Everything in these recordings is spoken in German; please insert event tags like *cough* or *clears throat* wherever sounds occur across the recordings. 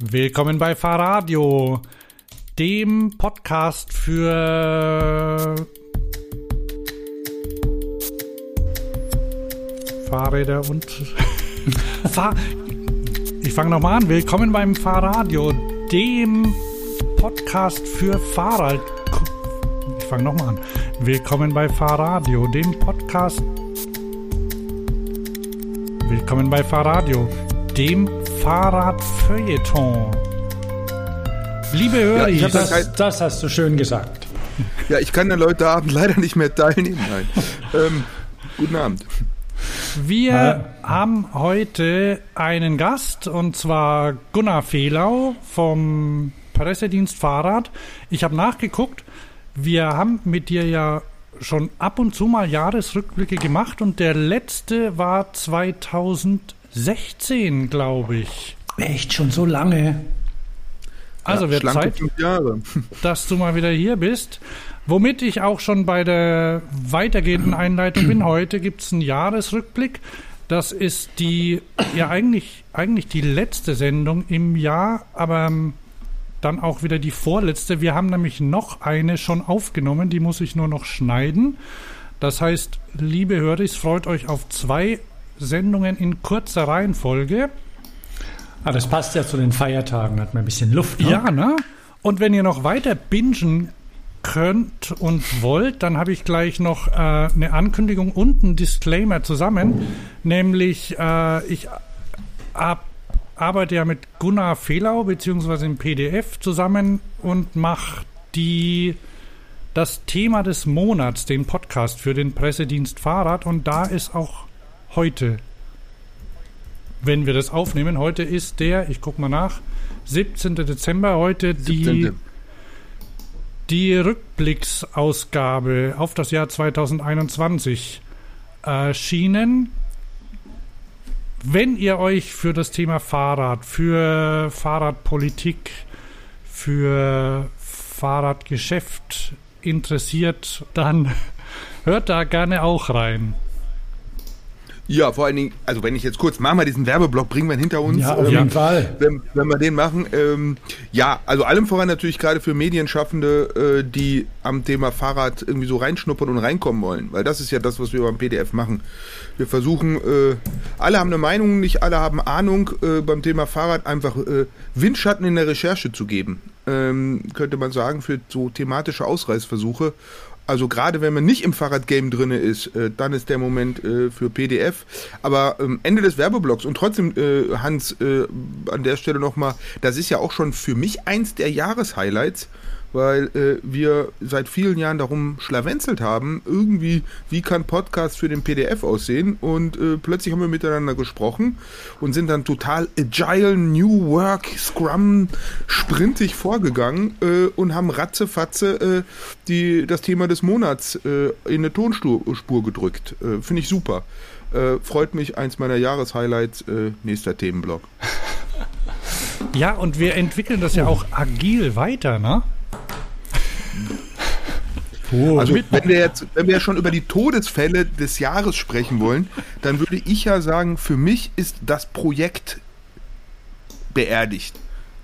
Willkommen bei Fahrradio, dem Podcast für Fahrräder und *laughs* Fahr Ich fange nochmal an. Willkommen beim Fahrradio, dem Podcast für Fahrrad. Ich fange nochmal an. Willkommen bei Fahrradio, dem Podcast. Willkommen bei Fahrradio, dem Fahrradfeuilleton. Liebe Hörer, Ja, das, das- Das hast du schön gesagt. Ja, ich kann dann heute Abend leider nicht mehr teilnehmen. Nein. ähm, guten Abend. wir haben heute einen Gast und zwar Gunnar Fehlau vom Pressedienst Fahrrad. Ich habe nachgeguckt, wir haben mit dir ja schon ab und zu mal Jahresrückblicke gemacht und der letzte war 2016, glaube ich. Echt schon so lange. Also ja, wird Zeit, *laughs* dass du mal wieder hier bist. Womit ich auch schon bei der weitergehenden *clears throat* Einleitung bin. Heute gibt es einen Jahresrückblick. Das ist die, ja eigentlich, eigentlich die letzte Sendung im Jahr, aber ähm, dann auch wieder die vorletzte. Wir haben nämlich noch eine schon aufgenommen, die muss ich nur noch schneiden. Das heißt, liebe Hörer, freut euch auf zwei Sendungen in kurzer Reihenfolge. Ah, das passt ja zu den Feiertagen, hat man ein bisschen Luft. Ne? Ja, ne? Und wenn ihr noch weiter bingen könnt und wollt, dann habe ich gleich noch äh, eine Ankündigung und einen Disclaimer zusammen. Nämlich, äh, ich ab, arbeite ja mit Gunnar Fehlau beziehungsweise im PDF zusammen und mache die das Thema des Monats, den Podcast für den Pressedienst Fahrrad. Und da ist auch heute, wenn wir das aufnehmen, heute ist der, ich gucke mal nach, 17. Dezember, heute die, 17.. die Rückblicksausgabe auf das Jahr 2021 erschienen. Wenn ihr euch für das Thema Fahrrad, für Fahrradpolitik, für Fahrradgeschäft interessiert, dann *laughs* hört da gerne auch rein. Ja, vor allen Dingen, also wenn ich jetzt kurz, machen wir diesen Werbeblock, bringen wir ihn hinter uns. Ja, auf ähm, jeden Fall. wenn, wenn wir den machen. Ähm, ja, also allem voran natürlich gerade für Medienschaffende, äh, die am Thema Fahrrad irgendwie so reinschnuppern und reinkommen wollen. Weil das ist ja das, was wir beim PDF machen. Wir versuchen, äh, alle haben eine Meinung, nicht alle haben Ahnung, äh, beim Thema Fahrrad einfach äh, Windschatten in der Recherche zu geben. Ähm, könnte man sagen, für so thematische Ausreißversuche. Also gerade wenn man nicht im Fahrradgame drinne ist, äh, dann ist der Moment äh, für PDF. Aber ähm, Ende des Werbeblocks und trotzdem, äh, Hans, äh, an der Stelle nochmal, das ist ja auch schon für mich eins der Jahreshighlights, weil äh, wir seit vielen Jahren darum schlawenzelt haben, irgendwie, wie kann Podcast für den PDF aussehen? Und äh, plötzlich haben wir miteinander gesprochen und sind dann total agile, New Work, Scrum, sprintig vorgegangen äh, und haben ratzefatze äh, die, das Thema des Monats äh, in eine Tonspur Spur gedrückt. Äh, Finde ich super. Freut mich, eins meiner Jahreshighlights, nächster Themenblock. Ja, und wir entwickeln das ja auch agil weiter, ne? Puh, Also wenn wir jetzt, wenn wir schon über die Todesfälle des Jahres sprechen wollen, dann würde ich ja sagen, für mich ist das Projekt beerdigt.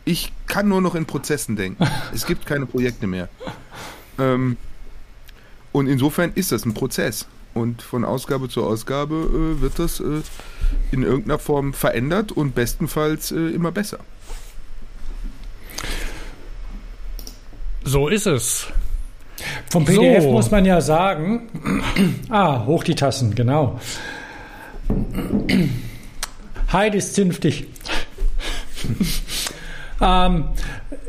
Ich kann nur noch in Prozessen denken. Es gibt keine Projekte mehr. Ähm, und insofern ist das ein Prozess. Und von Ausgabe zu Ausgabe äh, wird das äh, in irgendeiner Form verändert und bestenfalls äh, immer besser. So ist es. Vom PDF So. muss man ja sagen, *clears throat* ah, hoch die Tassen, genau. Heid ist zünftig. *laughs* ähm,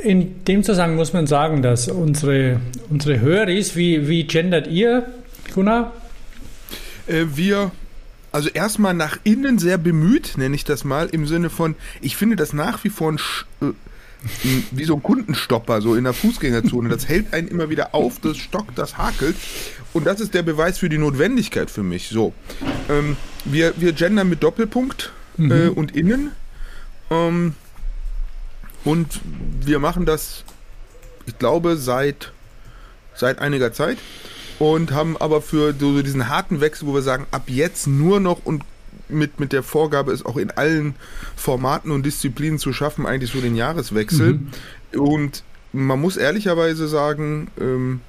in dem Zusammenhang muss man sagen, dass unsere, unsere Höris, wie, wie gendert ihr, Gunnar? Äh, wir, also erstmal nach innen sehr bemüht, nenne ich das mal, im Sinne von, ich finde das nach wie vor ein, Sch- äh, ein, wie so ein Kundenstopper, so in der Fußgängerzone. Das hält einen immer wieder auf, das stockt, das hakelt. Und das ist der Beweis für die Notwendigkeit für mich. So, ähm, wir, wir gendern mit Doppelpunkt äh, und innen. Ähm, und wir machen das, ich glaube, seit, seit einiger Zeit und haben aber für so diesen harten Wechsel, wo wir sagen, ab jetzt nur noch und mit, mit der Vorgabe, es auch in allen Formaten und Disziplinen zu schaffen, eigentlich so den Jahreswechsel. Mhm. Und man muss ehrlicherweise sagen, ähm,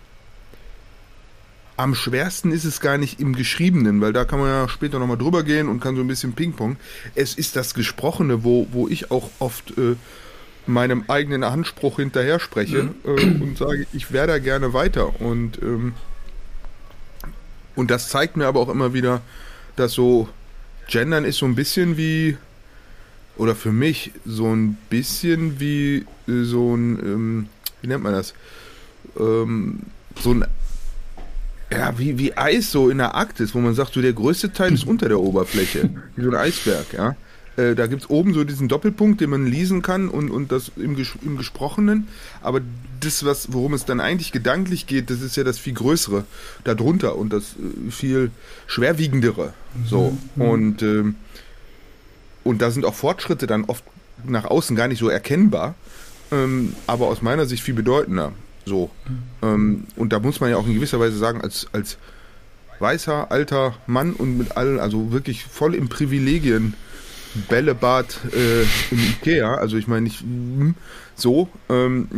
am schwersten ist es gar nicht im Geschriebenen, weil da kann man ja später nochmal drüber gehen und kann so ein bisschen Ping-Pong. Es ist das Gesprochene, wo, wo ich auch oft äh, meinem eigenen Anspruch hinterher spreche mhm. äh, und sage, ich wäre da gerne weiter. Und, ähm, und das zeigt mir aber auch immer wieder, dass so Gendern ist so ein bisschen wie, oder für mich so ein bisschen wie äh, so ein, ähm, wie nennt man das? Ähm, so ein ja, wie, wie Eis so in der Arktis, wo man sagt, so der größte Teil ist unter der Oberfläche, wie so ein Eisberg, ja. Äh, da gibt es oben so diesen Doppelpunkt, den man lesen kann und, und das im, Ges im Gesprochenen. Aber das, was, worum es dann eigentlich gedanklich geht, das ist ja das viel Größere darunter und das äh, viel Schwerwiegendere. So. Mhm. Und, äh, und da sind auch Fortschritte dann oft nach außen gar nicht so erkennbar, ähm, aber aus meiner Sicht viel bedeutender. So. Ähm, und da muss man ja auch in gewisser Weise sagen, als, als weißer, alter Mann und mit allen, also wirklich voll im Privilegien Bällebad äh, im Ikea, also ich meine nicht hm, so, ähm,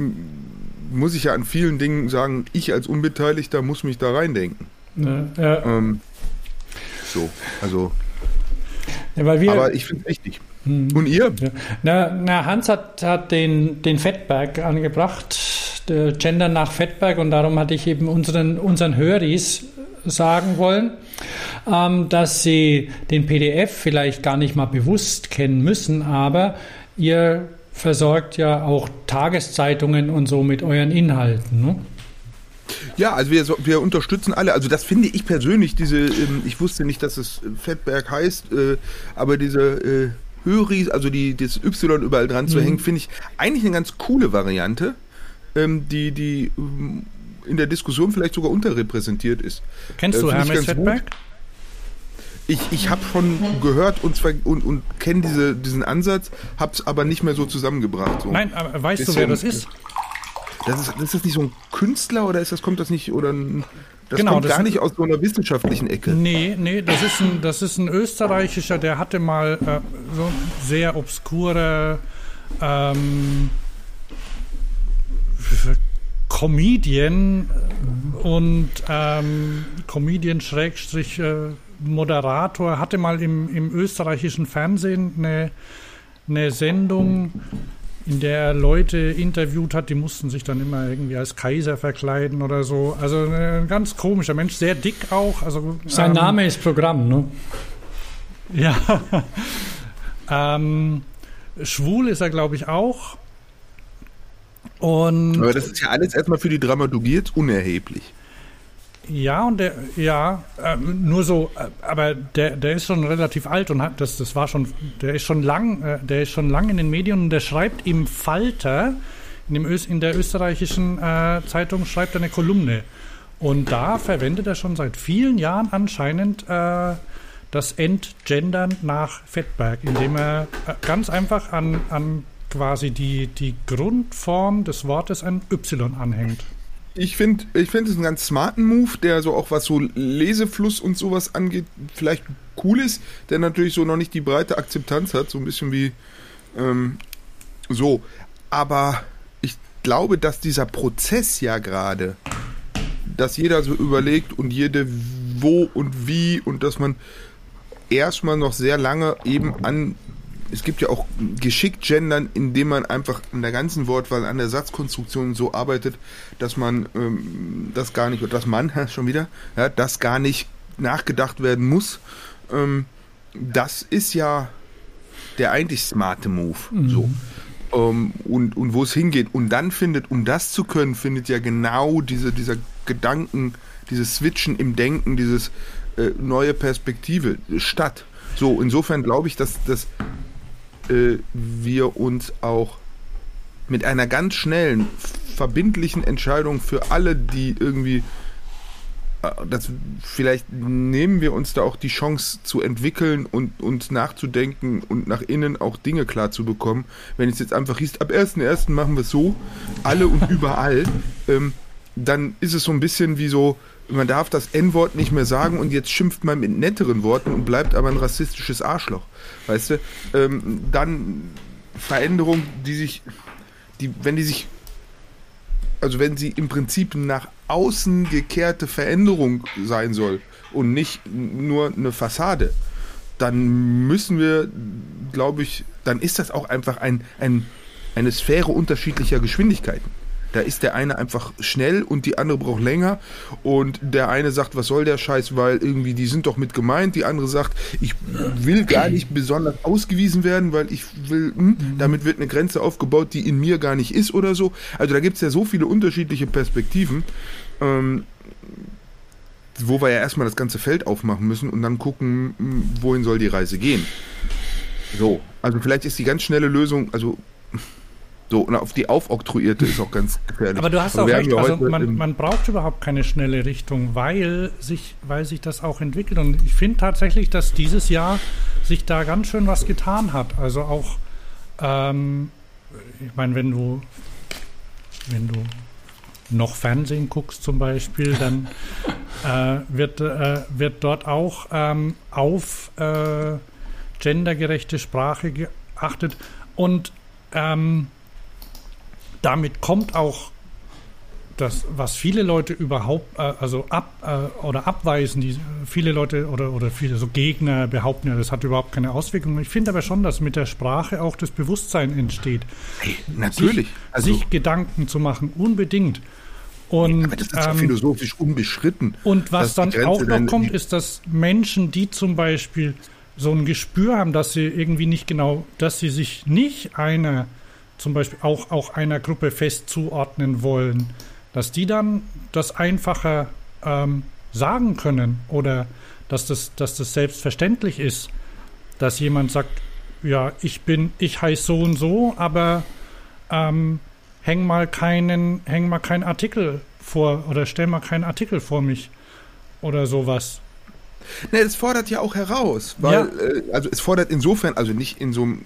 muss ich ja an vielen Dingen sagen, ich als Unbeteiligter muss mich da reindenken. Ja, ja. Ähm, so, also. Ja, wir, aber ich finde es wichtig. Hm. Und ihr? Na, na, Hans hat, hat den, den Fettberg angebracht Gender nach Fettberg und darum hatte ich eben unseren, unseren Höris sagen wollen, ähm, dass sie den PDF vielleicht gar nicht mal bewusst kennen müssen, aber ihr versorgt ja auch Tageszeitungen und so mit euren Inhalten. Ne? Ja, also wir, wir unterstützen alle. Also das finde ich persönlich, diese, ähm, ich wusste nicht, dass es Fettberg heißt, äh, aber diese äh, Höris, also die, das Y überall dran mhm. zu hängen, finde ich eigentlich eine ganz coole Variante ähm, die, die in der Diskussion vielleicht sogar unterrepräsentiert ist. Kennst äh, du Hermes Fettberg? Ich, ich habe schon gehört und, zwar, und, und kenne diese, diesen Ansatz, habe es aber nicht mehr so zusammengebracht. So. Nein, aber weißt Bisschen, du, wer das ist? Das ist, ist das nicht so ein Künstler oder ist das, kommt das nicht, oder ein, das genau, kommt das gar nicht aus so einer wissenschaftlichen Ecke. Nee, nee, das ist ein, das ist ein österreichischer, der hatte mal äh, so sehr obskure ähm, Comedian und ähm, Comedian Schrägstrich äh, Moderator hatte mal im, im österreichischen Fernsehen eine, eine Sendung, in der er Leute interviewt hat, die mussten sich dann immer irgendwie als Kaiser verkleiden oder so. Also ein ganz komischer Mensch, sehr dick auch. Also, Sein ähm, Name ist Programm, ne? Ja. *laughs* ähm, schwul ist er, glaube ich, auch. Und Aber das ist ja alles erstmal für die Dramaturgie jetzt unerheblich. Ja, und der, ja, äh, nur so, äh, aber der, der ist schon relativ alt und hat, das, das war schon, der ist schon lang, äh, der ist schon lang in den Medien und der schreibt im Falter, in, dem Ös, in der österreichischen äh, Zeitung schreibt er eine Kolumne. Und da verwendet er schon seit vielen Jahren anscheinend äh, das Entgendern nach Fettberg, indem er äh, ganz einfach an, an quasi die, die Grundform des Wortes ein Y anhängt. Ich finde ich find es einen ganz smarten Move, der so auch was so Lesefluss und sowas angeht, vielleicht cool ist, der natürlich so noch nicht die breite Akzeptanz hat, so ein bisschen wie ähm, so. Aber ich glaube, dass dieser Prozess ja gerade, dass jeder so überlegt und jede wo und wie und dass man erstmal noch sehr lange eben an es gibt ja auch geschickt gendern, indem man einfach in der ganzen Wortwahl an der Satzkonstruktion so arbeitet, dass man ähm, das gar nicht, oder dass man, *laughs* schon wieder, ja, das gar nicht nachgedacht werden muss. Ähm, das ist ja der eigentlich smarte Move. Mhm. So. Ähm, und, und wo es hingeht. Und dann findet, um das zu können, findet ja genau diese, dieser Gedanken, dieses Switchen im Denken, dieses äh, neue Perspektive statt. So, insofern glaube ich, dass das äh, wir uns auch mit einer ganz schnellen, verbindlichen Entscheidung für alle, die irgendwie äh, das, vielleicht nehmen wir uns da auch die Chance zu entwickeln und uns nachzudenken und nach innen auch Dinge klar zu bekommen. Wenn es jetzt einfach hieß, ab 1.1. machen wir es so, alle und *laughs* überall, ähm, dann ist es so ein bisschen wie so, man darf das N-Wort nicht mehr sagen und jetzt schimpft man mit netteren Worten und bleibt aber ein rassistisches Arschloch. Weißt du? Ähm, dann Veränderung, die sich, die, wenn die sich, also wenn sie im Prinzip nach außen gekehrte Veränderung sein soll und nicht nur eine Fassade, dann müssen wir, glaube ich, dann ist das auch einfach ein, ein, eine Sphäre unterschiedlicher Geschwindigkeiten. Da ist der eine einfach schnell und die andere braucht länger. Und der eine sagt, was soll der Scheiß, weil irgendwie die sind doch mit gemeint. Die andere sagt, ich will gar nicht besonders ausgewiesen werden, weil ich will, hm, mhm. damit wird eine Grenze aufgebaut, die in mir gar nicht ist oder so. Also da gibt es ja so viele unterschiedliche Perspektiven. Ähm, wo wir ja erstmal das ganze Feld aufmachen müssen und dann gucken, hm, wohin soll die Reise gehen. So, also vielleicht ist die ganz schnelle Lösung, also so, und auf die aufoktroyierte ist auch ganz gefährlich. Aber du hast also auch recht, also man, man, braucht überhaupt keine schnelle Richtung, weil sich, weil sich das auch entwickelt. Und ich finde tatsächlich, dass dieses Jahr sich da ganz schön was getan hat. Also auch, ähm, ich meine, wenn du, wenn du noch Fernsehen guckst zum Beispiel, dann *laughs* äh, wird, äh, wird dort auch ähm, auf äh, gendergerechte Sprache geachtet. Und ähm, damit kommt auch das, was viele Leute überhaupt, äh, also ab äh, oder abweisen, die viele Leute oder, oder viele so Gegner behaupten ja, das hat überhaupt keine Auswirkungen. Ich finde aber schon, dass mit der Sprache auch das Bewusstsein entsteht. Hey, natürlich. Sich, also, sich Gedanken zu machen, unbedingt. Und, aber das ist ja ähm, philosophisch unbeschritten. Und was dann auch noch kommt, ist, dass Menschen, die zum Beispiel so ein Gespür haben, dass sie irgendwie nicht genau, dass sie sich nicht einer zum Beispiel auch, auch einer Gruppe fest zuordnen wollen, dass die dann das einfacher ähm, sagen können oder dass das, dass das selbstverständlich ist, dass jemand sagt, ja, ich bin, ich heiße so und so, aber ähm, häng mal keinen, häng mal keinen Artikel vor oder stell mal keinen Artikel vor mich oder sowas. Ne, es fordert ja auch heraus, weil, ja. äh, also es fordert insofern, also nicht in so einem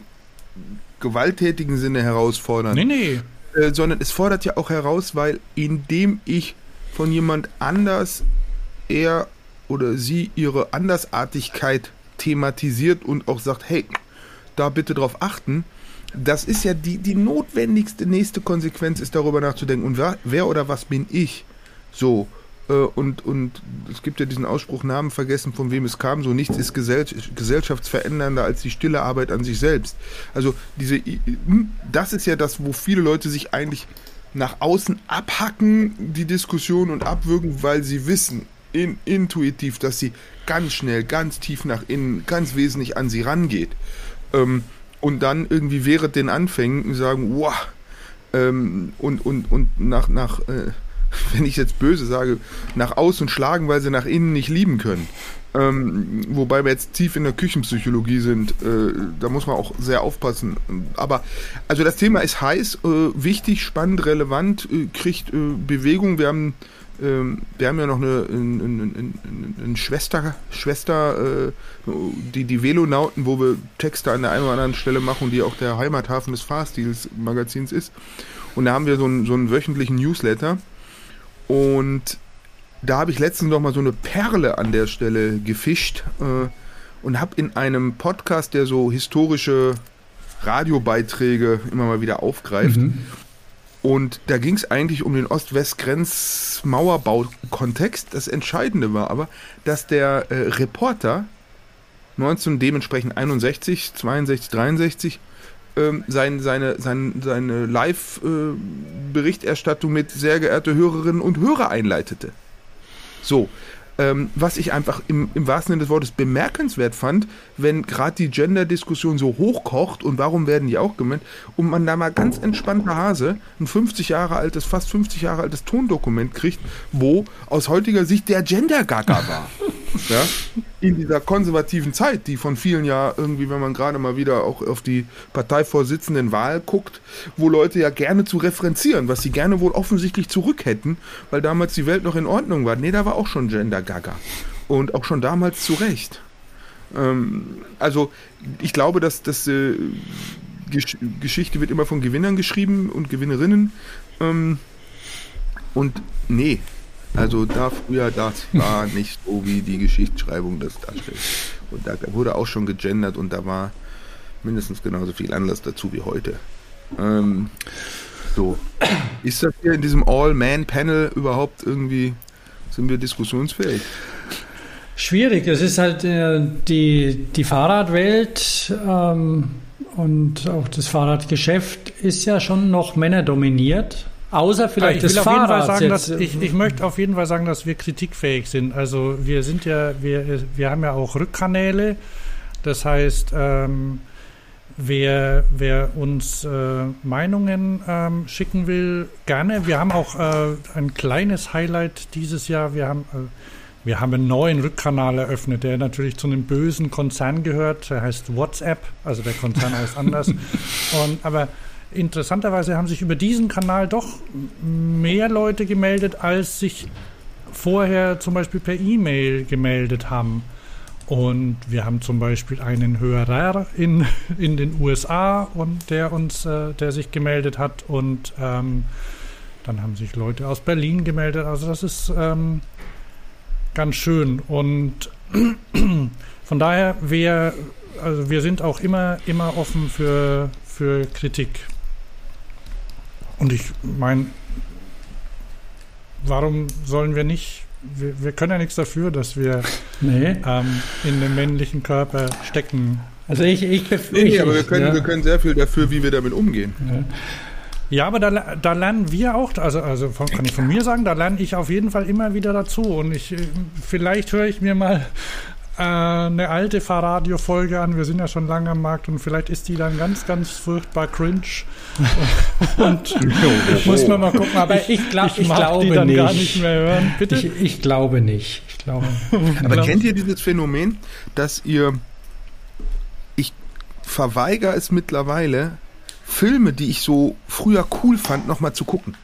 gewalttätigen Sinne herausfordern. Nee, nee. Äh, sondern es fordert ja auch heraus, weil indem ich von jemand anders er oder sie ihre Andersartigkeit thematisiert und auch sagt, hey, da bitte drauf achten, das ist ja die, die notwendigste nächste Konsequenz, ist darüber nachzudenken, und wer, wer oder was bin ich? So, und, und es gibt ja diesen Ausspruch, Namen vergessen, von wem es kam, so nichts ist gesell gesellschaftsverändernder als die stille Arbeit an sich selbst. Also diese, hm, das ist ja das, wo viele Leute sich eigentlich nach außen abhacken, die Diskussion und abwürgen, weil sie wissen, in, intuitiv, dass sie ganz schnell, ganz tief nach innen, ganz wesentlich an sie rangeht. Ähm, und dann irgendwie während den Anfängen sagen, wow, ähm, und, und, und nach, nach äh, *laughs* wenn ich jetzt böse sage, nach außen schlagen, weil sie nach innen nicht lieben können. Ähm, wobei wir jetzt tief in der Küchenpsychologie sind, äh, da muss man auch sehr aufpassen. Aber also das Thema ist heiß, äh, wichtig, spannend, relevant, äh, kriegt äh, Bewegung. Wir haben ähm, wir haben ja noch eine, eine, eine, eine Schwester, Schwester äh, die, die Velonauten, wo wir Texte an der einen oder anderen Stelle machen, die auch der Heimathafen des Fahrstils Magazins ist. Und da haben wir so einen, so einen wöchentlichen Newsletter und da habe ich letztens noch mal so eine Perle an der Stelle gefischt äh, und habe in einem Podcast, der so historische Radiobeiträge immer mal wieder aufgreift. Mhm. Und da ging es eigentlich um den Ost-West-Grenz-Mauerbau-Kontext. Das Entscheidende war aber, dass der äh, Reporter 19 dementsprechend 61, 62, 63 ähm, sein, seine, sein, seine Live-Berichterstattung mit sehr geehrte Hörerinnen und Hörer einleitete. So, ähm, was ich einfach im, im wahrsten Sinne des Wortes bemerkenswert fand, wenn gerade die Gender-Diskussion so hochkocht und warum werden die auch gemeint, und man da mal ganz entspannter Hase ein 50 Jahre altes, fast 50 Jahre altes Tondokument kriegt, wo aus heutiger Sicht der Gender-Gaga war. *laughs* ja? In dieser konservativen Zeit, die von vielen ja irgendwie, wenn man gerade mal wieder auch auf die Parteivorsitzenden Wahl guckt, wo Leute ja gerne zu referenzieren, was sie gerne wohl offensichtlich zurück hätten, weil damals die Welt noch in Ordnung war. Nee, da war auch schon Gender Gaga. Und auch schon damals zu Recht. Ähm, also ich glaube, dass das äh, Gesch Geschichte wird immer von Gewinnern geschrieben und Gewinnerinnen. Ähm, Und nee, also da früher, das war *laughs* nicht so, wie die Geschichtsschreibung das darstellt. Und da wurde auch schon gegendert und da war mindestens genauso viel Anlass dazu wie heute. Ähm, so. Ist das hier in diesem All-Man-Panel überhaupt irgendwie, sind wir diskussionsfähig? Schwierig. Es ist halt äh, die, die Fahrradwelt ähm, und auch das Fahrradgeschäft ist ja schon noch männerdominiert. Außer vielleicht ich das Fahrrad. Sagen, dass, ich, ich möchte auf jeden Fall sagen, dass wir kritikfähig sind. Also wir sind ja, wir, wir haben ja auch Rückkanäle. Das heißt, ähm, wer, wer uns äh, Meinungen ähm, schicken will, gerne. Wir haben auch äh, ein kleines Highlight dieses Jahr. Wir haben, äh, wir haben einen neuen Rückkanal eröffnet, der natürlich zu einem bösen Konzern gehört. Der heißt WhatsApp. Also der Konzern heißt anders. *laughs* Und, aber interessanterweise haben sich über diesen Kanal doch mehr Leute gemeldet, als sich vorher zum Beispiel per E-Mail gemeldet haben. Und wir haben zum Beispiel einen Hörer in, in den USA und der uns, äh, der sich gemeldet hat. Und ähm, dann haben sich Leute aus Berlin gemeldet. Also das ist ähm, ganz schön. Und *clears throat* von daher, wir, also wir sind auch immer, immer offen für, für Kritik. Und ich meine, warum sollen wir nicht? Wir, wir, können ja nichts dafür, dass wir nee. ähm, in dem männlichen Körper stecken. Also ich, ich, ich nee, aber wir können, ja. wir können sehr viel dafür, wie wir damit umgehen. Ja. Ja, aber da, da lernen wir auch, also, also von, kann ich von mir sagen, da lerne ich auf jeden Fall immer wieder dazu. Und ich, vielleicht höre ich mir mal äh, eine alte Fahrradio-Folge an. Wir sind ja schon lange am Markt und vielleicht ist die dann ganz, ganz furchtbar cringe. *laughs* und ich, muss man mal gucken, aber ich, ich, glaub, ich, ich glaube die dann nicht. gar nicht mehr hören. Bitte? Ich, ich glaube nicht. Ich glaube. *laughs* aber kennt ihr dieses Phänomen, dass ihr ich verweigere es mittlerweile, Filme, die ich so früher cool fand, nochmal zu gucken.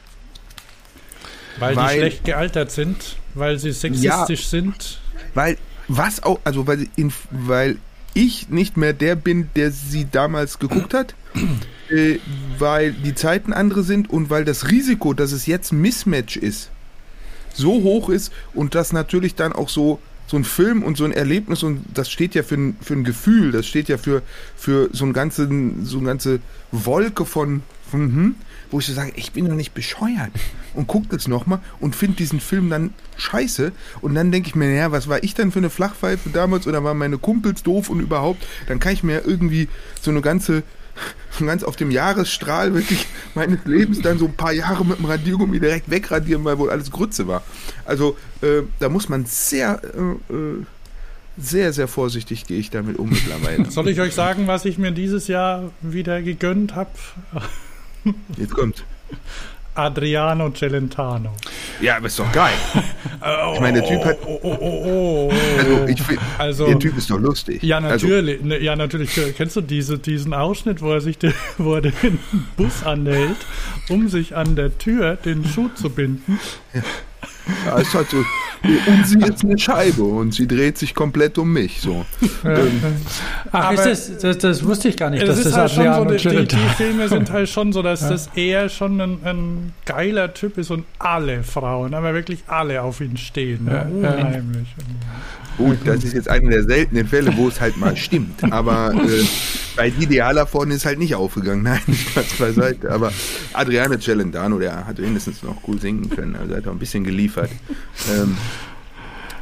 Weil, weil, die schlecht gealtert sind, weil sie sexistisch ja, sind. Weil was auch, also weil, in, weil ich nicht mehr der bin, der sie damals geguckt hat, *clears throat* äh, weil die Zeiten andere sind und weil das Risiko, dass es jetzt Mismatch ist, so hoch ist und das natürlich dann auch so so ein Film und so ein Erlebnis und das steht ja für ein, für ein Gefühl, das steht ja für, für so, ein ganzen, so eine ganze Wolke von, von hm, wo ich so sage, ich bin doch nicht bescheuert und gucke das nochmal und finde diesen Film dann scheiße und dann denke ich mir, naja, was war ich denn für eine Flachpfeife damals oder waren meine Kumpels doof und überhaupt, dann kann ich mir irgendwie so eine ganze ganz auf dem Jahresstrahl wirklich meines Lebens dann so ein paar Jahre mit dem Radiergummi direkt wegradieren, weil wohl alles Grütze war. Also äh, da muss man sehr, äh, äh sehr, sehr vorsichtig gehe ich damit um mittlerweile. Soll ich euch sagen, was ich mir dieses Jahr wieder gegönnt habe? Jetzt kommt. Adriano Celentano. Ja, aber ist doch geil. *laughs* ich meine, der Typ hat. Oh, oh, oh, also, ich find, also, der Typ ist doch lustig. Ja, also natürlich. Also, ja, natürlich. Kennst du diese, diesen Ausschnitt, wo er sich den, *laughs* wo er den Bus anhält, um sich an der Tür den Schuh zu binden? Ja. Ja, ist halt so. Und sie ist eine Scheibe und sie dreht sich komplett um mich. So. Ja. Ähm, Ach, ist das, das, das, wusste ich gar nicht. Das ist das halt schon so, die, die, die, Filme sind halt schon so, dass ja. das eher schon ein, ein, geiler Typ ist und alle Frauen, aber wirklich alle auf ihn stehen. Ja, Unheimlich. Gut, das ist jetzt einer der seltenen Fälle, wo es halt mal stimmt. Aber äh, bei Idealer vorne ist halt nicht aufgegangen. *laughs* Nein, Spaß beiseite. Aber Adriano Celentano, der hat mindestens noch cool singen können. Also hat auch ein bisschen geliefert. Ähm,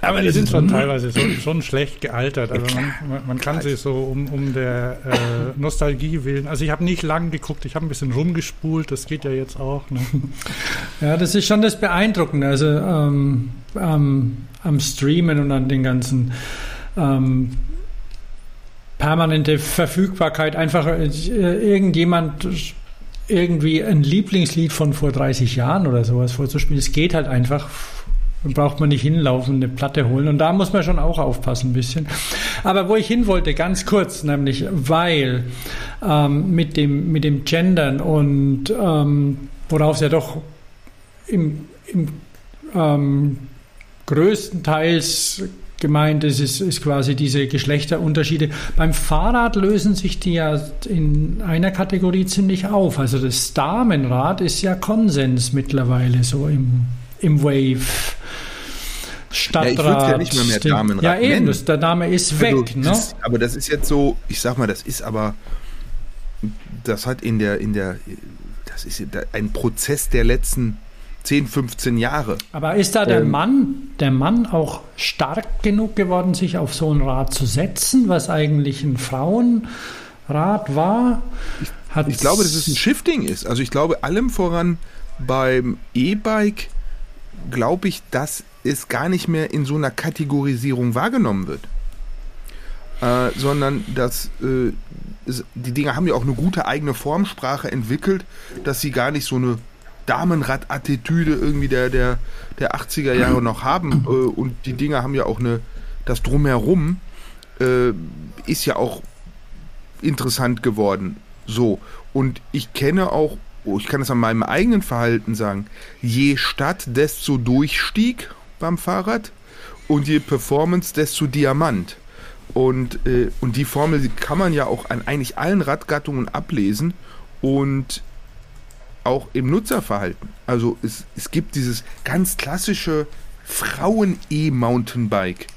aber die sind schon teilweise so, schon schlecht gealtert. Also man, man kann sie so um, um der äh, Nostalgie willen. Also ich habe nicht lang geguckt, ich habe ein bisschen rumgespult, das geht ja jetzt auch. Ne? Ja, das ist schon das Beeindruckende. Also ähm, ähm, am Streamen und an den ganzen ähm, permanente Verfügbarkeit. Einfach äh, irgendjemand irgendwie ein Lieblingslied von vor 30 Jahren oder sowas vorzuspielen. Es geht halt einfach. Braucht man nicht hinlaufen, eine Platte holen. Und da muss man schon auch aufpassen ein bisschen. Aber wo ich hin wollte, ganz kurz, nämlich weil ähm, mit, dem, mit dem Gendern und ähm, worauf es ja doch im, im ähm, größtenteils gemeint ist, ist, ist quasi diese Geschlechterunterschiede. Beim Fahrrad lösen sich die ja in einer Kategorie ziemlich auf. Also das Damenrad ist ja Konsens mittlerweile so im im Wave. Stadtrat. Ja, ich ja nicht mehr, mehr Damenrad Ja, eben, das, der Name ist weg. Also, ne? Das, aber das ist jetzt so, ich sag mal, das ist aber, das hat in der, in der, das ist ein Prozess der letzten 10, 15 Jahre. Aber ist da der ähm, Mann, der Mann auch stark genug geworden, sich auf so ein Rad zu setzen, was eigentlich ein Frauenrad war? Ich, ich glaube, dass es ein Shifting ist. Also ich glaube allem voran beim E-Bike glaube ich, dass es gar nicht mehr in so einer Kategorisierung wahrgenommen wird. Äh, sondern dass äh, es, die Dinge haben ja auch eine gute eigene Formsprache entwickelt, dass sie gar nicht so eine Damenrad-Attitüde irgendwie der, der, der 80er Jahre noch haben. *clears throat* Äh, und die Dinge haben ja auch eine, das Drumherum äh, ist ja auch interessant geworden. So. Und ich kenne auch oh, ich kann es an meinem eigenen Verhalten sagen, je Stadt, desto Durchstieg beim Fahrrad und je Performance, desto Diamant. Und, äh, und die Formel kann man ja auch an eigentlich allen Radgattungen ablesen und auch im Nutzerverhalten. Also es, es gibt dieses ganz klassische Frauen-E-Mountainbike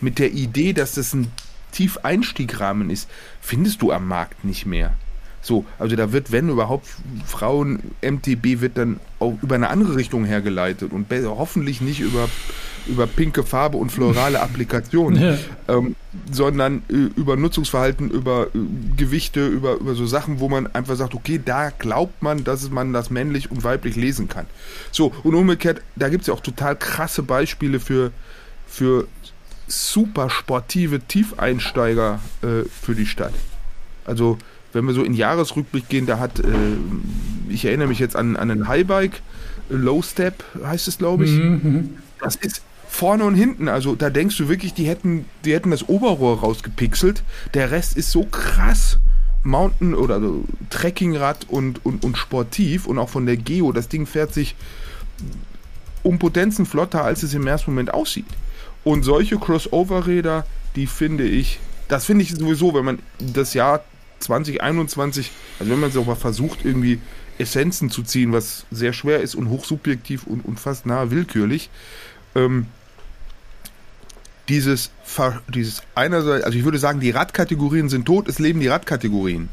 mit der Idee, dass das ein Tiefeinstiegrahmen ist, findest du am Markt nicht mehr. So, also da wird, wenn überhaupt, Frauen, MTB wird dann auch über eine andere Richtung hergeleitet und hoffentlich nicht über, über pinke Farbe und florale *laughs* Applikationen, ja. ähm, sondern äh, über Nutzungsverhalten, über äh, Gewichte, über, über so Sachen, wo man einfach sagt, okay, da glaubt man, dass man das männlich und weiblich lesen kann. So, und umgekehrt, da gibt es ja auch total krasse Beispiele für, für super sportive Tiefeinsteiger äh, für die Stadt. Also wenn wir so in Jahresrückblick gehen, da hat, äh, ich erinnere mich jetzt an, an einen Highbike, Low Step heißt es, glaube ich. Mhm, mhm. Das ist vorne und hinten. Also da denkst du wirklich, die hätten, die hätten das Oberrohr rausgepixelt. Der Rest ist so krass. Mountain oder also Trekkingrad und, und, und sportiv und auch von der Geo. Das Ding fährt sich um Potenzen flotter, als es im ersten Moment aussieht. Und solche Crossover-Räder, die finde ich, das finde ich sowieso, wenn man das Jahr 2021, also wenn man so mal versucht, irgendwie Essenzen zu ziehen, was sehr schwer ist und hochsubjektiv und, und fast nahe willkürlich, ähm, dieses, dieses einerseits, also ich würde sagen, die Radkategorien sind tot, es leben die Radkategorien.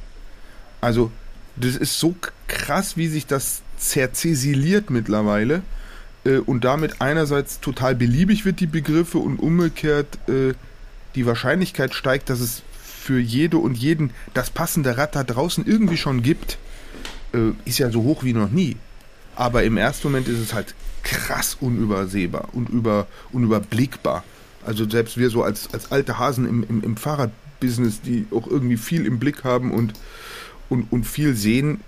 Also, das ist so krass, wie sich das zerzesiliert mittlerweile äh, und damit einerseits total beliebig wird, die Begriffe, und umgekehrt äh, die Wahrscheinlichkeit steigt, dass es für jede und jeden das passende Rad da draußen irgendwie schon gibt, äh, ist ja so hoch wie noch nie. Aber im ersten Moment ist es halt krass unübersehbar und über, unüberblickbar. Also selbst wir so als, als alte Hasen im, im, im Fahrradbusiness, die auch irgendwie viel im Blick haben und, und, und viel sehen,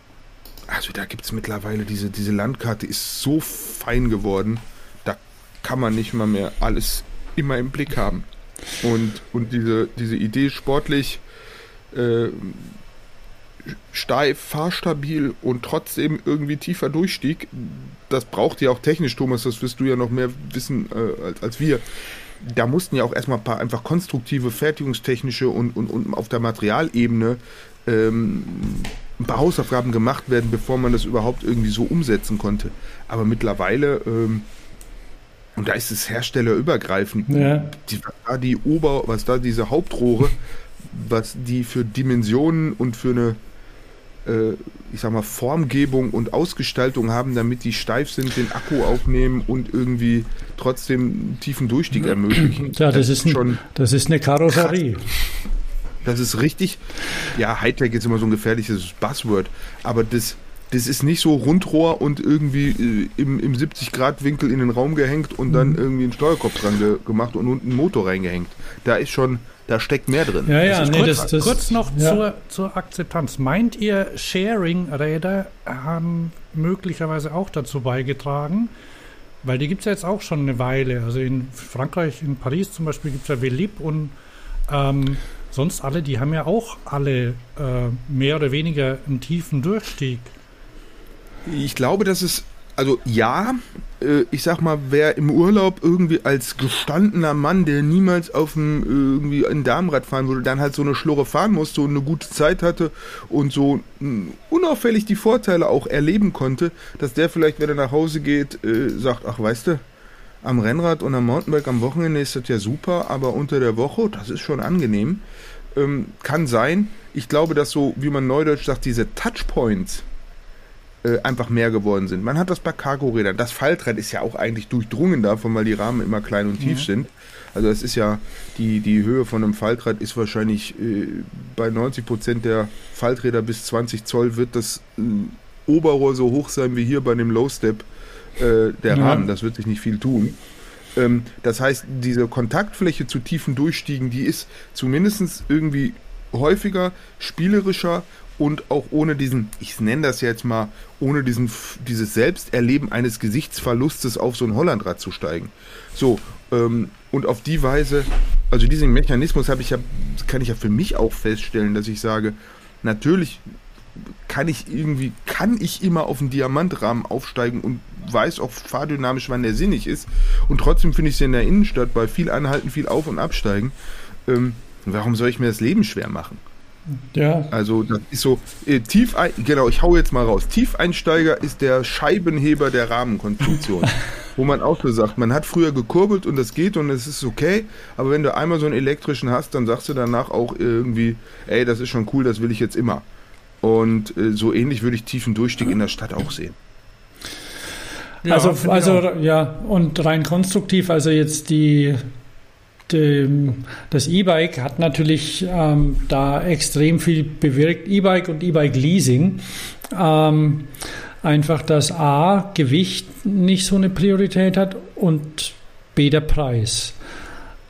also da gibt es mittlerweile diese, diese Landkarte ist so fein geworden, da kann man nicht mal mehr alles immer im Blick haben. Und, und diese, diese Idee sportlich äh, steif, fahrstabil und trotzdem irgendwie tiefer Durchstieg, das braucht ja auch technisch, Thomas, das wirst du ja noch mehr wissen äh, als, als wir. Da mussten ja auch erstmal ein paar einfach konstruktive, fertigungstechnische und, und, und auf der Materialebene ähm, ein paar Hausaufgaben gemacht werden, bevor man das überhaupt irgendwie so umsetzen konnte. Aber mittlerweile ähm, und da ist es herstellerübergreifend. Ja. Die, was da die Ober, was da diese Hauptrohre, was die für Dimensionen und für eine, äh, ich sag mal, Formgebung und Ausgestaltung haben, damit die steif sind, den Akku aufnehmen und irgendwie trotzdem einen tiefen Durchstieg ermöglichen. Ja, das, das ist, ein, schon das ist eine Karosserie. Das ist richtig. Ja, Hightech ist immer so ein gefährliches Buzzword, aber das das ist nicht so Rundrohr und irgendwie äh, im, im 70-Grad-Winkel in den Raum gehängt und dann mhm. irgendwie einen Steuerkopf dran ge gemacht und unten einen Motor reingehängt. Da ist schon, da steckt mehr drin. Ja, ja, nee, kurz, das, das, kurz noch ja. zur, zur Akzeptanz. Meint ihr, Sharing-Räder haben möglicherweise auch dazu beigetragen? Weil die gibt es ja jetzt auch schon eine Weile. Also in Frankreich, in Paris zum Beispiel gibt es ja Velib und ähm, sonst alle, die haben ja auch alle äh, mehr oder weniger einen tiefen Durchstieg. Ich glaube, dass es, also ja, äh, ich sag mal, wer im Urlaub irgendwie als gestandener Mann, der niemals auf dem irgendwie ein Darmrad fahren würde, dann halt so eine Schlurre fahren musste und eine gute Zeit hatte und so unauffällig die Vorteile auch erleben konnte, dass der vielleicht, wenn er nach Hause geht, äh, sagt, ach weißt du, am Rennrad und am Mountainbike am Wochenende ist das ja super, aber unter der Woche, das ist schon angenehm. Ähm, kann sein. Ich glaube, dass so, wie man neudeutsch sagt, diese Touchpoints, äh, einfach mehr geworden sind. Man hat das bei Cargo-Rädern. Das Faltrad ist ja auch eigentlich durchdrungen davon, weil die Rahmen immer klein und tief ja. sind. Also es ist ja, die, die Höhe von einem Faltrad ist wahrscheinlich äh, bei 90 Prozent der Falträder bis 20 Zoll wird das äh, Oberrohr so hoch sein wie hier bei dem Low-Step äh, der ja. Rahmen. Das wird sich nicht viel tun. Ähm, das heißt, diese Kontaktfläche zu tiefen Durchstiegen, die ist zumindest irgendwie häufiger, spielerischer und auch ohne diesen, ich nenne das jetzt mal, ohne diesen, dieses Selbsterleben eines Gesichtsverlustes auf so ein Hollandrad zu steigen. So, ähm, und auf die Weise, also diesen Mechanismus habe ich ja, kann ich ja für mich auch feststellen, dass ich sage, natürlich kann ich irgendwie, kann ich immer auf einen Diamantrahmen aufsteigen und weiß auch fahrdynamisch, wann der sinnig ist. Und trotzdem finde ich es in der Innenstadt bei viel Anhalten, viel Auf- und Absteigen. Ähm, warum soll ich mir das Leben schwer machen? Ja. Also das ist so, äh, tief, genau, ich hau jetzt mal raus. Tiefeinsteiger ist der Scheibenheber der Rahmenkonstruktion. *laughs* wo man auch so sagt, man hat früher gekurbelt und das geht und es ist okay, aber wenn du einmal so einen elektrischen hast, dann sagst du danach auch irgendwie, ey, das ist schon cool, das will ich jetzt immer. Und äh, so ähnlich würde ich tiefen Durchstieg in der Stadt auch sehen. Ja, also, also ja, und rein konstruktiv, also jetzt die das E-Bike hat natürlich ähm, da extrem viel bewirkt. E-Bike und E-Bike-Leasing. Ähm, einfach, dass A, Gewicht nicht so eine Priorität hat und B, der Preis.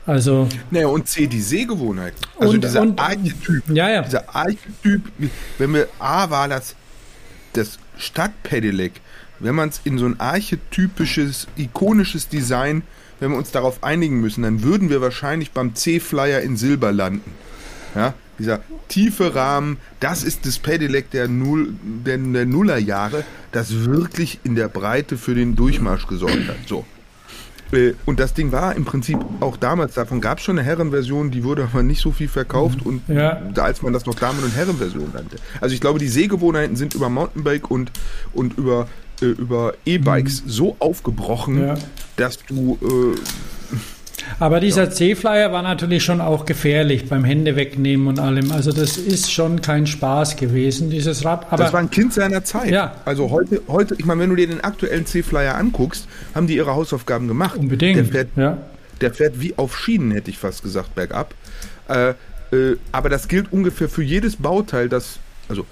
Also. Naja, und C, die Sehgewohnheit. Also und, dieser und, Archetyp. Ja, ja. Dieser Archetyp, wenn wir, A war das, das Stadtpedelec, wenn man es in so ein archetypisches, ikonisches Design wenn wir uns darauf einigen müssen, dann würden wir wahrscheinlich beim C-Flyer in Silber landen. Ja, dieser tiefe Rahmen, das ist das Pedelec der, Null, der, der Nullerjahre, das wirklich in der Breite für den Durchmarsch gesorgt hat. So. Äh, und das Ding war im Prinzip auch damals, davon gab es schon eine Herrenversion, die wurde aber nicht so viel verkauft mhm. und ja. als man das noch Damen- und Herrenversion nannte. Also ich glaube, die Sehgewohnheiten sind über Mountainbike und, und über äh, über E-Bikes mhm. so aufgebrochen, ja. dass du. Äh, aber dieser ja. C-Flyer war natürlich schon auch gefährlich beim Hände wegnehmen und allem. Also das ist schon kein Spaß gewesen, dieses Rad. Aber das war ein Kind seiner Zeit. Ja. Also heute, heute, ich meine, wenn du dir den aktuellen C-Flyer anguckst, haben die ihre Hausaufgaben gemacht. Unbedingt. Der fährt, ja. der fährt wie auf Schienen, hätte ich fast gesagt, bergab. Äh, äh, aber das gilt ungefähr für jedes Bauteil, das, also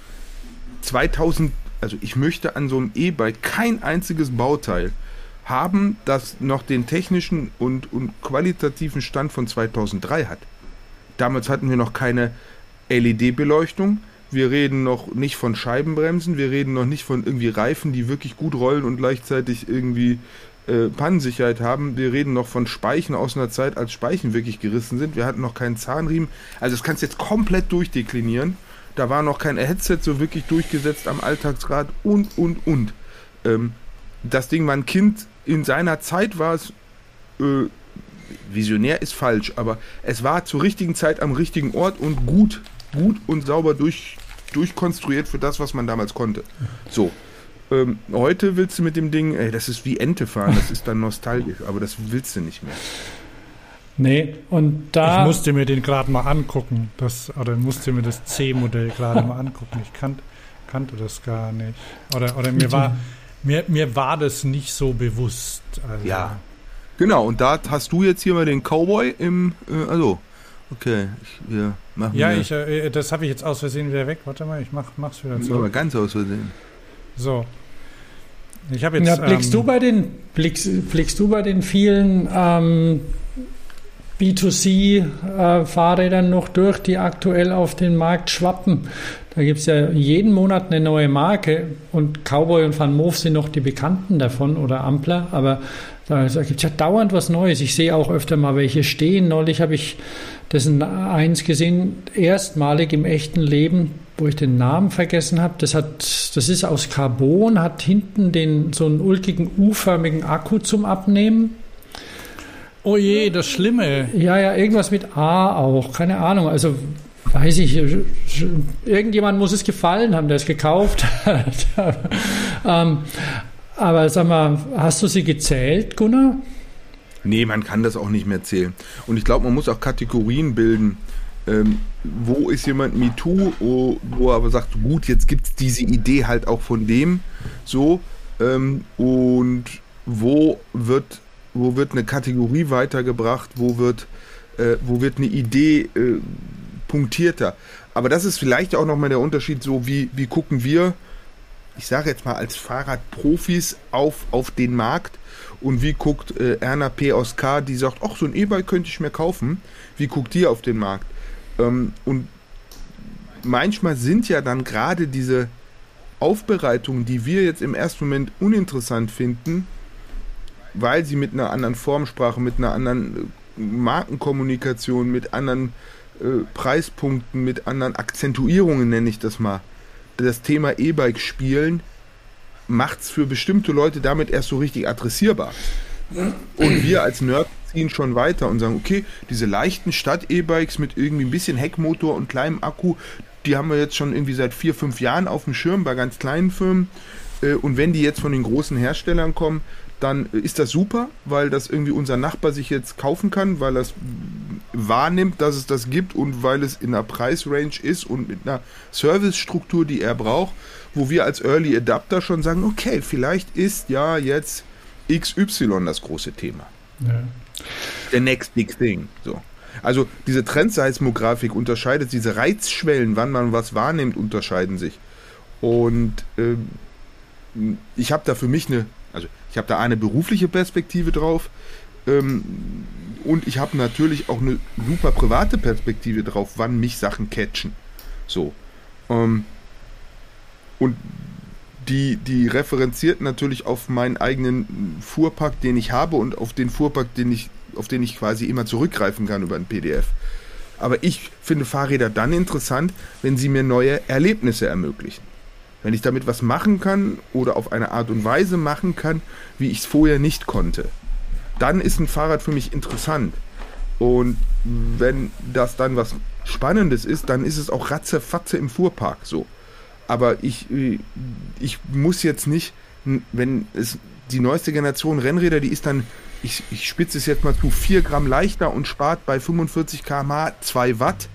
2000 also ich möchte an so einem E-Bike kein einziges Bauteil haben, das noch den technischen und, und qualitativen Stand von 2003 hat. Damals hatten wir noch keine LED-Beleuchtung. Wir reden noch nicht von Scheibenbremsen. Wir reden noch nicht von irgendwie Reifen, die wirklich gut rollen und gleichzeitig irgendwie äh, Pannensicherheit haben. Wir reden noch von Speichen aus einer Zeit, als Speichen wirklich gerissen sind. Wir hatten noch keinen Zahnriemen. Also das kannst du jetzt komplett durchdeklinieren. Da war noch kein Headset so wirklich durchgesetzt am Alltagsrad und, und, und. Ähm, das Ding war ein Kind, in seiner Zeit war es, äh, visionär ist falsch, aber es war zur richtigen Zeit am richtigen Ort und gut, gut und sauber durch, durchkonstruiert für das, was man damals konnte. So. Ähm, heute willst du mit dem Ding, ey, das ist wie Ente fahren, das ist dann nostalgisch, aber das willst du nicht mehr. Nee, und da. Ich musste mir den gerade mal angucken. Das, oder musste mir das C-Modell gerade mal angucken. Ich kan kannte das gar nicht. Oder, oder mir, war, mir, mir war das nicht so bewusst. Also. Ja. Genau, und da hast du jetzt hier mal den Cowboy im. Äh, also, okay, ich, wir machen. Ja, ich, äh, das habe ich jetzt aus Versehen wieder weg. Warte mal, ich mach, mach's wieder zurück. Aber ganz aus Versehen. So. Ich habe jetzt. Ja, blickst, ähm, du bei den, blickst, blickst du bei den vielen ähm, B2C-Fahrrädern noch durch, die aktuell auf den Markt schwappen. Da gibt es ja jeden Monat eine neue Marke und Cowboy und Van Moof sind noch die Bekannten davon oder Ampler, aber da, da gibt es ja dauernd was Neues. Ich sehe auch öfter mal welche stehen. Neulich habe ich dessen eins gesehen, erstmalig im echten Leben wo ich den Namen vergessen habe. Das hat, das ist aus Carbon, hat hinten den so einen ulkigen U-förmigen Akku zum Abnehmen. Oh je, das Schlimme. Ja, ja, irgendwas mit A auch, keine Ahnung. Also weiß ich, irgendjemand muss es gefallen haben, der es gekauft *laughs* hat. ähm, aber sag mal, hast du sie gezählt, Gunnar? Nee, man kann das auch nicht mehr zählen. Und ich glaube, man muss auch Kategorien bilden. Ähm, wo ist jemand MeToo, wo, wo er aber sagt, gut, jetzt gibt es diese Idee halt auch von dem so. Ähm, und wo wird, wo wird eine Kategorie weitergebracht, wo wird, äh, wo wird eine Idee äh, punktierter. Aber das ist vielleicht auch nochmal der Unterschied, so wie, wie gucken wir, ich sage jetzt mal als Fahrradprofis auf, auf den Markt und wie guckt äh, Erna P. aus K., die sagt, ach, so ein E-Bike könnte ich mir kaufen. Wie guckt die auf den Markt? Ähm, und manchmal sind ja dann gerade diese Aufbereitungen, die wir jetzt im ersten Moment uninteressant finden, weil sie mit einer anderen Formsprache, mit einer anderen äh, Markenkommunikation, mit anderen äh, Preispunkten, mit anderen Akzentuierungen, nenne ich das mal, das Thema E-Bike spielen, macht es für bestimmte Leute damit erst so richtig adressierbar. Und wir als Nerd ziehen schon weiter und sagen, okay, diese leichten Stadt-E-Bikes mit irgendwie ein bisschen Heckmotor und kleinem Akku, die haben wir jetzt schon irgendwie seit vier, fünf Jahren auf dem Schirm bei ganz kleinen Firmen. Äh, und wenn die jetzt von den großen Herstellern kommen, dann ist das super, weil das irgendwie unser Nachbar sich jetzt kaufen kann, weil er es wahrnimmt, dass es das gibt und weil es in einer Preisrange ist und mit einer Servicestruktur, die er braucht, wo wir als Early Adapter schon sagen, okay, vielleicht ist ja jetzt XY das große Thema. Ja. Der next big thing. So. Also diese Trendseismografik unterscheidet, diese Reizschwellen, wann man was wahrnimmt, unterscheiden sich. Und äh, ich habe da für mich eine ich habe da eine berufliche Perspektive drauf ähm, und ich habe natürlich auch eine super private Perspektive drauf, wann mich Sachen catchen. So. Ähm, und die, die referenziert natürlich auf meinen eigenen Fuhrpark, den ich habe und auf den Fuhrpark, den ich, auf den ich quasi immer zurückgreifen kann über ein PDF. Aber ich finde Fahrräder dann interessant, wenn sie mir neue Erlebnisse ermöglichen. Wenn ich damit was machen kann oder auf eine Art und Weise machen kann, wie ich es vorher nicht konnte, dann ist ein Fahrrad für mich interessant. Und wenn das dann was Spannendes ist, dann ist es auch ratzefatze im Fuhrpark so. Aber ich, ich muss jetzt nicht, wenn es die neueste Generation Rennräder, die ist dann, ich, ich spitze es jetzt mal zu, 4 Gramm leichter und spart bei 45 km/h 2 Watt.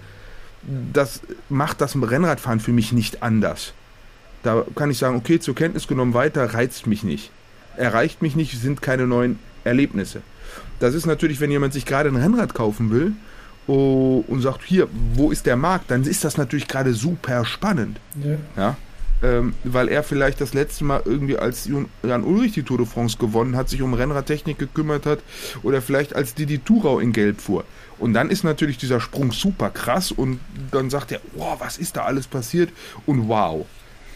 Das macht das Rennradfahren für mich nicht anders. Da kann ich sagen, okay, zur Kenntnis genommen weiter, reizt mich nicht. Erreicht mich nicht, sind keine neuen Erlebnisse. Das ist natürlich, wenn jemand sich gerade ein Rennrad kaufen will oh, und sagt, hier, wo ist der Markt, dann ist das natürlich gerade super spannend. Ja. ja? Ähm, weil er vielleicht das letzte Mal irgendwie als Jan Ulrich die Tour de France gewonnen hat, sich um Rennradtechnik gekümmert hat oder vielleicht als Didi Thurau in Gelb fuhr. Und dann ist natürlich dieser Sprung super krass und dann sagt er, wow, was ist da alles passiert und wow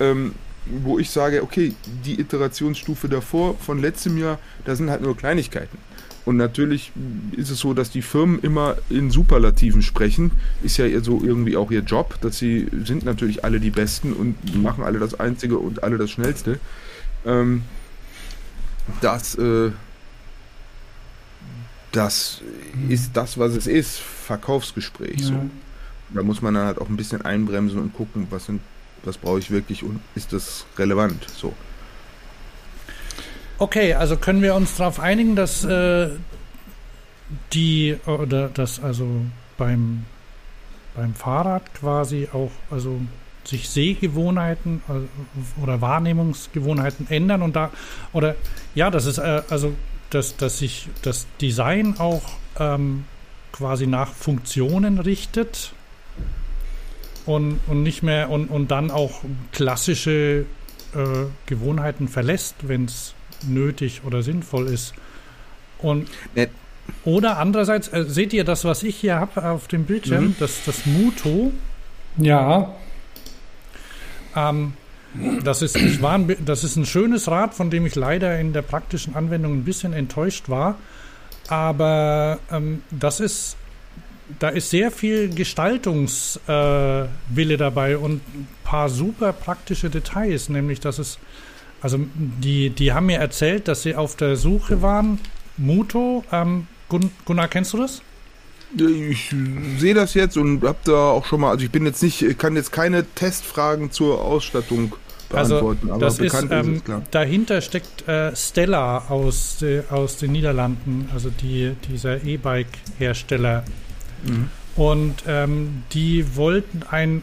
ähm, wo ich sage, okay, die Iterationsstufe davor von letztem Jahr, da sind halt nur Kleinigkeiten. Und natürlich ist es so, dass die Firmen immer in Superlativen sprechen. Ist ja so irgendwie auch ihr Job, dass sie sind natürlich alle die Besten und machen alle das Einzige und alle das Schnellste. Ähm, das, äh, das ist das, was es ist. Verkaufsgespräch. Ja. So. Da muss man dann halt auch ein bisschen einbremsen und gucken, was sind was brauche ich wirklich und ist das relevant? So. Okay, also können wir uns darauf einigen, dass äh, die oder dass also beim beim Fahrrad quasi auch also sich Sehgewohnheiten äh, oder Wahrnehmungsgewohnheiten ändern und da oder ja, das ist äh, also dass dass sich das Design auch ähm, quasi nach Funktionen richtet und, und nicht mehr und, und dann auch klassische äh, Gewohnheiten verlässt, wenn es nötig oder sinnvoll ist. Und Net. oder andererseits, äh, seht ihr das, was ich hier habe auf dem Bildschirm, mhm. das, das Muto? Ja. Ähm, das ist, ich war ein, das ist ein schönes Rad, von dem ich leider in der praktischen Anwendung ein bisschen enttäuscht war. Aber ähm, das ist da ist sehr viel Gestaltungswille äh, dabei und paar super praktische Details, nämlich dass es, also die, die haben mir erzählt, dass sie auf der Suche waren. Muto, ähm, Gun Gunnar, kennst du das? Ich sehe das jetzt und habe da auch schon mal, also ich bin jetzt nicht, kann jetzt keine Testfragen zur Ausstattung beantworten, also, das ist, ähm, ist klar. Dahinter steckt äh, Stella aus, äh, aus den Niederlanden, also die, dieser E-Bike-Hersteller. Mhm. Und ähm, die wollten ein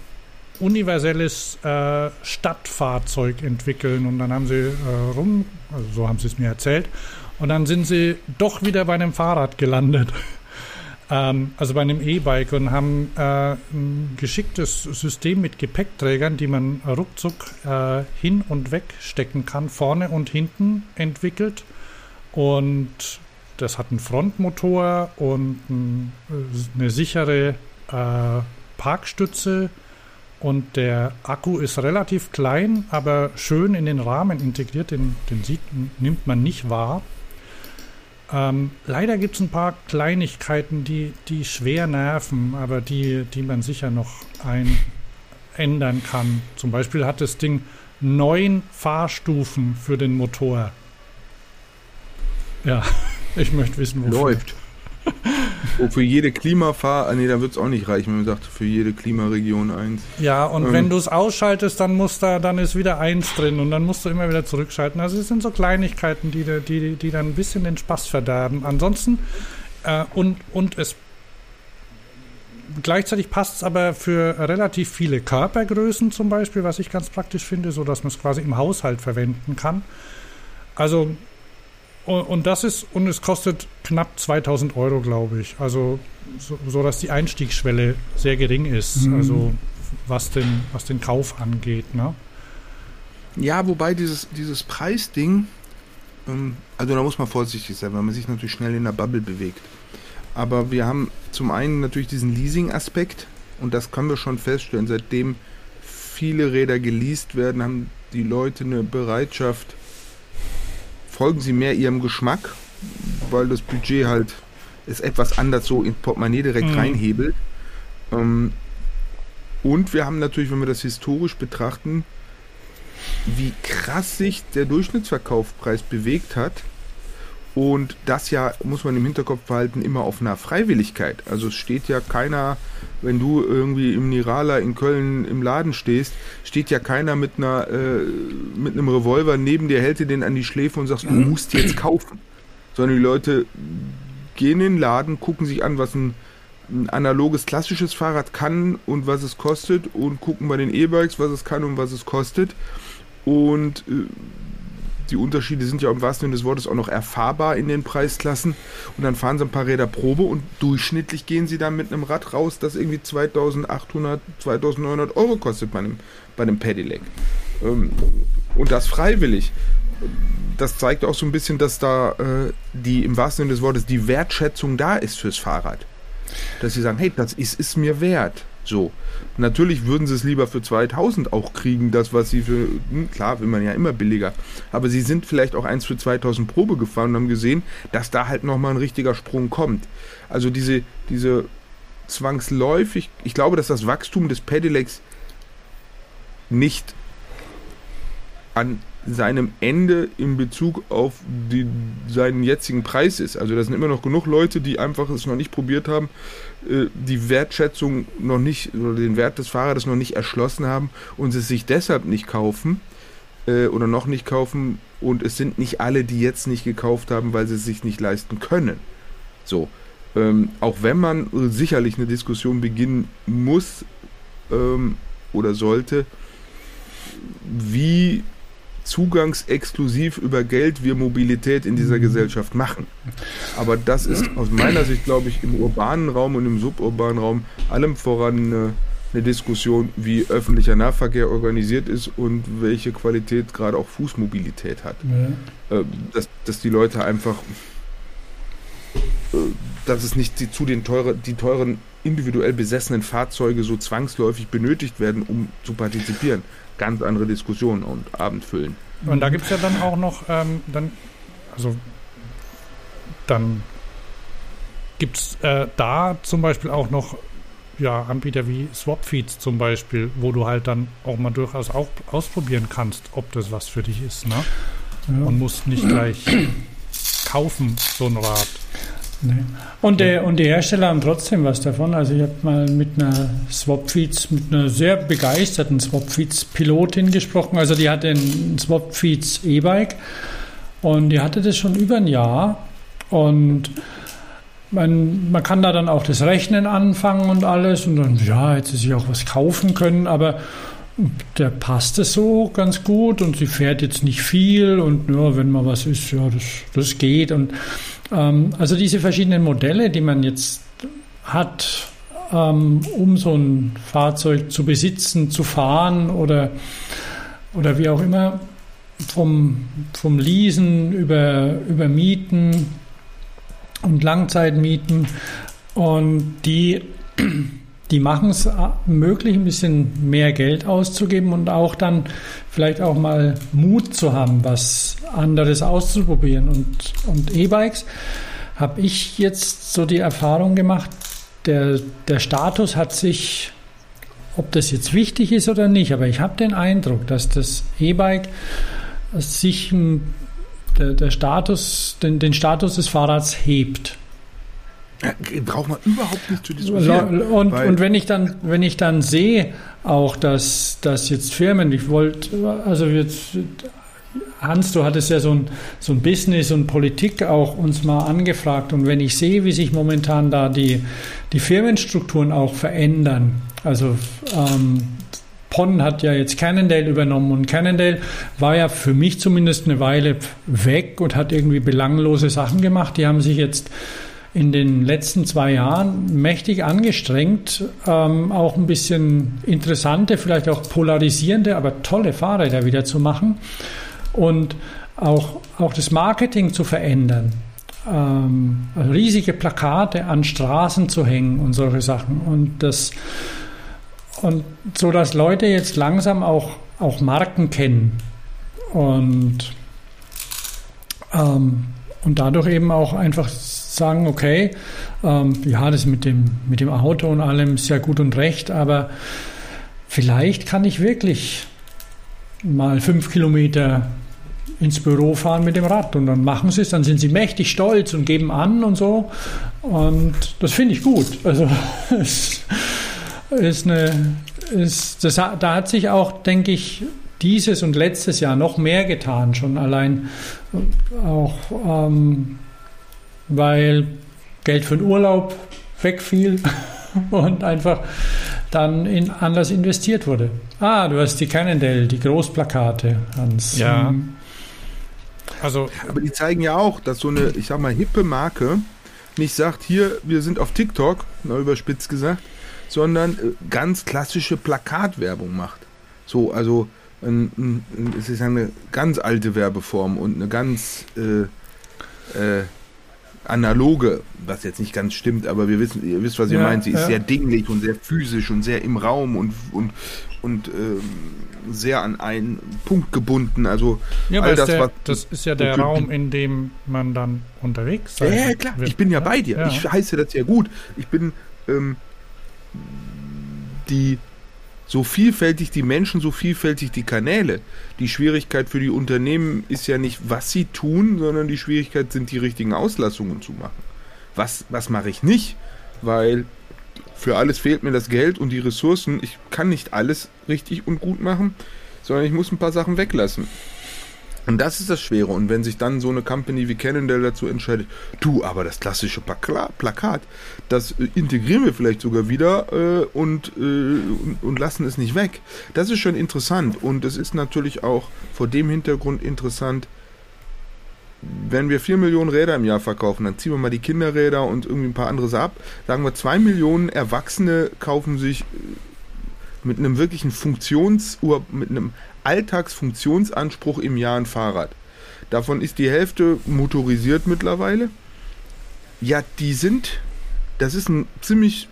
universelles äh, Stadtfahrzeug entwickeln und dann haben sie äh, rum, also so haben sie es mir erzählt, und dann sind sie doch wieder bei einem Fahrrad gelandet. *laughs* ähm, also bei einem E-Bike und haben äh, ein geschicktes System mit Gepäckträgern, die man ruckzuck äh, hin und weg stecken kann, vorne und hinten entwickelt. Und das hat einen Frontmotor und ein, eine sichere äh, Parkstütze. Und der Akku ist relativ klein, aber schön in den Rahmen integriert. Den, den sieht, nimmt man nicht wahr. Ähm, leider gibt es ein paar Kleinigkeiten, die, die schwer nerven, aber die, die man sicher noch ein ändern kann. Zum Beispiel hat das Ding neun Fahrstufen für den Motor. Ja, ich möchte wissen, wofür. Läuft. *laughs* Oh, für jede Klimafahr, ah, nee, da wird es auch nicht reichen, wenn man sagt, für jede Klimaregion eins. Ja, und ähm. wenn du es ausschaltest, dann muss da, dann ist wieder eins drin und dann musst du immer wieder zurückschalten. Also es sind so Kleinigkeiten, die, die, die dann ein bisschen den Spaß verderben. Ansonsten, äh, und, und es gleichzeitig passt es aber für relativ viele Körpergrößen zum Beispiel, was ich ganz praktisch finde, so dass man es quasi im Haushalt verwenden kann. Also und das ist, und es kostet knapp 2000 Euro, glaube ich. Also, so, so, dass die Einstiegsschwelle sehr gering ist. Mhm. Also, was den, was den Kauf angeht, ne? Ja, wobei dieses, dieses Preisding, ähm, also da muss man vorsichtig sein, weil man sich natürlich schnell in der Bubble bewegt. Aber wir haben zum einen natürlich diesen Leasing-Aspekt und das können wir schon feststellen. Seitdem viele Räder geleast werden, haben die Leute eine Bereitschaft, folgen sie mehr ihrem Geschmack, weil das Budget halt ist etwas anders so in Portemonnaie direkt mhm. reinhebelt. Ähm, und wir haben natürlich, wenn wir das historisch betrachten, wie krass sich der Durchschnittsverkaufspreis bewegt hat und das ja, muss man im Hinterkopf behalten, immer auf einer Freiwilligkeit. Also es steht ja keiner, wenn du irgendwie im Nirala in Köln im Laden stehst, steht ja keiner mit einer äh, mit einem Revolver neben dir, hält dir den an die Schläfe und sagst, du musst jetzt kaufen. Sondern die Leute gehen in den Laden, gucken sich an, was ein, ein analoges klassisches Fahrrad kann und was es kostet und gucken bei den E-Bikes, was es kann und was es kostet. Und äh, die Unterschiede sind ja im wahrsten Sinne des Wortes auch noch erfahrbar in den Preisklassen. Und dann fahren sie ein paar Räder Probe und durchschnittlich gehen sie dann mit einem Rad raus, das irgendwie 2800, 2900 Euro kostet bei einem, bei einem Pedelec. Ähm, und das freiwillig. Das zeigt auch so ein bisschen, dass da äh, die im wahrsten Sinne des Wortes die Wertschätzung da ist fürs Fahrrad. Dass sie sagen, hey, das ist, ist mir wert. So. Natürlich würden sie es lieber für 2000 auch kriegen, das, was sie für, hm, klar, will man ja immer billiger. Aber sie sind vielleicht auch eins für 2000 Probe gefahren und haben gesehen, dass da halt nochmal ein richtiger Sprung kommt. Also diese, diese zwangsläufig, ich glaube, dass das Wachstum des Pedelecs nicht an seinem Ende in Bezug auf die, seinen jetzigen Preis ist. Also da sind immer noch genug Leute, die einfach es noch nicht probiert haben, die Wertschätzung noch nicht oder den Wert des Fahrrades noch nicht erschlossen haben und es sich deshalb nicht kaufen äh, oder noch nicht kaufen und es sind nicht alle, die jetzt nicht gekauft haben, weil sie es sich nicht leisten können. So. Ähm, auch wenn man sicherlich eine Diskussion beginnen muss ähm, oder sollte, wie zugangsexklusiv über Geld wir Mobilität in dieser. Gesellschaft machen. Aber das ist aus meiner Sicht, glaube ich, im urbanen Raum und im suburbanen Raum allem voran eine, eine Diskussion, wie öffentlicher Nahverkehr organisiert ist und welche Qualität gerade auch Fußmobilität hat. Ja. Ähm, dass, dass die Leute einfach, äh, dass es nicht die, zu den teure, die teuren individuell besessenen Fahrzeuge so zwangsläufig benötigt werden, um zu partizipieren ganz andere Diskussionen und Abend füllen. Und da gibt es ja dann auch noch, ähm, dann, also dann gibt es äh, da zum Beispiel auch noch ja, Anbieter wie Swapfeeds zum Beispiel, wo du halt dann auch mal durchaus auch ausprobieren kannst, ob das was für dich ist. Ne? Ja. Und musst nicht gleich kaufen, so ein Rad. Nee. Und, der, und die Hersteller haben trotzdem was davon. Also ich habe mal mit einer Swapfeeds, mit einer sehr begeisterten Swapfeeds-Pilotin gesprochen. Also die hatte ein Swapfeeds E-Bike und die hatte das schon über ein Jahr. Und man, man kann da dann auch das Rechnen anfangen und alles. Und dann, ja, hätte sie sich auch was kaufen können, aber der passt es so ganz gut und sie fährt jetzt nicht viel und ja, wenn mal was ist, ja, das, das geht. Und ähm, also diese verschiedenen Modelle, die man jetzt hat, ähm, um so ein Fahrzeug zu besitzen, zu fahren oder, oder wie auch immer, vom, vom Leasen über, über Mieten und Langzeitmieten. Und die, die machen es möglich, ein bisschen mehr Geld auszugeben und auch dann vielleicht auch mal Mut zu haben, was anderes auszuprobieren. Und, und E-Bikes habe ich jetzt so die Erfahrung gemacht, der, der Status hat sich, ob das jetzt wichtig ist oder nicht, aber ich habe den Eindruck, dass das E-Bike sich der, der Status, den, den Status des Fahrrads hebt. Braucht man überhaupt nicht zu diskutieren. Und, und wenn ich dann, wenn ich dann sehe, auch dass, dass jetzt Firmen, ich wollte, also jetzt, Hans, du hattest ja so ein, so ein Business und Politik auch uns mal angefragt. Und wenn ich sehe, wie sich momentan da die, die Firmenstrukturen auch verändern, also ähm, PON hat ja jetzt Cannondale übernommen und Cannondale war ja für mich zumindest eine Weile weg und hat irgendwie belanglose Sachen gemacht. Die haben sich jetzt in den letzten zwei Jahren mächtig angestrengt, ähm, auch ein bisschen interessante, vielleicht auch polarisierende, aber tolle Fahrräder wieder zu machen und auch, auch das Marketing zu verändern. Ähm, riesige Plakate an Straßen zu hängen und solche Sachen. Und das und so dass Leute jetzt langsam auch, auch Marken kennen und, ähm, und dadurch eben auch einfach sagen, okay, ähm, ja, das mit dem, mit dem Auto und allem ist ja gut und recht, aber vielleicht kann ich wirklich mal fünf Kilometer ins Büro fahren mit dem Rad und dann machen sie es, dann sind sie mächtig stolz und geben an und so und das finde ich gut. Also *laughs* es ist eine, ist, das, da hat sich auch, denke ich, dieses und letztes Jahr noch mehr getan, schon allein auch, ähm, weil Geld für den Urlaub wegfiel *laughs* und einfach dann in anders investiert wurde. Ah, du hast die Cannondale, die Großplakate, Hans. Ja. Mhm. Also, aber die zeigen ja auch, dass so eine, ich sag mal, hippe Marke nicht sagt, hier, wir sind auf TikTok, mal überspitzt gesagt, sondern äh, ganz klassische Plakatwerbung macht. So, also ein, ein, es ist eine ganz alte Werbeform und eine ganz äh, äh, analoge, was jetzt nicht ganz stimmt, aber wir wissen, ihr wisst, was ihr ja, meint. Sie ja. ist sehr dinglich und sehr physisch und sehr im Raum und und und ähm, sehr an einen Punkt gebunden. Also ja, all das, der, das ist ja der Raum, in dem man dann unterwegs sein Ja, klar. Wird. Ich bin ja bei dir. Ich heiße das ja gut. Ich bin ähm, die so vielfältig die Menschen, so vielfältig die Kanäle. Die Schwierigkeit für die Unternehmen ist ja nicht, was sie tun, sondern die Schwierigkeit sind, die richtigen Auslassungen zu machen. Was, was mache ich nicht? Weil für alles fehlt mir das Geld und die Ressourcen. Ich kann nicht alles richtig und gut machen, sondern ich muss ein paar Sachen weglassen. Und das ist das Schwere. Und wenn sich dann so eine Company wie Cannondale dazu entscheidet, du, aber das klassische Plakat, das äh, integrieren wir vielleicht sogar wieder äh, und, äh, und, und, lassen es nicht weg. Das ist schon interessant. Und es ist natürlich auch vor dem Hintergrund interessant, wenn wir 4 Millionen Räder im Jahr verkaufen, dann ziehen wir mal die Kinderräder und irgendwie ein paar andere ab. Sagen wir, 2 Millionen Erwachsene kaufen sich äh, mit einem wirklichen Funktions- mit einem Alltagsfunktionsanspruch im Jahr ein Fahrrad. Davon ist die Hälfte motorisiert mittlerweile. Ja, die sind, das ist ein ziemlich,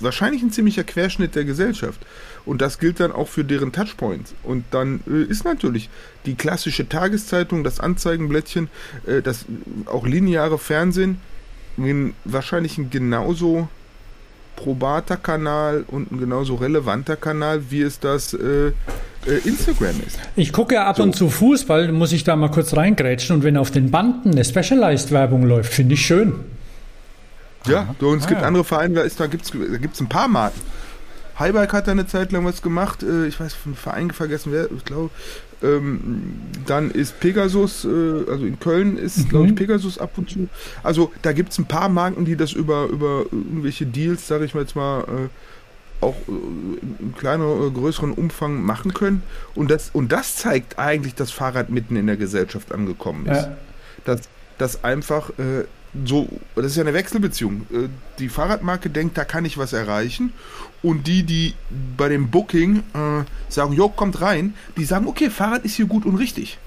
wahrscheinlich ein ziemlicher Querschnitt der Gesellschaft. Und das gilt dann auch für deren Touchpoints. Und dann äh, ist natürlich die klassische Tageszeitung, das Anzeigenblättchen, äh, das auch lineare Fernsehen wahrscheinlich ein genauso probater Kanal und ein genauso relevanter Kanal, wie es das äh, äh, Instagram ist. Ich gucke ab so. und zu Fußball, muss ich da mal kurz reingrätschen und wenn auf den Banden eine Specialized-Werbung läuft, finde ich schön. Ja, so, und es ah, gibt ja. andere Vereine, da, ist, da gibt es da gibt's ein paar Marken. Highbike hat da eine Zeit lang was gemacht, äh, ich weiß, von Verein vergessen, wer, ich glaube, ähm, dann ist Pegasus, äh, also in Köln ist, mhm. glaube ich, Pegasus ab und zu. Also da gibt es ein paar Marken, die das über, über irgendwelche Deals, sage ich mal jetzt mal, äh, auch äh, in kleineren oder größeren Umfang machen können. Und das, und das zeigt eigentlich, dass Fahrrad mitten in der Gesellschaft angekommen ist. Ja. Dass, dass einfach äh, so, das ist ja eine Wechselbeziehung. Äh, die Fahrradmarke denkt, da kann ich was erreichen. Und die, die bei dem Booking äh, sagen, jo, kommt rein, die sagen, okay, Fahrrad ist hier gut und richtig.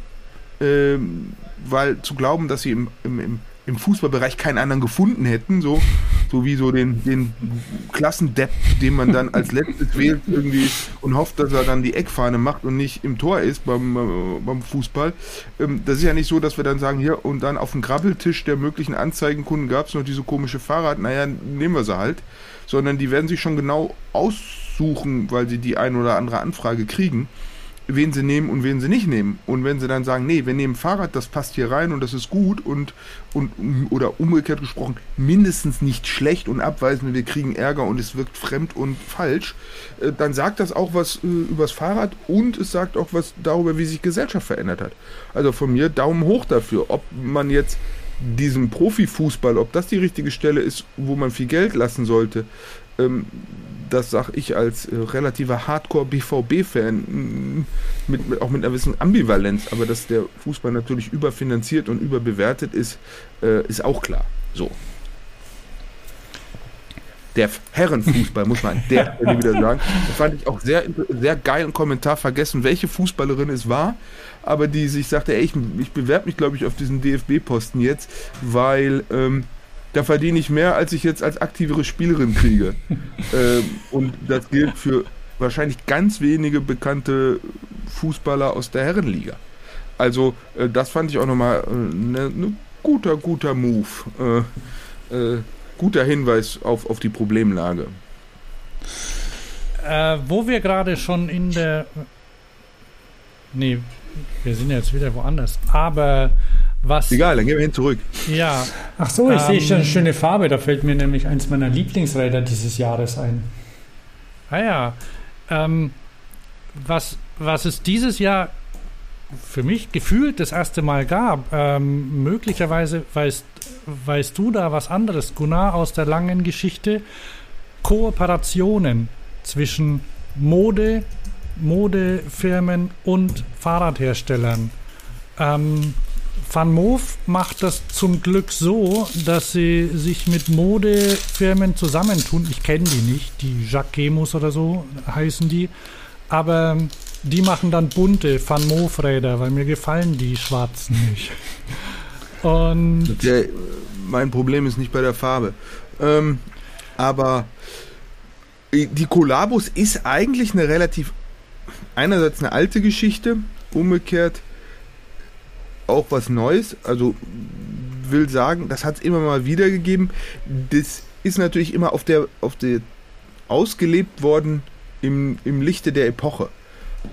Ähm, weil zu glauben, dass sie im, im, im im Fußballbereich keinen anderen gefunden hätten, so, so wie so den, den Klassendepp, den man dann als letztes wählt irgendwie und hofft, dass er dann die Eckfahne macht und nicht im Tor ist beim, äh, beim Fußball. Ähm, das ist ja nicht so, dass wir dann sagen, hier und dann auf dem Grabbeltisch der möglichen Anzeigenkunden gab es noch diese komische Fahrrad, naja, nehmen wir sie halt, sondern die werden sich schon genau aussuchen, weil sie die ein oder andere Anfrage kriegen wen sie nehmen und wen sie nicht nehmen. Und wenn sie dann sagen, nee, wir nehmen Fahrrad, das passt hier rein und das ist gut und, und oder umgekehrt gesprochen, mindestens nicht schlecht und abweisend, wir kriegen Ärger und es wirkt fremd und falsch, äh, dann sagt das auch was äh, übers Fahrrad und es sagt auch was darüber, wie sich Gesellschaft verändert hat. Also von mir Daumen hoch dafür, ob man jetzt diesem Profifußball, ob das die richtige Stelle ist, wo man viel Geld lassen sollte, ähm, das sage ich als äh, relativer Hardcore-BVB-Fan, mit, mit, auch mit einer gewissen Ambivalenz, aber dass der Fußball natürlich überfinanziert und überbewertet ist, äh, ist auch klar. So. Der Herrenfußball, muss man an der *laughs* Stelle wieder sagen. Da fand ich auch sehr, sehr geil einen Kommentar vergessen, welche Fußballerin es war, aber die sich sagte, ey, ich, ich bewerbe mich, glaube ich, auf diesen DFB-Posten jetzt, weil ähm, da verdiene ich mehr, als ich jetzt als aktivere Spielerin kriege. *laughs* ähm, und das gilt für wahrscheinlich ganz wenige bekannte Fußballer aus der Herrenliga. Also äh, das fand ich auch nochmal ein äh, ne, ne guter, guter Move. Äh, äh, guter Hinweis auf, auf die Problemlage. Äh, wo wir gerade schon in der... Nee, wir sind jetzt wieder woanders. Aber was. Egal, dann gehen wir hin zurück. Ja. Ach so, ich ähm, sehe schon eine schöne Farbe. Da fällt mir nämlich eins meiner Lieblingsräder dieses Jahres ein. Ah ja. Ähm, was, was es dieses Jahr für mich gefühlt das erste Mal gab, ähm, möglicherweise weißt, weißt du da was anderes, Gunnar, aus der langen Geschichte, Kooperationen zwischen Mode, Modefirmen und Fahrradherstellern. Ähm, Van Moof macht das zum Glück so, dass sie sich mit Modefirmen zusammentun. Ich kenne die nicht, die Jacquemus oder so heißen die. Aber die machen dann bunte Van Moof Räder, weil mir gefallen die schwarzen *laughs* nicht. Und der, mein Problem ist nicht bei der Farbe. Ähm, aber die Kollabos ist eigentlich eine relativ einerseits eine alte Geschichte, umgekehrt auch was Neues. Also will sagen, das hat es immer mal wieder gegeben. Das ist natürlich immer auf der, auf der ausgelebt worden im, im Lichte der Epoche.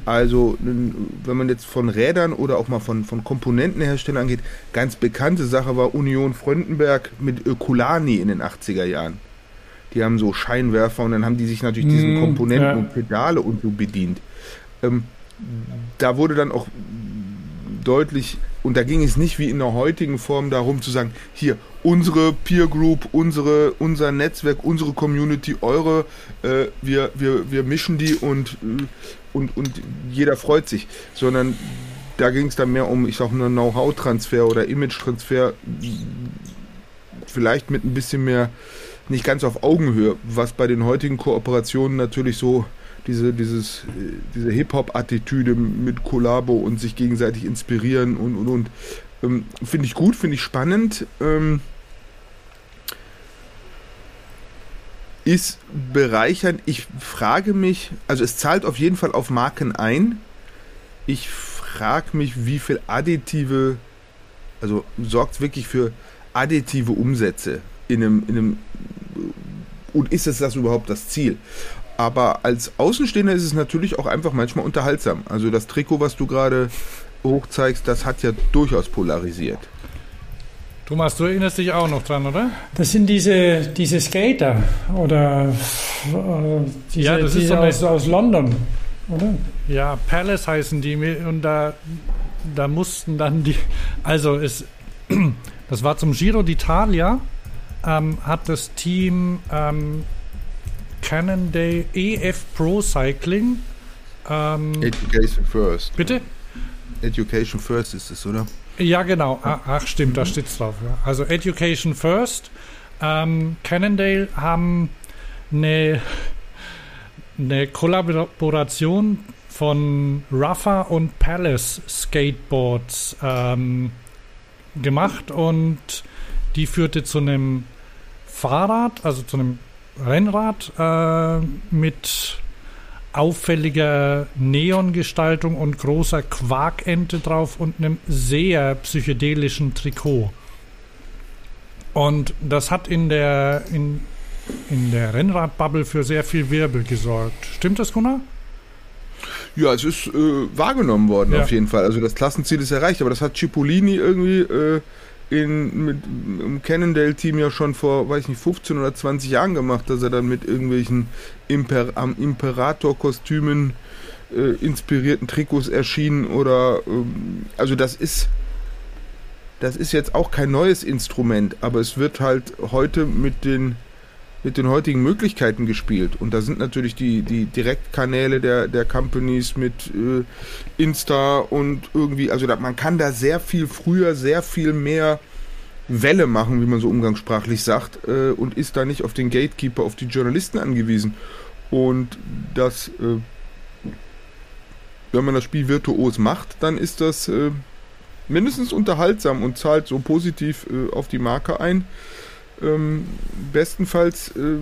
Also, wenn man jetzt von Rädern oder auch mal von, von Komponentenherstellern angeht, ganz bekannte Sache war Union Fröndenberg mit Ökulani in den 80er Jahren. Die haben so Scheinwerfer und dann haben die sich natürlich diesen mm, Komponenten ja. und Pedale und so bedient. Ähm, da wurde dann auch deutlich und da ging es nicht wie in der heutigen Form darum zu sagen, hier, unsere Peer Group, unsere, unser Netzwerk, unsere Community, eure, äh, wir, wir, wir mischen die und, äh, und, und jeder freut sich. Sondern da ging es dann mehr um, ich sag mal, Know-how-Transfer oder Image-Transfer, vielleicht mit ein bisschen mehr, nicht ganz auf Augenhöhe, was bei den heutigen Kooperationen natürlich so diese, dieses, diese Hip-Hop-Attitüde mit Kollabo und sich gegenseitig inspirieren und und und. Ähm, finde ich gut, finde ich spannend. Ähm, ist bereichernd. Ich frage mich, also es zahlt auf jeden Fall auf Marken ein. Ich frage mich, wie viel additive, also sorgt wirklich für additive Umsätze in einem, in einem und ist es das überhaupt das Ziel? Aber als Außenstehender ist es natürlich auch einfach manchmal unterhaltsam. Also das Trikot, was du gerade hochzeigst, das hat ja durchaus polarisiert. Thomas, du erinnerst dich auch noch dran, oder? Das sind diese, diese Skater oder äh, diese, Ja, das ist diese so eine- aus, aus London, oder? Ja, Palace heißen die und da, da mussten dann die, also es, *clears throat* das war zum Giro d'Italia, ähm, hat das Team ähm, Cannondale EF Pro Cycling, ähm, Education First. bitte? Education First ist es, oder? Ja, genau. Ah, Ach, stimmt, da steht's drauf. Ja. Also Education First. Ähm, Cannondale haben eine, eine Kollaboration von Rafa und Palace Skateboards ähm, gemacht und die führte zu einem Fahrrad, also zu einem Rennrad äh, mit auffälliger Neongestaltung und großer Quarkente drauf und einem sehr psychedelischen Trikot. Und das hat in der, in, in der Rennradbubble für sehr viel Wirbel gesorgt. Stimmt das, Gunnar? Ja, es ist äh, wahrgenommen worden Ja. auf jeden Fall. Also das Klassenziel ist erreicht, aber das hat Cipollini irgendwie äh, in, mit, im Cannondale-Team ja schon vor, weiß ich nicht, 15 oder 20 Jahren gemacht, dass er dann mit irgendwelchen Imper am Imperator-Kostümen äh, inspirierten Trikots erschien oder ähm, also das ist das ist jetzt auch kein neues Instrument, aber es wird halt heute mit den mit den heutigen Möglichkeiten gespielt. Und da sind natürlich die, die Direktkanäle der, der Companies mit äh, Insta und irgendwie, also da, man kann da sehr viel früher, sehr viel mehr Welle machen, wie man so umgangssprachlich sagt, äh, und ist da nicht auf den Gatekeeper, auf die Journalisten angewiesen. Und das, äh, wenn man das Spiel virtuos macht, dann ist das äh, mindestens unterhaltsam und zahlt so positiv äh, auf die Marke ein. Ähm, bestenfalls äh,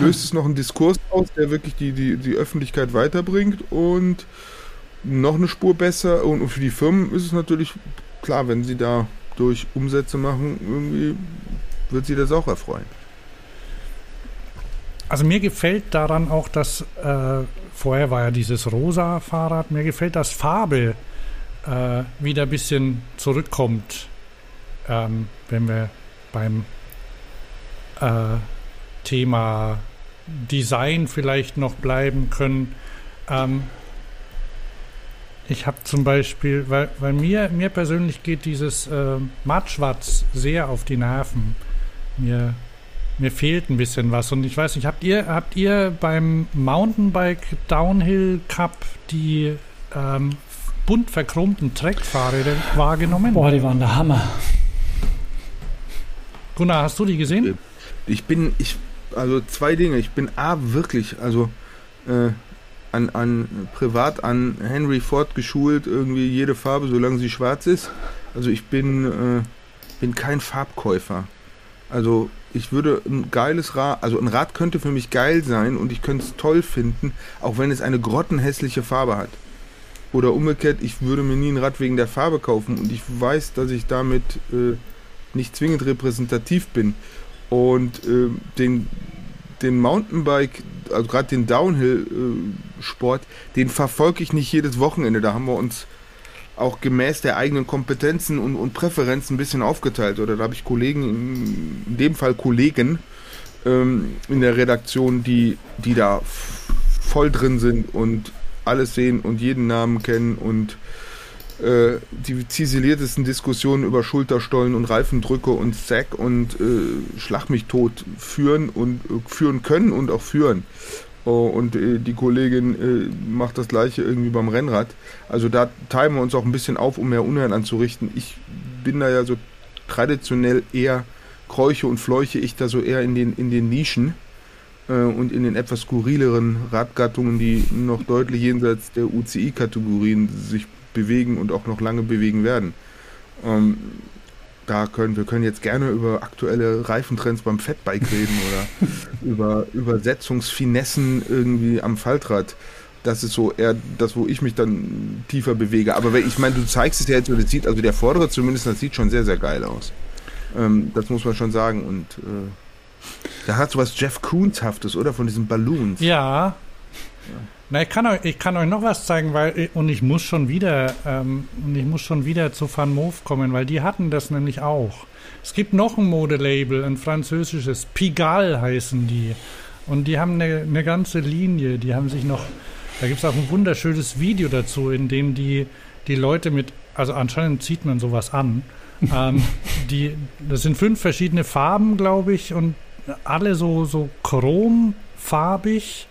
löst es noch einen Diskurs aus, der wirklich die, die, die Öffentlichkeit weiterbringt und noch eine Spur besser. Und, und für die Firmen ist es natürlich klar, wenn sie da durch Umsätze machen, irgendwie wird sie das auch erfreuen. Also mir gefällt daran auch, dass äh, vorher war ja dieses rosa Fahrrad, mir gefällt, dass Farbe äh, wieder ein bisschen zurückkommt, ähm, wenn wir beim äh, Thema Design vielleicht noch bleiben können. Ähm, ich habe zum Beispiel, weil, weil mir, mir persönlich geht dieses äh, Mattschwarz sehr auf die Nerven. Mir, mir fehlt ein bisschen was. Und ich weiß nicht, habt ihr, habt ihr beim Mountainbike Downhill Cup die ähm, bunt verchromten Trackfahrräder wahrgenommen? Boah, die waren der Hammer. Gunnar, hast du die gesehen? Ich bin, ich, also zwei Dinge. Ich bin A, wirklich, also äh, an, an privat an Henry Ford geschult, irgendwie jede Farbe, solange sie schwarz ist. Also ich bin, äh, bin kein Farbkäufer. Also ich würde ein geiles Rad, also ein Rad könnte für mich geil sein und ich könnte es toll finden, auch wenn es eine grottenhässliche Farbe hat. Oder umgekehrt, ich würde mir nie ein Rad wegen der Farbe kaufen und ich weiß, dass ich damit äh, nicht zwingend repräsentativ bin. Und äh, den, den Mountainbike, also gerade den Downhill-Sport, den verfolge ich nicht jedes Wochenende. Da haben wir uns auch gemäß der eigenen Kompetenzen und, und Präferenzen ein bisschen aufgeteilt. Oder da habe ich Kollegen, in, dem Fall Kollegen ähm, in der Redaktion, die, die da voll drin sind und alles sehen und jeden Namen kennen und äh, die ziseliertesten Diskussionen über Schulterstollen und Reifendrücke und Sack und äh, Schlag mich tot führen und äh, führen können und auch führen. Oh, und äh, die Kollegin äh, macht das gleiche irgendwie beim Rennrad. Also da teilen wir uns auch ein bisschen auf, um mehr Unheil anzurichten. Ich bin da ja so traditionell eher Kräuche und Fleuche, ich da so eher in den, in den Nischen äh, und in den etwas skurrileren Radgattungen, die noch deutlich jenseits der UCI-Kategorien sich bewegen und auch noch lange bewegen werden. Ähm, da können wir können jetzt gerne über aktuelle Reifentrends beim Fatbike reden oder *laughs* über Übersetzungsfinessen irgendwie am Faltrad. Das ist so eher das, wo ich mich dann tiefer bewege. Aber ich meine, du zeigst es ja jetzt, und es sieht, also der vordere zumindest, das sieht schon sehr, sehr geil aus. Ähm, das muss man schon sagen. Und äh, Da hat sowas Jeff Koons-haftes, oder? Von diesen Balloons. Ja. Na, ich kann, euch, ich kann euch noch was zeigen, weil und ich muss schon wieder ähm, und ich muss schon wieder zu Van Move kommen, weil die hatten das nämlich auch. Es gibt noch ein Modelabel, ein französisches, Pigalle heißen die. Und die haben eine, eine ganze Linie, die haben sich noch, da gibt es auch ein wunderschönes Video dazu, in dem die, die Leute mit, also anscheinend zieht man sowas an. *laughs* ähm, die, das sind fünf verschiedene Farben, glaube ich, und alle so, so chromfarbig.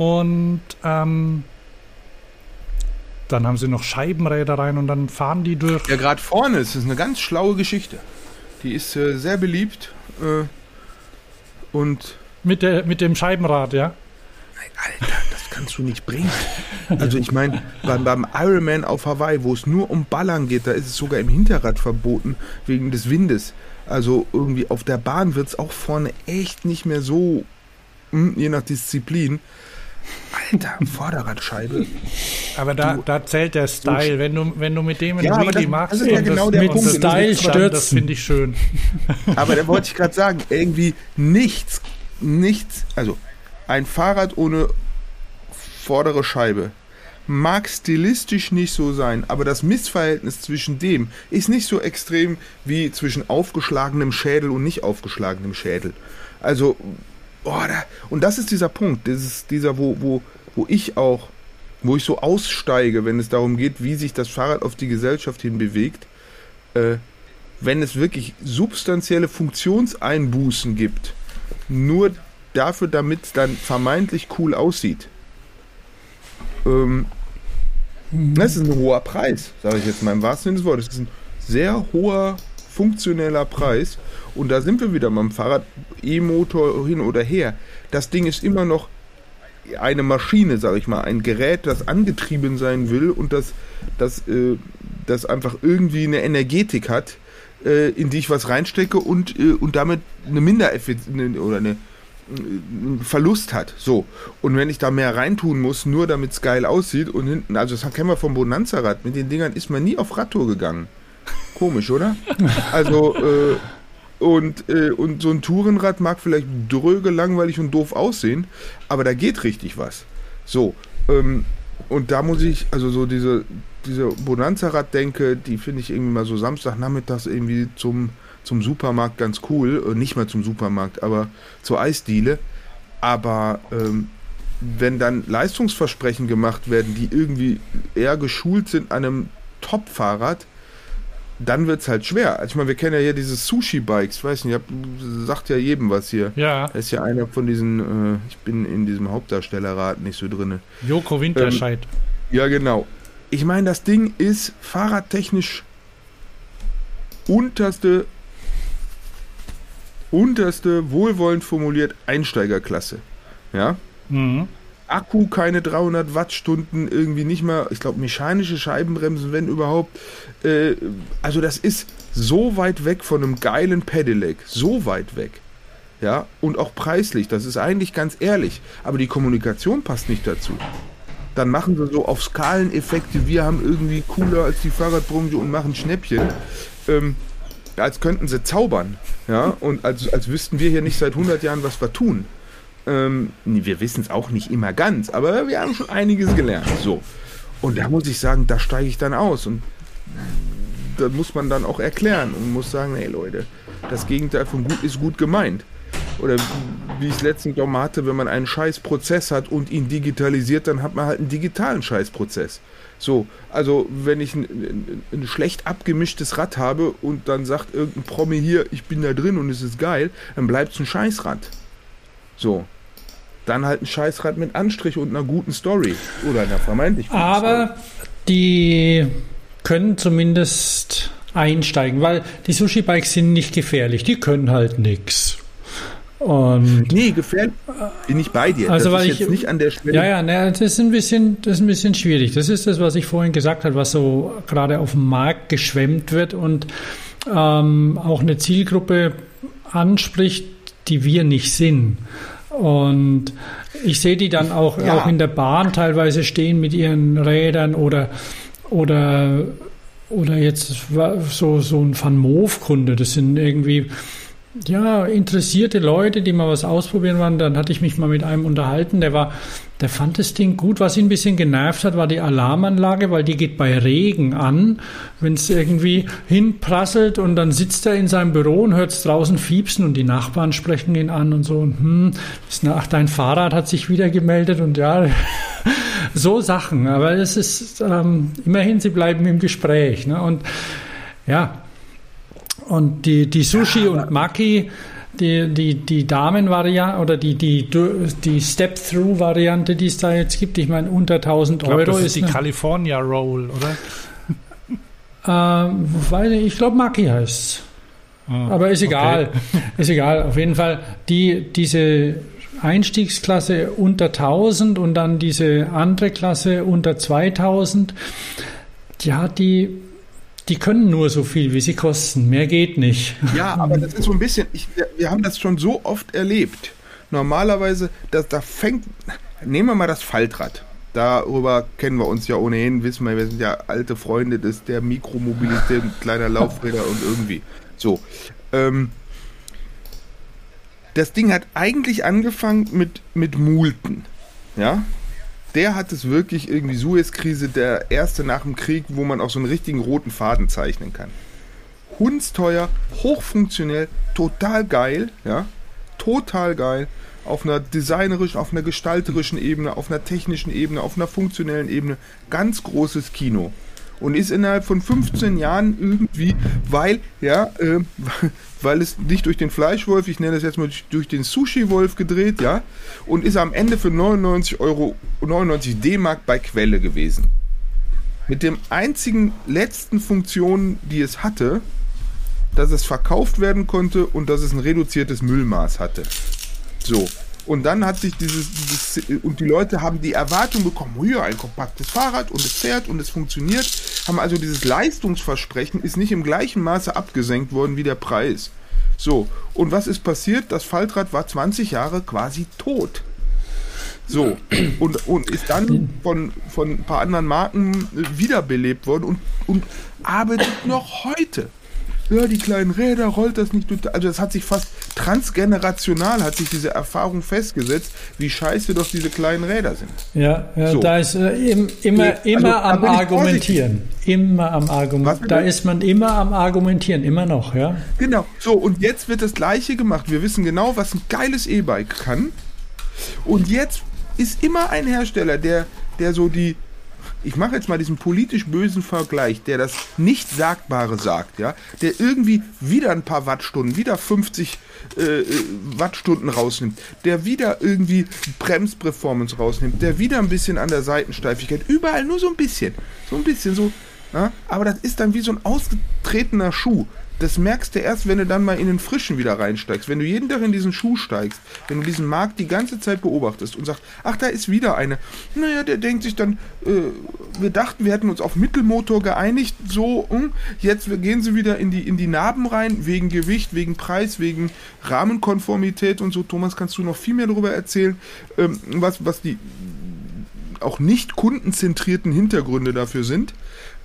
Und ähm, dann haben sie noch Scheibenräder rein und dann fahren die durch. Ja, gerade vorne ist es eine ganz schlaue Geschichte. Die ist äh, sehr beliebt. Äh, und. Mit, der, mit dem Scheibenrad, ja? Nein, Alter, das kannst du nicht bringen. Also, ich meine, beim, beim Ironman auf Hawaii, wo es nur um Ballern geht, da ist es sogar im Hinterrad verboten, wegen des Windes. Also, irgendwie auf der Bahn wird es auch vorne echt nicht mehr so, hm, je nach Disziplin. Alter, *laughs* Vorderradscheibe. Aber da, du, da zählt der Style. Wenn du, wenn du mit dem ein ja, Wheelie machst, das ist ja genau der mit Punkt. Style stürzen. Das finde ich schön. *laughs* Aber da wollte ich gerade sagen, irgendwie nichts, nichts, also ein Fahrrad ohne vordere Scheibe mag stilistisch nicht so sein, aber das Missverhältnis zwischen dem ist nicht so extrem wie zwischen aufgeschlagenem Schädel und nicht aufgeschlagenem Schädel. Also oh, da, und das ist dieser Punkt, das ist dieser, wo, wo, wo ich auch, wo ich so aussteige, wenn es darum geht, wie sich das Fahrrad auf die Gesellschaft hin bewegt, äh, wenn es wirklich substanzielle Funktionseinbußen gibt, nur dafür, damit es dann vermeintlich cool aussieht. Ähm. Das ist ein hoher Preis, sage ich jetzt mal im wahrsten Sinne des Wortes. Das ist ein sehr hoher funktioneller Preis. Und da sind wir wieder beim Fahrrad, E-Motor hin oder her. Das Ding ist immer noch eine Maschine, sage ich mal, ein Gerät, das angetrieben sein will und das, das, äh, das einfach irgendwie eine Energetik hat, äh, in die ich was reinstecke und, äh, und damit eine Mindereffizienz oder eine, einen Verlust hat. So. Und wenn ich da mehr reintun muss, nur damit es geil aussieht und hinten, also das kennen wir vom Bonanza-Rad, mit den Dingern ist man nie auf Radtour gegangen. Komisch, oder? Also, äh, und, äh, und so ein Tourenrad mag vielleicht dröge, langweilig und doof aussehen, aber da geht richtig was. So, ähm, und da muss ich, also so diese, diese Bonanza-Rad-Denke, die finde ich irgendwie mal so Samstagnachmittags irgendwie zum, zum Supermarkt ganz cool. Äh, nicht mal zum Supermarkt, aber zur Eisdiele. Aber ähm, wenn dann Leistungsversprechen gemacht werden, die irgendwie eher geschult sind an einem Top-Fahrrad, dann wird es halt schwer. Also ich meine, wir kennen ja hier diese Sushi-Bikes, ich weiß nicht, hab, sagt ja jedem was hier. Ja. Er ist ja einer von diesen, äh, ich bin in diesem Hauptdarstellerrat nicht so drin. Joko Winterscheid. Ähm, ja, genau. Ich meine, das Ding ist fahrradtechnisch unterste, unterste, wohlwollend formuliert Einsteigerklasse. Ja? Mhm. Akku keine 300 Wattstunden, irgendwie nicht mal, ich glaube, mechanische Scheibenbremsen, wenn überhaupt. Äh, also das ist so weit weg von einem geilen Pedelec, so weit weg. Ja, und auch preislich, das ist eigentlich ganz ehrlich, aber die Kommunikation passt nicht dazu. Dann machen sie so auf Skaleneffekte, wir haben irgendwie cooler als die Fahrradbranche und machen Schnäppchen. Ähm, als könnten sie zaubern, ja, und als, als wüssten wir hier nicht seit 100 Jahren, was wir tun. Ähm, wir wissen es auch nicht immer ganz, aber wir haben schon einiges gelernt. So. Und da muss ich sagen, da steige ich dann aus. Und da muss man dann auch erklären und muss sagen, hey Leute, das Gegenteil von gut ist gut gemeint. Oder wie ich es letztens auch mal hatte, wenn man einen Scheißprozess hat und ihn digitalisiert, dann hat man halt einen digitalen Scheißprozess. So, also wenn ich ein, ein, schlecht abgemischtes Rad habe und dann sagt irgendein Promi hier, ich bin da drin und es ist geil, dann bleibt es ein Scheißrad. So. Dann halt ein Scheißrad mit Anstrich und einer guten Story. Oder einer vermeintlich guten Aber Story. die können zumindest einsteigen, weil die Sushi-Bikes sind nicht gefährlich. Die können halt nichts. Und nee, gefährlich bin ich bei dir. Also das weil ich nicht an der Stelle. Ja, ja, ne, das ist ein bisschen, das ist ein bisschen schwierig. Das ist das, was ich vorhin gesagt habe, was so gerade auf dem Markt geschwemmt wird und ähm, auch eine Zielgruppe anspricht, die wir nicht sind. Und ich sehe die dann auch, ja. auch in der Bahn teilweise stehen mit ihren Rädern oder, oder, oder jetzt so, so ein Van Moof-Kunde. Das sind irgendwie ja, interessierte Leute, die mal was ausprobieren wollen. Dann hatte ich mich mal mit einem unterhalten, der war, der fand das Ding gut. Was ihn ein bisschen genervt hat, war die Alarmanlage, weil die geht bei Regen an, wenn es irgendwie hinprasselt und dann sitzt er in seinem Büro und hört es draußen fiepsen und die Nachbarn sprechen ihn an und so. Und, hm, ist, ach, dein Fahrrad hat sich wieder gemeldet und ja, *laughs* so Sachen. Aber es ist ähm, immerhin, sie bleiben im Gespräch. Ne? Und ja, und die, die Sushi ja, und Maki, die, die, die Damen-Variante oder die, die, die Step-Through-Variante, die es da jetzt gibt, ich meine, unter 1000 ich glaub, Euro das ist. die eine, California Roll, oder? Ähm, weil ich glaube, Maki heißt es. Ah, Aber ist egal. Okay. Ist egal. Auf jeden Fall, die, diese Einstiegsklasse unter 1000 und dann diese andere Klasse unter 2000, die hat die die können nur so viel, wie sie kosten. Mehr geht nicht. Ja, aber das ist so ein bisschen, ich, wir haben das schon so oft erlebt. Normalerweise, das, da fängt, nehmen wir mal das Faltrad. Darüber kennen wir uns ja ohnehin, wissen wir, wir sind ja alte Freunde des, der Mikromobilität, kleiner Laufräder und irgendwie. So. Ähm, das Ding hat eigentlich angefangen mit, mit Multen. Ja, der hat es wirklich irgendwie Suez-Krise, der erste nach dem Krieg, wo man auch so einen richtigen roten Faden zeichnen kann. Hundsteuer, hochfunktionell, total geil, ja, total geil. Auf einer designerischen, auf einer gestalterischen Ebene, auf einer technischen Ebene, auf einer funktionellen Ebene. Ganz großes Kino und ist innerhalb von 15 Jahren irgendwie, weil, ja, äh, *laughs* weil es nicht durch den Fleischwolf, ich nenne es jetzt mal durch den Sushi-Wolf gedreht, ja, und ist am Ende für 99 Euro, 99 D-Mark bei Quelle gewesen. Mit dem einzigen letzten Funktion, die es hatte, dass es verkauft werden konnte und dass es ein reduziertes Müllmaß hatte. So. Und dann hat sich dieses, dieses, und die Leute haben die Erwartung bekommen, hier ein kompaktes Fahrrad und es fährt und es funktioniert, haben also dieses Leistungsversprechen ist nicht im gleichen Maße abgesenkt worden wie der Preis. So, und was ist passiert? Das Faltrad war 20 Jahre quasi tot. So, und, und ist dann von, von ein paar anderen Marken wiederbelebt worden und, und arbeitet noch heute ja, die kleinen Räder, rollt das nicht. Also das hat sich fast transgenerational hat sich diese Erfahrung festgesetzt, wie scheiße doch diese kleinen Räder sind. Ja, ja so. da ist äh, im, immer, also, immer am Argumentieren. Immer am Argumentieren. Da ist man immer am Argumentieren, immer noch, ja. Genau. So, und jetzt wird das Gleiche gemacht. Wir wissen genau, was ein geiles E-Bike kann. Und jetzt ist immer ein Hersteller, der, der so die, ich mache jetzt mal diesen politisch bösen Vergleich, der das Nicht-Sagbare sagt, ja, der irgendwie wieder ein paar Wattstunden, wieder 50 äh, äh, Wattstunden rausnimmt, der wieder irgendwie Bremsperformance rausnimmt, der wieder ein bisschen an der Seitensteifigkeit, überall nur so ein bisschen, so ein bisschen so, ja, aber das ist dann wie so ein ausgetretener Schuh das merkst du erst, wenn du dann mal in den Frischen wieder reinsteigst. Wenn du jeden Tag in diesen Schuh steigst, wenn du diesen Markt die ganze Zeit beobachtest und sagst, ach, da ist wieder eine. Naja, der denkt sich dann, äh, wir dachten, wir hätten uns auf Mittelmotor geeinigt, so, hm, jetzt gehen sie wieder in die, in die Narben rein, wegen Gewicht, wegen Preis, wegen Rahmenkonformität und so. Thomas, kannst du noch viel mehr darüber erzählen, ähm, was, was die auch nicht kundenzentrierten Hintergründe dafür sind.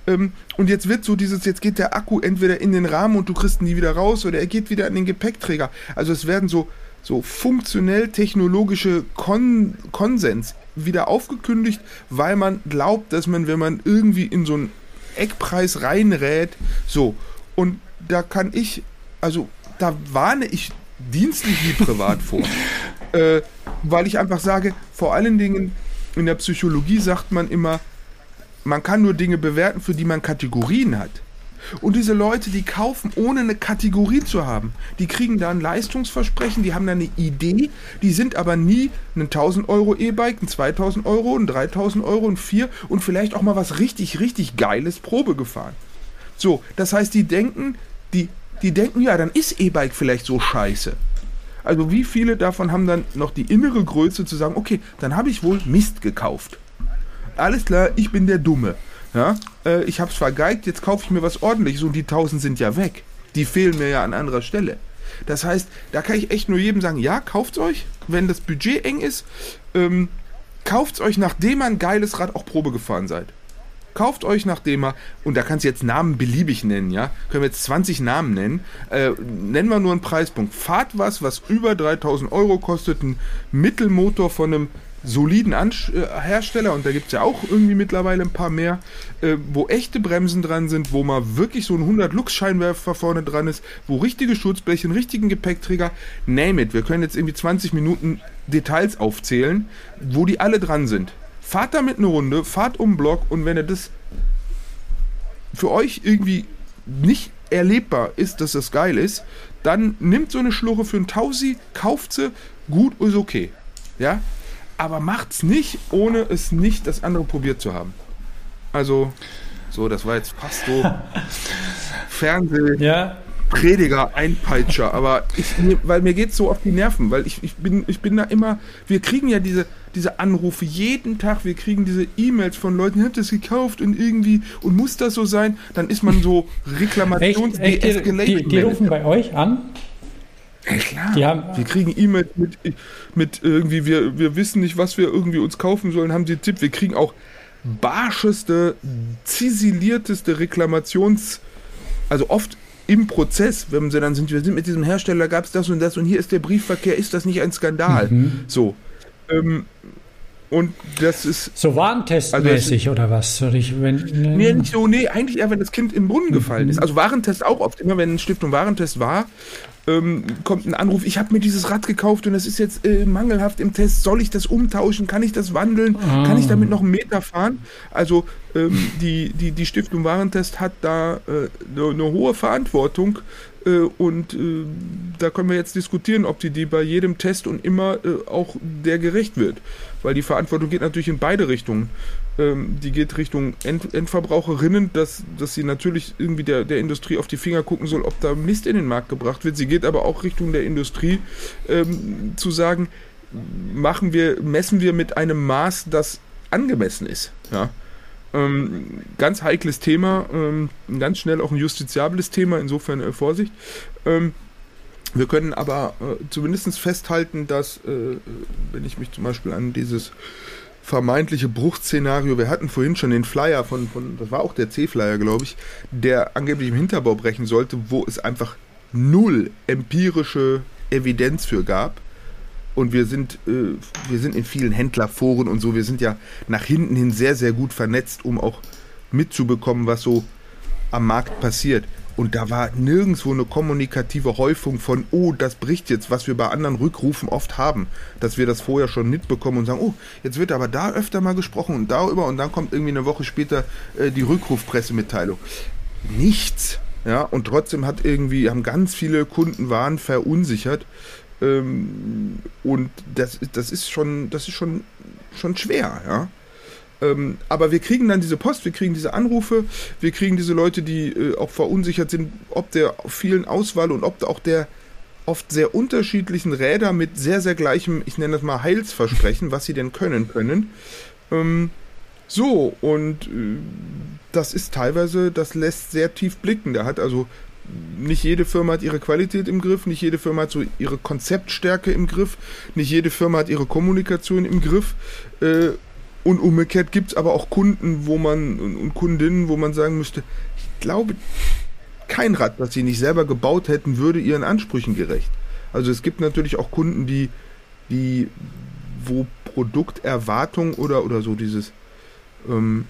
Ähm, und jetzt wird so dieses, jetzt geht der Akku entweder in den Rahmen und du kriegst ihn nie wieder raus oder er geht wieder an den Gepäckträger. Also es werden so, so funktionell technologische Kon Konsens wieder aufgekündigt, weil man glaubt, dass man, wenn man irgendwie in so einen Eckpreis reinrät, so. Und da kann ich, also da warne ich dienstlich wie privat vor. *laughs* äh, weil ich einfach sage, vor allen Dingen in der Psychologie sagt man immer, man kann nur Dinge bewerten, für die man Kategorien hat. Und diese Leute, die kaufen, ohne eine Kategorie zu haben, die kriegen da ein Leistungsversprechen, die haben da eine Idee, die sind aber nie ein 1000 Euro E-Bike, ein 2000 Euro, ein 3000 Euro, ein 4 und vielleicht auch mal was richtig, richtig Geiles Probe gefahren. So, das heißt, die denken, die, die denken, ja, dann ist E-Bike vielleicht so scheiße. Also wie viele davon haben dann noch die innere Größe zu sagen, okay, dann habe ich wohl Mist gekauft alles klar, ich bin der Dumme. Ja, äh, ich hab's vergeigt, jetzt kaufe ich mir was ordentliches und die 1000 sind ja weg. Die fehlen mir ja an anderer Stelle. Das heißt, da kann ich echt nur jedem sagen, ja, kauft's euch, wenn das Budget eng ist, ähm, kauft's euch, nachdem ihr ein geiles Rad auch Probe gefahren seid. kauft euch nachdem er, und da kannst du jetzt Namen beliebig nennen, ja, können wir jetzt 20 Namen nennen, äh, nennen wir nur einen Preispunkt. Fahrt was, was über 3000 Euro kostet, ein Mittelmotor von einem soliden Ansch äh, Hersteller, und da gibt es ja auch irgendwie mittlerweile ein paar mehr, äh, wo echte Bremsen dran sind, wo mal wirklich so ein 100 Lux Scheinwerfer vorne dran ist, wo richtige Schutzbleche, einen richtigen Gepäckträger, name it. Wir können jetzt irgendwie 20 Minuten Details aufzählen, wo die alle dran sind. Fahrt damit eine Runde, fahrt um den Block und wenn ihr das für euch irgendwie nicht erlebbar ist, dass das geil ist, dann nimmt so eine Schlurre für ein Tausi, kauft sie, gut ist okay. Ja, aber macht's nicht, ohne es nicht das andere probiert zu haben. Also, so, das war jetzt fast so *laughs* Fernseh. Ja. Prediger, Einpeitscher, aber ich, weil mir geht's so auf die Nerven, weil ich, ich bin, ich bin da immer, wir kriegen ja diese, diese Anrufe jeden Tag, wir kriegen diese E-Mails von Leuten, ihr habt das gekauft und irgendwie, und muss das so sein, dann ist man so *laughs* Reklamations- echt, echt, die, die, die rufen bei euch an ja, klar. Die haben, wir kriegen E-Mails mit, mit irgendwie, wir, wir wissen nicht, was wir irgendwie uns kaufen sollen, haben sie einen Tipp. Wir kriegen auch barscheste, ziselierteste Reklamations-, also oft im Prozess, wenn sie dann sind, wir sind mit diesem Hersteller, gab es das und das und hier ist der Briefverkehr, ist das nicht ein Skandal? Mhm. So. Ähm, und das ist. So warentestmäßig also oder was? Soll ich, wenn, ne? Nee, nicht so, nee, eigentlich eher, wenn das Kind im Brunnen gefallen ist. Also Warentest auch oft. Immer wenn ein Stiftung Warentest war, ähm, kommt ein Anruf, ich habe mir dieses Rad gekauft und es ist jetzt äh, mangelhaft im Test, soll ich das umtauschen, kann ich das wandeln, ah. kann ich damit noch einen Meter fahren? Also ähm, die, die, die Stiftung Warentest hat da äh, eine, eine hohe Verantwortung und äh, da können wir jetzt diskutieren, ob die die bei jedem Test und immer äh, auch der gerecht wird, weil die Verantwortung geht natürlich in beide Richtungen ähm, die geht Richtung End Endverbraucherinnen, dass, dass sie natürlich irgendwie der, der Industrie auf die Finger gucken soll, ob da Mist in den Markt gebracht wird. Sie geht aber auch Richtung der Industrie ähm, zu sagen, machen wir, messen wir mit einem Maß, das angemessen ist. Ja. Ähm, ganz heikles Thema, ähm, ganz schnell auch ein justiziables Thema, insofern äh, Vorsicht. Ähm, wir können aber äh, zumindest festhalten, dass, äh, wenn ich mich zum Beispiel an dieses vermeintliche Bruchszenario. Wir hatten vorhin schon den Flyer von, von das war auch der C-Flyer, glaube ich, der angeblich im Hinterbau brechen sollte, wo es einfach null empirische Evidenz für gab. Und wir sind, äh, wir sind in vielen Händlerforen und so, wir sind ja nach hinten hin sehr, sehr gut vernetzt, um auch mitzubekommen, was so am Markt passiert. Und da war nirgendwo eine kommunikative Häufung von, oh, das bricht jetzt, was wir bei anderen Rückrufen oft haben, dass wir das vorher schon mitbekommen und sagen, oh, jetzt wird aber da öfter mal gesprochen und darüber und dann kommt irgendwie eine Woche später äh, die Rückrufpressemitteilung. Nichts. Ja, und trotzdem hat irgendwie, haben ganz viele Kunden waren verunsichert. Ähm, und das, das ist schon, das ist schon, schon schwer, ja. Ähm, aber wir kriegen dann diese Post, wir kriegen diese Anrufe, wir kriegen diese Leute, die äh, auch verunsichert sind, ob der vielen Auswahl und ob auch der oft sehr unterschiedlichen Räder mit sehr, sehr gleichem, ich nenne das mal Heilsversprechen, was sie denn können können. Ähm, so, und äh, das ist teilweise, das lässt sehr tief blicken. Da hat also nicht jede Firma hat ihre Qualität im Griff, nicht jede Firma hat so ihre Konzeptstärke im Griff, nicht jede Firma hat ihre Kommunikation im Griff. Äh, und umgekehrt gibt es aber auch Kunden, wo man und Kundinnen, wo man sagen müsste, ich glaube, kein Rad, das sie nicht selber gebaut hätten, würde ihren Ansprüchen gerecht. Also es gibt natürlich auch Kunden, die, die, wo Produkterwartung oder, oder so dieses, ähm,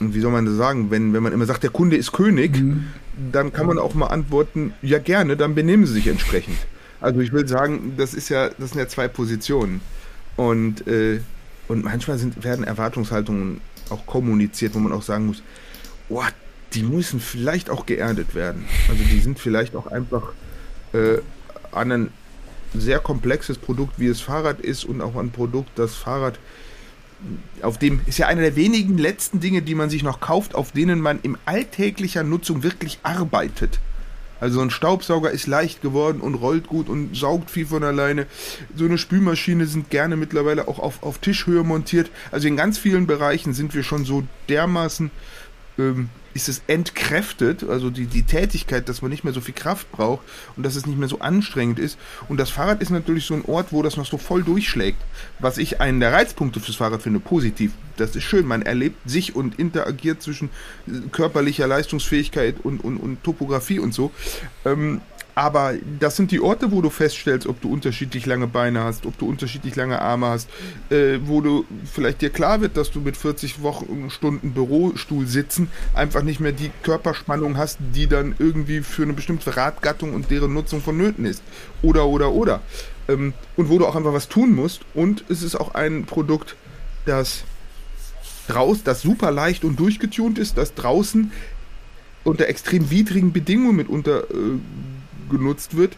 wie soll man das sagen, wenn, wenn man immer sagt, der Kunde ist König, mhm. dann kann man auch mal antworten, ja gerne, dann benehmen sie sich entsprechend. Also ich will sagen, das ist ja, das sind ja zwei Positionen. Und äh, und manchmal sind, werden Erwartungshaltungen auch kommuniziert, wo man auch sagen muss, oh, die müssen vielleicht auch geerdet werden. Also die sind vielleicht auch einfach äh, an ein sehr komplexes Produkt, wie es Fahrrad ist und auch ein Produkt, das Fahrrad auf dem ist ja einer der wenigen letzten Dinge, die man sich noch kauft, auf denen man in alltäglicher Nutzung wirklich arbeitet. Also ein Staubsauger ist leicht geworden und rollt gut und saugt viel von alleine. So eine Spülmaschine sind gerne mittlerweile auch auf, auf Tischhöhe montiert. Also in ganz vielen Bereichen sind wir schon so dermaßen, ähm, ist es entkräftet, also die, die Tätigkeit, dass man nicht mehr so viel Kraft braucht und dass es nicht mehr so anstrengend ist. Und das Fahrrad ist natürlich so ein Ort, wo das noch so voll durchschlägt. Was ich einen der Reizpunkte fürs Fahrrad finde, positiv. Das ist schön, man erlebt sich und interagiert zwischen äh, körperlicher Leistungsfähigkeit und, und, und Topografie und so. Ähm, aber das sind die Orte, wo du feststellst, ob du unterschiedlich lange Beine hast, ob du unterschiedlich lange Arme hast, äh, wo du vielleicht dir klar wird, dass du mit 40 Wochen Stunden Bürostuhl sitzen einfach nicht mehr die Körperspannung hast, die dann irgendwie für eine bestimmte Radgattung und deren Nutzung vonnöten ist. Oder, oder, oder. Ähm, und wo du auch einfach was tun musst. Und es ist auch ein Produkt, das raus, das super leicht und durchgetunt ist, das draußen unter extrem widrigen Bedingungen mitunter äh, genutzt wird,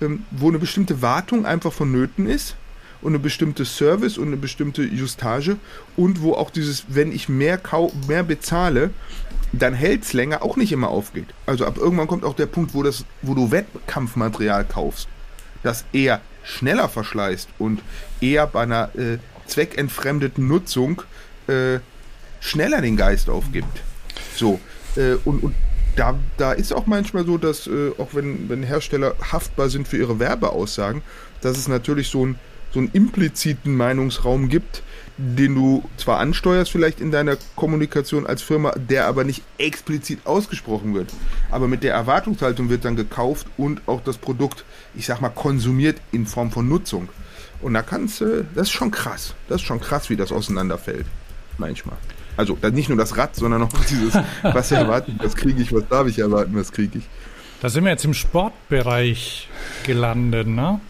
ähm, wo eine bestimmte Wartung einfach vonnöten ist und eine bestimmte Service und eine bestimmte Justage und wo auch dieses, wenn ich mehr, kau mehr bezahle, dann hält es länger auch nicht immer aufgeht. Also ab irgendwann kommt auch der Punkt, wo, das, wo du Wettkampfmaterial kaufst, das eher schneller verschleißt und eher bei einer äh, zweckentfremdeten Nutzung äh, schneller den Geist aufgibt. So, äh, und, und da, da ist auch manchmal so, dass äh, auch wenn, wenn Hersteller haftbar sind für ihre Werbeaussagen, dass es natürlich so, ein, so einen impliziten Meinungsraum gibt, den du zwar ansteuerst vielleicht in deiner Kommunikation als Firma, der aber nicht explizit ausgesprochen wird. Aber mit der Erwartungshaltung wird dann gekauft und auch das Produkt, ich sag mal, konsumiert in Form von Nutzung. Und da kannst du, das ist schon krass. Das ist schon krass, wie das auseinanderfällt. Manchmal. Also nicht nur das Rad, sondern auch *laughs* dieses, was erwarten, was kriege ich, was darf ich erwarten, was kriege ich. Da sind wir jetzt im Sportbereich gelandet, ne?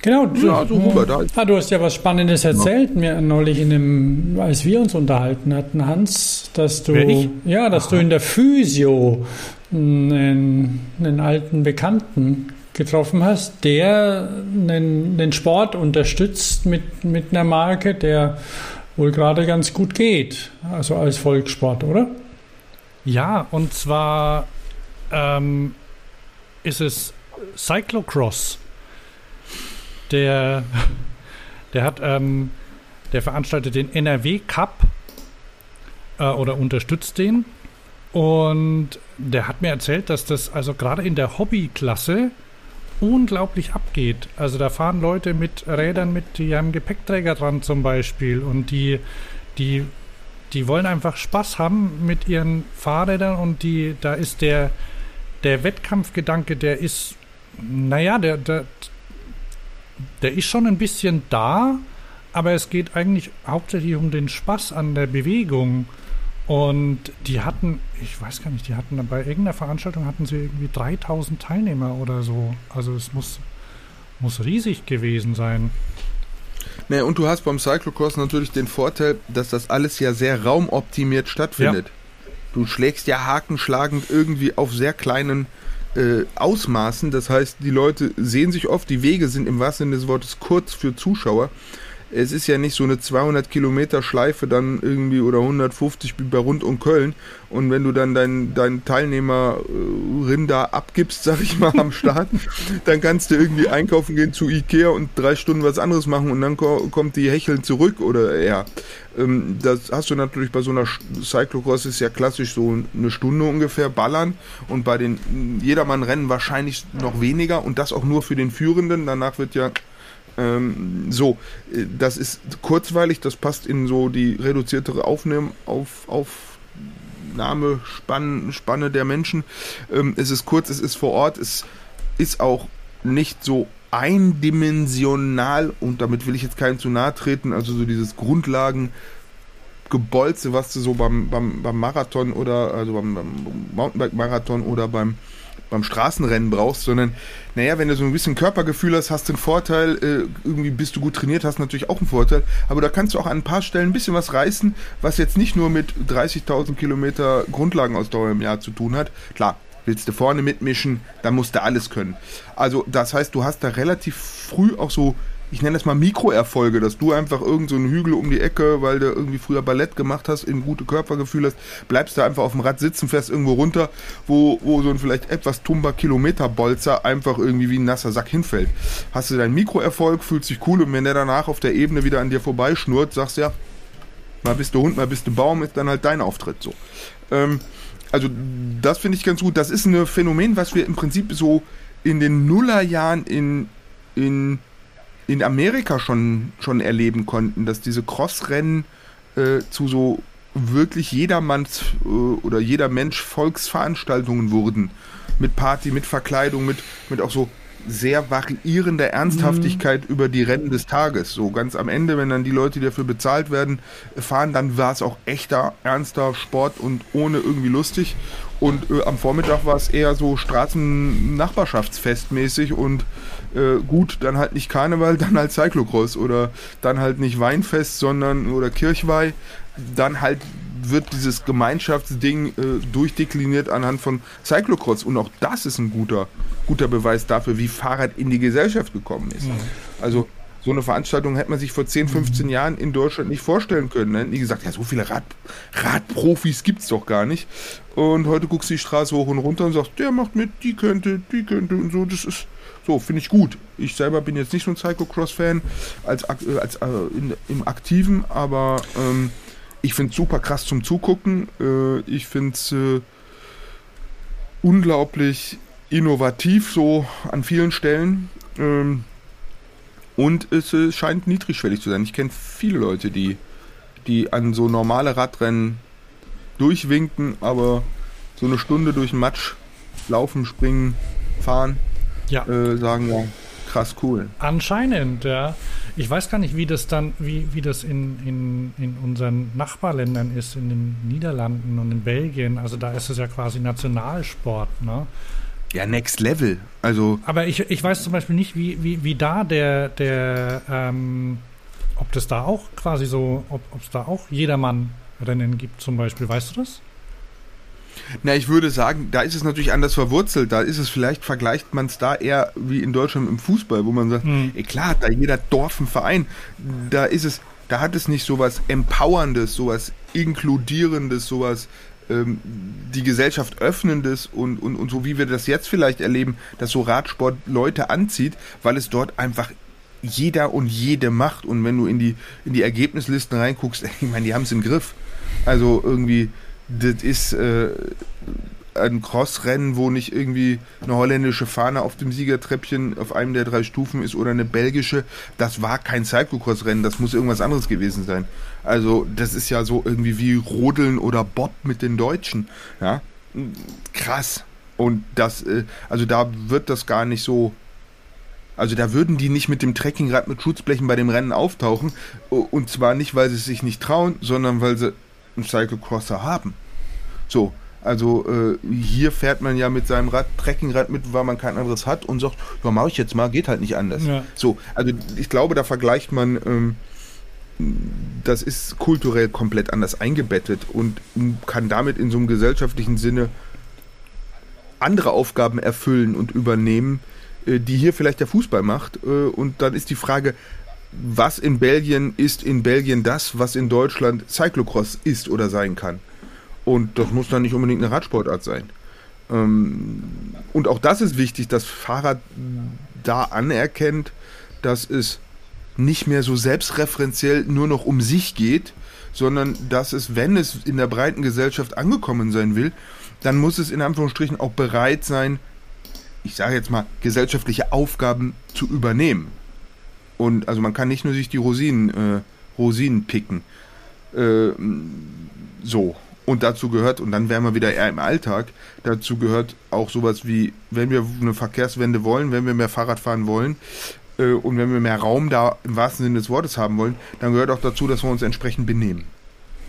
Genau, du, ja, so rüber, da ah, du hast ja was Spannendes erzählt ja. mir neulich in dem, als wir uns unterhalten hatten, Hans, dass du ja, dass Aha. du in der Physio einen, einen alten Bekannten getroffen hast, der einen, den Sport unterstützt mit, mit einer Marke, der wohl gerade ganz gut geht, also als Volkssport, oder? Ja, und zwar ähm, ist es Cyclocross. Der, der hat, ähm, der veranstaltet den NRW Cup äh, oder unterstützt den. Und der hat mir erzählt, dass das also gerade in der Hobbyklasse unglaublich abgeht. Also da fahren Leute mit Rädern mit die haben Gepäckträger dran zum Beispiel und die, die, die wollen einfach Spaß haben mit ihren Fahrrädern und die, da ist der, der Wettkampfgedanke, der ist, naja, der, der, der ist schon ein bisschen da, aber es geht eigentlich hauptsächlich um den Spaß an der Bewegung. Und die hatten, ich weiß gar nicht, die hatten bei irgendeiner Veranstaltung hatten sie irgendwie 3000 Teilnehmer oder so. Also es muss, muss riesig gewesen sein. Naja, und du hast beim Cyclocross natürlich den Vorteil, dass das alles ja sehr raumoptimiert stattfindet. Ja. Du schlägst ja hakenschlagend irgendwie auf sehr kleinen äh, Ausmaßen. Das heißt, die Leute sehen sich oft, die Wege sind im wahrsten Sinne des Wortes kurz für Zuschauer es ist ja nicht so eine 200 Kilometer Schleife dann irgendwie oder 150 wie bei rund um Köln und wenn du dann deinen dein Teilnehmerin da abgibst, sag ich mal, am Start, *laughs* dann kannst du irgendwie einkaufen gehen zu Ikea und drei Stunden was anderes machen und dann ko kommt die Hecheln zurück oder ja. Ähm, das hast du natürlich bei so einer Cyclocross ist ja klassisch so eine Stunde ungefähr ballern und bei den Jedermann-Rennen wahrscheinlich noch weniger und das auch nur für den Führenden. Danach wird ja ähm, so, äh, das ist kurzweilig, das passt in so die reduziertere Aufnehm, auf, Aufnahme, Spann, Spanne der Menschen. Ähm, es ist kurz, es ist vor Ort, es ist auch nicht so eindimensional und damit will ich jetzt keinem zu nahe treten, also so dieses Grundlagen Gebolze, was du so beim, beim, beim Marathon oder also beim, beim Mountainbike-Marathon oder beim beim Straßenrennen brauchst, sondern naja, wenn du so ein bisschen Körpergefühl hast, hast du einen Vorteil, äh, irgendwie bist du gut trainiert, hast natürlich auch einen Vorteil, aber da kannst du auch an ein paar Stellen ein bisschen was reißen, was jetzt nicht nur mit 30.000 Kilometer Grundlagenausdauer im Jahr zu tun hat. Klar, willst du vorne mitmischen, dann musst du alles können. Also das heißt, du hast da relativ früh auch so ich nenne das mal Mikroerfolge, dass du einfach irgendeinen so Hügel um die Ecke, weil du irgendwie früher Ballett gemacht hast, in gute Körpergefühl hast, bleibst du einfach auf dem Rad sitzen, fährst irgendwo runter, wo, wo so ein vielleicht etwas tumber Kilometerbolzer einfach irgendwie wie ein nasser Sack hinfällt. Hast du deinen Mikroerfolg, fühlst dich cool und wenn der danach auf der Ebene wieder an dir vorbeischnurrt, sagst du ja, mal bist du Hund, mal bist du Baum, ist dann halt dein Auftritt so. Ähm, also das finde ich ganz gut. Das ist ein Phänomen, was wir im Prinzip so in den Nullerjahren in, in, in Amerika schon, schon erleben konnten, dass diese Crossrennen äh, zu so wirklich jedermanns äh, oder jeder Mensch Volksveranstaltungen wurden. Mit Party, mit Verkleidung, mit, mit auch so sehr variierender Ernsthaftigkeit mhm. über die Rennen des Tages. So ganz am Ende, wenn dann die Leute, die dafür bezahlt werden, fahren, dann war es auch echter, ernster Sport und ohne irgendwie lustig. Und äh, am Vormittag war es eher so Straßennachbarschaftsfestmäßig und äh, gut, dann halt nicht Karneval, *laughs* dann halt Cyclocross oder dann halt nicht Weinfest, sondern oder Kirchweih, dann halt wird dieses Gemeinschaftsding äh, durchdekliniert anhand von Cyclocross. Und auch das ist ein guter, guter Beweis dafür, wie Fahrrad in die Gesellschaft gekommen ist. Mhm. Also so eine Veranstaltung hätte man sich vor 10, 15 mhm. Jahren in Deutschland nicht vorstellen können. Ne? Nie gesagt, ja, so viele Rad, Radprofis gibt es doch gar nicht. Und heute guckst du die Straße hoch und runter und sagst, der macht mit, die könnte, die könnte und so. Das ist so, finde ich gut. Ich selber bin jetzt nicht so ein Cyclocross-Fan als, äh, als äh, in, im Aktiven, aber ähm, ich finde es super krass zum Zugucken. Äh, ich finde es äh, unglaublich innovativ so an vielen Stellen. Ähm, und es äh, scheint niedrigschwellig zu sein. Ich kenne viele Leute, die, die an so normale Radrennen durchwinken, aber so eine Stunde durch den Matsch laufen, springen, fahren, ja. Äh, sagen ja, krass cool. Anscheinend, ja. Ich weiß gar nicht, wie das dann, wie, wie das in, in, in unseren Nachbarländern ist, in den Niederlanden und in Belgien. Also da ist es ja quasi Nationalsport, ne? Ja, next level. Also. Aber ich, ich weiß zum Beispiel nicht, wie, wie, wie da der, der, ähm, ob das da auch quasi so, ob es da auch jedermann Rennen gibt zum Beispiel. Weißt du das? Na, ich würde sagen, da ist es natürlich anders verwurzelt. Da ist es vielleicht, vergleicht man es da eher wie in Deutschland im Fußball, wo man sagt, hm. ey, klar, da jeder Dorf ein Verein. Da ist es, da hat es nicht sowas Empowerndes, sowas Inkludierendes, sowas ähm, die Gesellschaft öffnendes und, und, und so wie wir das jetzt vielleicht erleben, dass so Radsport Leute anzieht, weil es dort einfach jeder und jede macht. Und wenn du in die, in die Ergebnislisten reinguckst, *laughs* ich meine, die haben es im Griff. Also irgendwie das ist äh, ein Crossrennen, wo nicht irgendwie eine holländische Fahne auf dem Siegertreppchen auf einem der drei Stufen ist oder eine belgische. Das war kein Cyclocross-Rennen, das muss irgendwas anderes gewesen sein. Also das ist ja so irgendwie wie Rodeln oder Bob mit den Deutschen. Ja, krass. Und das, äh, also da wird das gar nicht so also da würden die nicht mit dem Trekkingrad mit Schutzblechen bei dem Rennen auftauchen. Und zwar nicht, weil sie es sich nicht trauen, sondern weil sie einen Cyclocrosser haben. So, also äh, hier fährt man ja mit seinem Rad, Trekkingrad mit, weil man kein anderes hat und sagt, ja, mache ich jetzt mal, geht halt nicht anders. Ja. So, also ich glaube, da vergleicht man, ähm, das ist kulturell komplett anders eingebettet und kann damit in so einem gesellschaftlichen Sinne andere Aufgaben erfüllen und übernehmen, äh, die hier vielleicht der Fußball macht. Äh, und dann ist die Frage, was in Belgien ist in Belgien das, was in Deutschland Cyclocross ist oder sein kann. Und das muss dann nicht unbedingt eine Radsportart sein. Ähm, und auch das ist wichtig, dass Fahrrad da anerkennt, dass es nicht mehr so selbstreferenziell nur noch um sich geht, sondern dass es, wenn es in der breiten Gesellschaft angekommen sein will, dann muss es in Anführungsstrichen auch bereit sein, ich sage jetzt mal, gesellschaftliche Aufgaben zu übernehmen. Und also man kann nicht nur sich die Rosinen, äh, Rosinen picken. Äh, so. Und dazu gehört, und dann wären wir wieder eher im Alltag, dazu gehört auch sowas wie, wenn wir eine Verkehrswende wollen, wenn wir mehr Fahrrad fahren wollen äh, und wenn wir mehr Raum da im wahrsten Sinne des Wortes haben wollen, dann gehört auch dazu, dass wir uns entsprechend benehmen.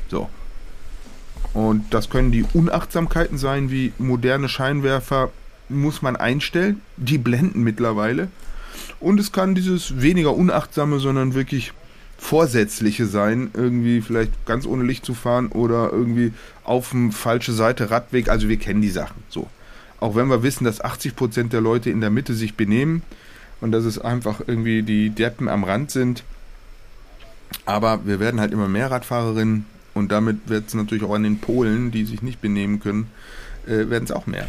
So. Und das können die Unachtsamkeiten sein, wie moderne Scheinwerfer muss man einstellen. Die blenden mittlerweile. Und es kann dieses weniger unachtsame, sondern wirklich vorsätzliche sein, irgendwie vielleicht ganz ohne Licht zu fahren oder irgendwie auf dem falsche Seite Radweg. Also wir kennen die Sachen so. Auch wenn wir wissen, dass 80% der Leute in der Mitte sich benehmen und dass es einfach irgendwie die Deppen am Rand sind. Aber wir werden halt immer mehr Radfahrerinnen und damit wird es natürlich auch an den Polen, die sich nicht benehmen können, äh, werden es auch mehr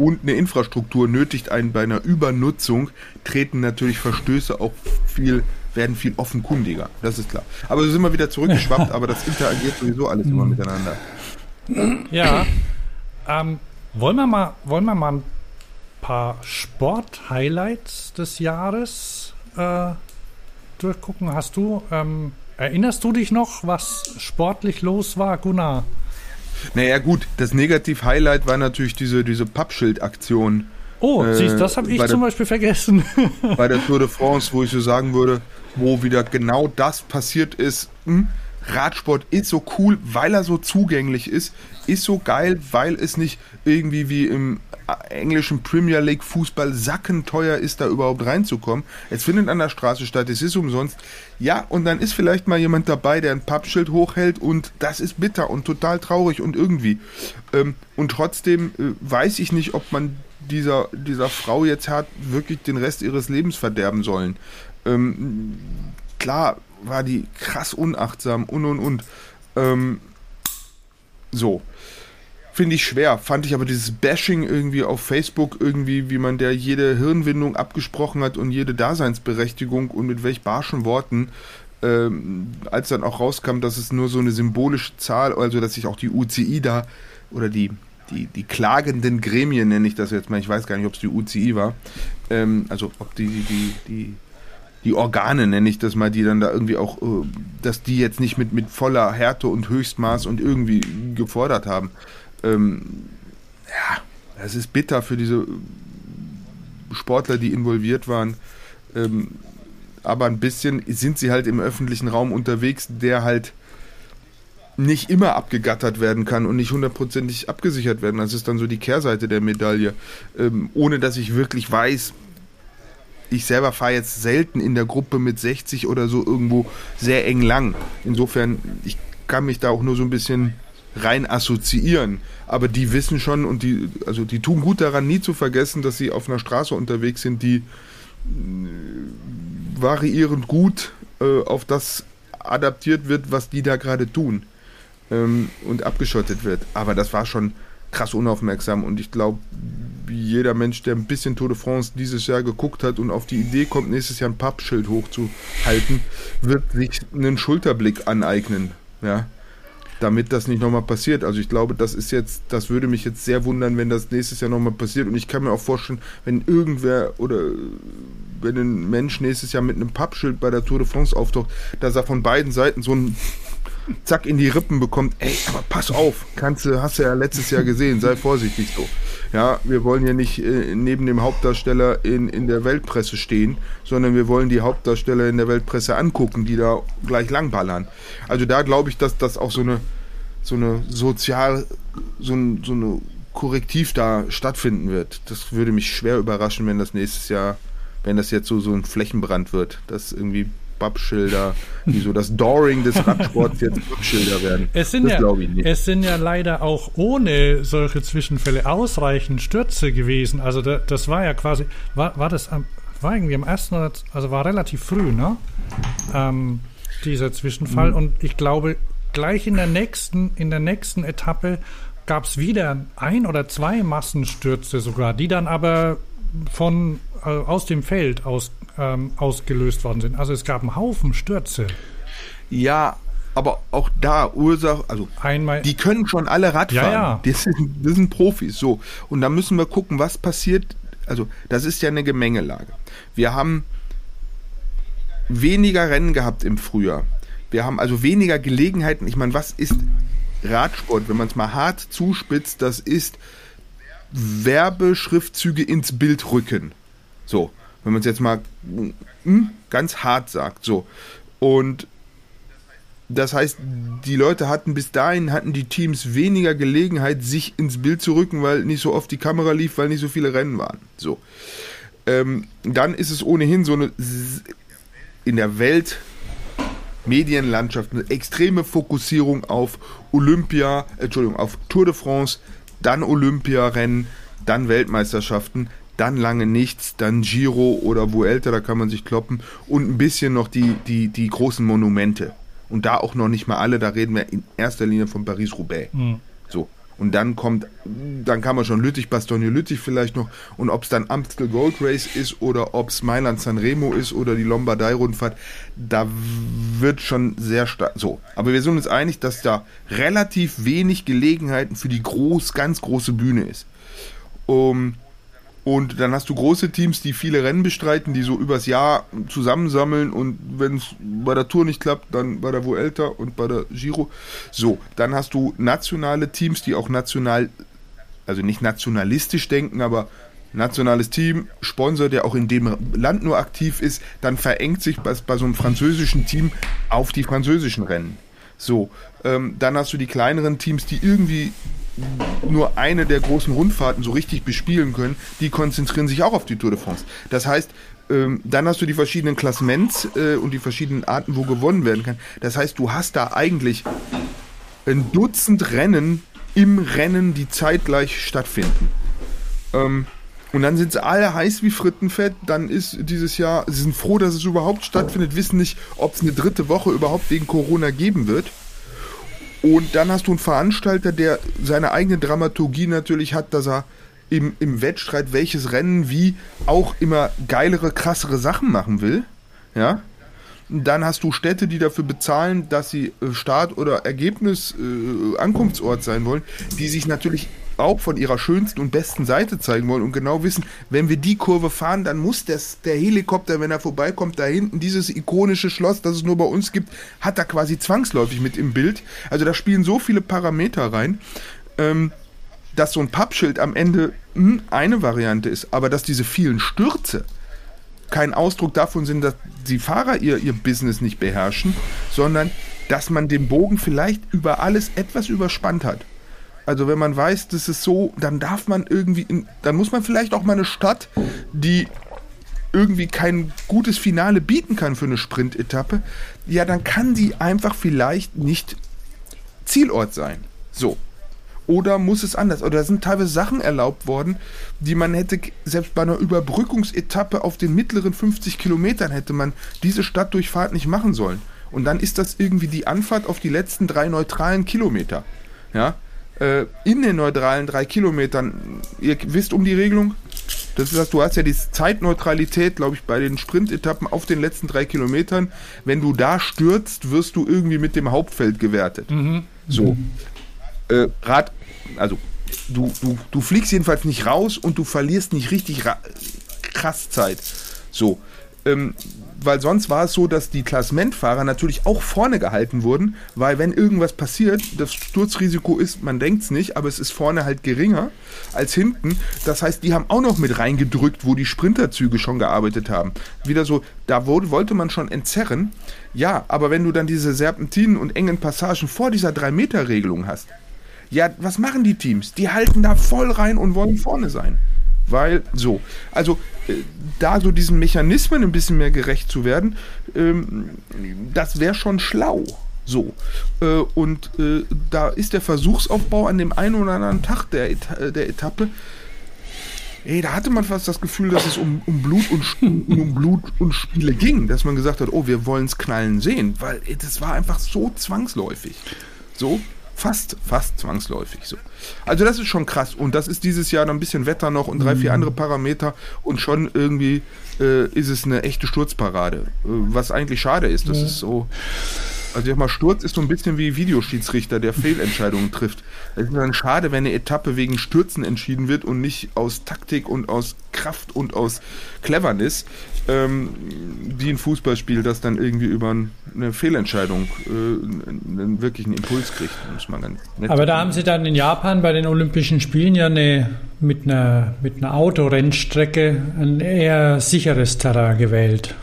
und eine Infrastruktur nötigt einen bei einer Übernutzung, treten natürlich Verstöße auch viel, werden viel offenkundiger. Das ist klar. Aber so sind wir wieder zurückgeschwappt, *laughs* aber das interagiert sowieso alles immer miteinander. Ja. Ähm, wollen, wir mal, wollen wir mal ein paar Sport-Highlights des Jahres äh, durchgucken? Hast du, ähm, erinnerst du dich noch, was sportlich los war, Gunnar? Naja, gut, das Negativ-Highlight war natürlich diese, diese Pappschild-Aktion. Oh, äh, siehst, das habe ich zum Beispiel vergessen. bei der *laughs* Tour de France, wo ich so sagen würde, wo wieder genau das passiert ist. Hm? Radsport ist so cool, weil er so zugänglich ist, ist so geil, weil es nicht irgendwie wie im englischen Premier League Fußball sackenteuer ist, da überhaupt reinzukommen. Es findet an der Straße statt, es ist umsonst. Ja, und dann ist vielleicht mal jemand dabei, der ein Pappschild hochhält und das ist bitter und total traurig und irgendwie. Ähm, und trotzdem äh, weiß ich nicht, ob man dieser, dieser Frau jetzt hat wirklich den Rest ihres Lebens verderben sollen. Ähm, klar war die krass unachtsam und und und. Ähm, so. Finde ich schwer. Fand ich aber dieses Bashing irgendwie auf Facebook, irgendwie, wie man der jede Hirnwindung abgesprochen hat und jede Daseinsberechtigung und mit welch barschen Worten, ähm, als dann auch rauskam, dass es nur so eine symbolische Zahl, also dass sich auch die UCI da oder die die, die klagenden Gremien nenne ich das jetzt mal, ich weiß gar nicht, ob es die UCI war, ähm, also ob die, die, die, die Organe nenne ich das mal, die dann da irgendwie auch, äh, dass die jetzt nicht mit, mit voller Härte und Höchstmaß und irgendwie gefordert haben. Ähm, ja, das ist bitter für diese Sportler, die involviert waren. Ähm, aber ein bisschen sind sie halt im öffentlichen Raum unterwegs, der halt nicht immer abgegattert werden kann und nicht hundertprozentig abgesichert werden. Das ist dann so die Kehrseite der Medaille. Ähm, ohne dass ich wirklich weiß, ich selber fahre jetzt selten in der Gruppe mit 60 oder so irgendwo sehr eng lang. Insofern, ich kann mich da auch nur so ein bisschen rein assoziieren. Aber die wissen schon und die, also die tun gut daran, nie zu vergessen, dass sie auf einer Straße unterwegs sind, die äh, variierend gut äh, auf das adaptiert wird, was die da gerade tun ähm, und abgeschottet wird. Aber das war schon krass unaufmerksam und ich glaube, jeder Mensch, der ein bisschen Tour de France dieses Jahr geguckt hat und auf die Idee kommt, nächstes Jahr ein Pappschild hochzuhalten, wird sich einen Schulterblick aneignen, ja, damit das nicht nochmal passiert. Also ich glaube, das ist jetzt, das würde mich jetzt sehr wundern, wenn das nächstes Jahr nochmal passiert und ich kann mir auch vorstellen, wenn irgendwer oder wenn ein Mensch nächstes Jahr mit einem Pappschild bei der Tour de France auftaucht, dass er von beiden Seiten so ein zack in die Rippen bekommt, ey, aber pass auf, kannst du, hast du ja letztes Jahr gesehen, sei vorsichtig so. Ja, wir wollen ja nicht äh, neben dem Hauptdarsteller in, in der Weltpresse stehen, sondern wir wollen die Hauptdarsteller in der Weltpresse angucken, die da gleich langballern. Also da glaube ich, dass das auch so eine, so eine sozial, so, ein, so eine Korrektiv da stattfinden wird. Das würde mich schwer überraschen, wenn das nächstes Jahr, wenn das jetzt so, so ein Flächenbrand wird, dass irgendwie Pappschilder, wie so das Doring des Radsports jetzt Pappschilder werden. Es sind, das ja, es sind ja leider auch ohne solche Zwischenfälle ausreichend Stürze gewesen. Also da, das war ja quasi, war, war das am, war irgendwie am ersten, also war relativ früh, ne? Ähm, dieser Zwischenfall. Mhm. Und ich glaube, gleich in der nächsten, in der nächsten Etappe gab es wieder ein oder zwei Massenstürze sogar, die dann aber von aus dem Feld aus ähm, ausgelöst worden sind. Also es gab einen Haufen Stürze. Ja, aber auch da Ursache, also Einmal, die können schon alle Radfahren. Ja, ja. Das, sind, das sind Profis. So. Und da müssen wir gucken, was passiert. Also, das ist ja eine Gemengelage. Wir haben weniger Rennen gehabt im Frühjahr. Wir haben also weniger Gelegenheiten. Ich meine, was ist Radsport, wenn man es mal hart zuspitzt? Das ist Werbeschriftzüge ins Bild rücken. So wenn man es jetzt mal hm, ganz hart sagt. So. Und das heißt, die Leute hatten bis dahin, hatten die Teams weniger Gelegenheit, sich ins Bild zu rücken, weil nicht so oft die Kamera lief, weil nicht so viele Rennen waren. So. Ähm, dann ist es ohnehin so eine in der Welt Medienlandschaft eine extreme Fokussierung auf Olympia, Entschuldigung, auf Tour de France, dann Olympiarennen, dann Weltmeisterschaften dann lange nichts, dann Giro oder Vuelta, da kann man sich kloppen und ein bisschen noch die, die, die großen Monumente. Und da auch noch nicht mal alle, da reden wir in erster Linie von Paris-Roubaix. Mhm. So. Und dann kommt, dann kann man schon Lüttich, Bastogne Lüttich vielleicht noch. Und ob es dann Amstel Gold Race ist oder ob es Mailand San Remo ist oder die Lombardei-Rundfahrt, da wird schon sehr stark. So, aber wir sind uns einig, dass da relativ wenig Gelegenheiten für die groß, ganz große Bühne ist. Um, und dann hast du große Teams, die viele Rennen bestreiten, die so übers Jahr zusammensammeln und wenn es bei der Tour nicht klappt, dann bei der Vuelta und bei der Giro. So, dann hast du nationale Teams, die auch national, also nicht nationalistisch denken, aber nationales Team, Sponsor, der auch in dem Land nur aktiv ist, dann verengt sich bei, bei so einem französischen Team auf die französischen Rennen. So, ähm, dann hast du die kleineren Teams, die irgendwie nur eine der großen Rundfahrten so richtig bespielen können, die konzentrieren sich auch auf die Tour de France. Das heißt, ähm, dann hast du die verschiedenen Klassements äh, und die verschiedenen Arten, wo gewonnen werden kann. Das heißt, du hast da eigentlich ein Dutzend Rennen im Rennen, die zeitgleich stattfinden. Ähm, und dann sind sie alle heiß wie Frittenfett. Dann ist dieses Jahr, sie sind froh, dass es überhaupt stattfindet, wissen nicht, ob es eine dritte Woche überhaupt wegen Corona geben wird. Und dann hast du einen Veranstalter, der seine eigene Dramaturgie natürlich hat, dass er im, im Wettstreit welches Rennen wie auch immer geilere, krassere Sachen machen will. Ja. Dann hast du Städte, die dafür bezahlen, dass sie äh, Start- oder Ergebnis-Ankunftsort äh, sein wollen, die sich natürlich auch von ihrer schönsten und besten Seite zeigen wollen und genau wissen, wenn wir die Kurve fahren, dann muss das, der Helikopter, wenn er vorbeikommt, da hinten dieses ikonische Schloss, das es nur bei uns gibt, hat er quasi zwangsläufig mit im Bild. Also da spielen so viele Parameter rein. Ähm, dass so ein Pappschild am Ende hm, eine Variante ist, aber dass diese vielen Stürze kein Ausdruck davon sind, dass die Fahrer ihr, ihr Business nicht beherrschen, sondern dass man den Bogen vielleicht über alles etwas überspannt hat. Also wenn man weiß, das ist so, dann darf man irgendwie, in, dann muss man vielleicht auch mal eine Stadt, die irgendwie kein gutes Finale bieten kann für eine Sprintetappe, ja, dann kann die einfach vielleicht nicht Zielort sein. So. Oder muss es anders? Oder sind teilweise Sachen erlaubt worden, die man hätte, selbst bei einer Überbrückungsetappe auf den mittleren 50 Kilometern hätte man diese Stadtdurchfahrt nicht machen sollen. Und dann ist das irgendwie die Anfahrt auf die letzten drei neutralen Kilometer. Ja, äh, in den neutralen drei Kilometern, ihr wisst um die Regelung? Das heißt, du hast ja die Zeitneutralität, glaube ich, bei den Sprintetappen auf den letzten drei Kilometern. Wenn du da stürzt, wirst du irgendwie mit dem Hauptfeld gewertet. Mhm. So. Äh, Rad, also du, du, du fliegst jedenfalls nicht raus und du verlierst nicht richtig krass Zeit. So. Ähm, weil sonst war es so, dass die Klassementfahrer natürlich auch vorne gehalten wurden, weil wenn irgendwas passiert, das Sturzrisiko ist, man denkt es nicht, aber es ist vorne halt geringer als hinten. Das heißt, die haben auch noch mit reingedrückt, wo die Sprinterzüge schon gearbeitet haben. Wieder so, da wurde, wollte man schon entzerren. Ja, aber wenn du dann diese Serpentinen und engen Passagen vor dieser 3-Meter-Regelung hast, ja, was machen die Teams? Die halten da voll rein und wollen vorne sein. Weil, so, also äh, da so diesen Mechanismen ein bisschen mehr gerecht zu werden, ähm, das wäre schon schlau. So. Äh, und äh, da ist der Versuchsaufbau an dem einen oder anderen Tag der, Eta äh, der Etappe. Ey, da hatte man fast das Gefühl, dass es um, um, Blut und, *laughs* um Blut und Spiele ging, dass man gesagt hat, oh, wir wollen es knallen sehen, weil das war einfach so zwangsläufig. So, Fast, fast zwangsläufig so. Also das ist schon krass. Und das ist dieses Jahr noch ein bisschen Wetter noch und drei, vier mhm. andere Parameter und schon irgendwie äh, ist es eine echte Sturzparade. Äh, was eigentlich schade ist. Das ja. ist so. Also ich sag mal, Sturz ist so ein bisschen wie Videoschiedsrichter, der Fehlentscheidungen trifft. Es ist dann schade, wenn eine Etappe wegen Stürzen entschieden wird und nicht aus Taktik und aus Kraft und aus Cleverness, ähm, wie ein Fußballspiel, das dann irgendwie über eine Fehlentscheidung äh, einen wirklichen Impuls kriegt. Muss man ganz Aber da haben sie dann in Japan bei den Olympischen Spielen ja eine, mit einer, mit einer Autorennstrecke ein eher sicheres Terrain gewählt.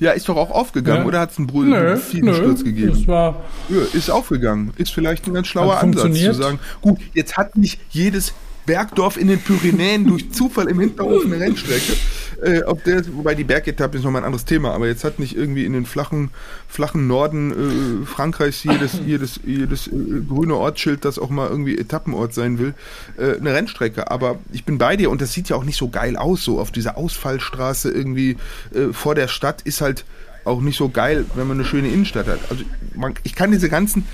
Ja, ist doch auch aufgegangen, ja. oder hat es einen Brüder vielen Sturz gegeben? Das war ja, ist aufgegangen. Ist vielleicht ein ganz schlauer Ansatz zu sagen, gut, jetzt hat nicht jedes Bergdorf in den Pyrenäen durch Zufall im Hinterhof eine Rennstrecke. Äh, auf der, wobei die Bergetappe ist nochmal ein anderes Thema, aber jetzt hat nicht irgendwie in den flachen, flachen Norden äh, Frankreichs jedes, jedes, jedes äh, grüne Ortsschild, das auch mal irgendwie Etappenort sein will, äh, eine Rennstrecke. Aber ich bin bei dir und das sieht ja auch nicht so geil aus, so auf dieser Ausfallstraße irgendwie äh, vor der Stadt ist halt auch nicht so geil, wenn man eine schöne Innenstadt hat. Also man, ich kann diese ganzen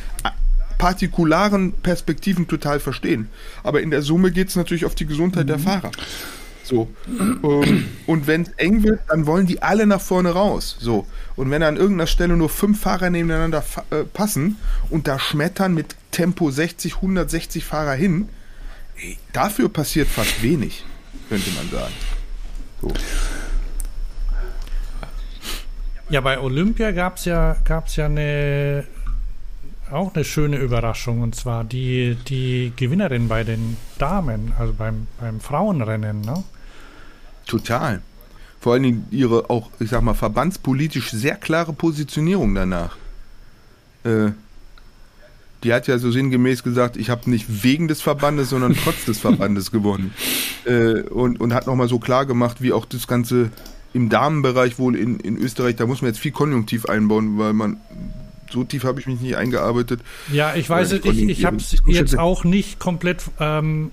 partikularen Perspektiven total verstehen. Aber in der Summe geht es natürlich auf die Gesundheit mhm. der Fahrer. So. Ähm, und wenn es eng wird, dann wollen die alle nach vorne raus. So. Und wenn an irgendeiner Stelle nur fünf Fahrer nebeneinander äh, passen und da schmettern mit Tempo 60, 160 Fahrer hin, ey, dafür passiert fast wenig, könnte man sagen. So. Ja, bei Olympia gab es ja, gab's ja eine, auch eine schöne Überraschung und zwar die, die Gewinnerin bei den Damen, also beim, beim Frauenrennen. Ne? Total. Vor allen Dingen ihre auch, ich sag mal, verbandspolitisch sehr klare Positionierung danach. Äh, die hat ja so sinngemäß gesagt, ich habe nicht wegen des Verbandes, sondern *laughs* trotz des Verbandes gewonnen. Äh, und, und hat nochmal so klar gemacht, wie auch das Ganze im Damenbereich wohl in, in Österreich, da muss man jetzt viel Konjunktiv einbauen, weil man so tief habe ich mich nicht eingearbeitet. Ja, ich weiß es, ich, ich habe es jetzt auch nicht komplett ähm,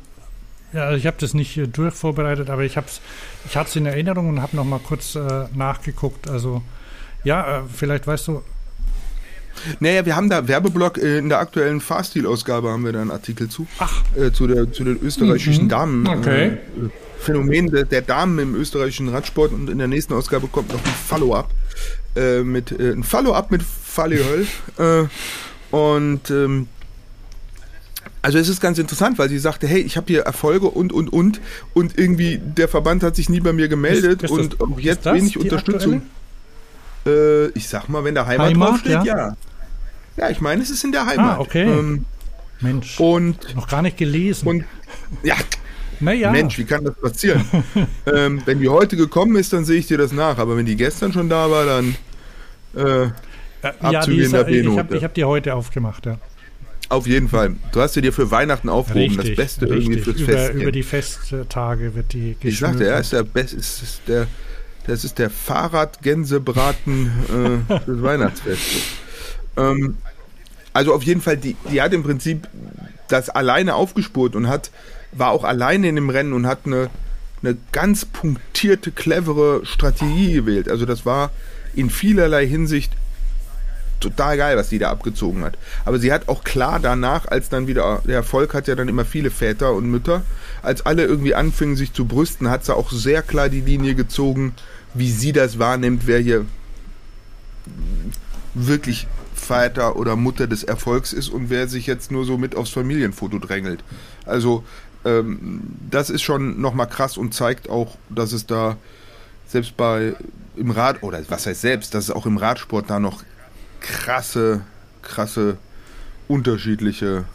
ja, ich habe das nicht äh, durchvorbereitet, aber ich habe es ich hatte es in Erinnerung und habe noch mal kurz äh, nachgeguckt. Also ja, äh, vielleicht weißt du. Naja, wir haben da Werbeblock äh, in der aktuellen Fahrstil-Ausgabe haben wir da einen Artikel zu. Ach. Äh, zu, der, zu den österreichischen mhm. Damen. Okay. Äh, Phänomen der, der, Damen im österreichischen Radsport und in der nächsten Ausgabe kommt noch ein Follow-up. mit ein Follow-up mit Fallihöll. und ähm, also es ist ganz interessant, weil sie sagte, hey, ich habe hier Erfolge und und und und irgendwie der Verband hat sich nie bei mir gemeldet ist, ist und das, jetzt wenig Unterstützung. Äh, ich sag mal, wenn der Heimat, Heimat draufsteht, ja. ja. ja. ich meine, es ist in der Heimat. Ah, okay. Ähm, Mensch. Und noch gar nicht gelesen. Und ja. Naja. Mensch, wie kann das passieren? *laughs* ähm, wenn die heute gekommen ist, dann sehe ich dir das nach. Aber wenn die gestern schon da war, dann äh, ja, die ist, ich habe hab die heute aufgemacht, ja. Auf jeden Fall. Du hast sie dir für Weihnachten aufgehoben. Richtig, das Beste richtig. irgendwie fürs über, Fest. Über die Festtage wird die geschmückt. Ich sagte, er ist der Best, ist, ist der, das ist der Fahrradgänsebraten äh, *laughs* des Weihnachtsfestes. Ähm, also auf jeden Fall, die, die hat im Prinzip das alleine aufgespurt und hat, war auch alleine in dem Rennen und hat eine, eine ganz punktierte, clevere Strategie gewählt. Also das war in vielerlei Hinsicht total geil, was die da abgezogen hat. Aber sie hat auch klar danach, als dann wieder, der Erfolg hat ja dann immer viele Väter und Mütter, als alle irgendwie anfingen, sich zu brüsten, hat sie auch sehr klar die Linie gezogen, wie sie das wahrnimmt, wer hier wirklich Vater oder Mutter des Erfolgs ist und wer sich jetzt nur so mit aufs Familienfoto drängelt. Also ähm, das ist schon nochmal krass und zeigt auch, dass es da selbst bei im Rad, oder was heißt selbst, dass es auch im Radsport da noch krasse, krasse, unterschiedliche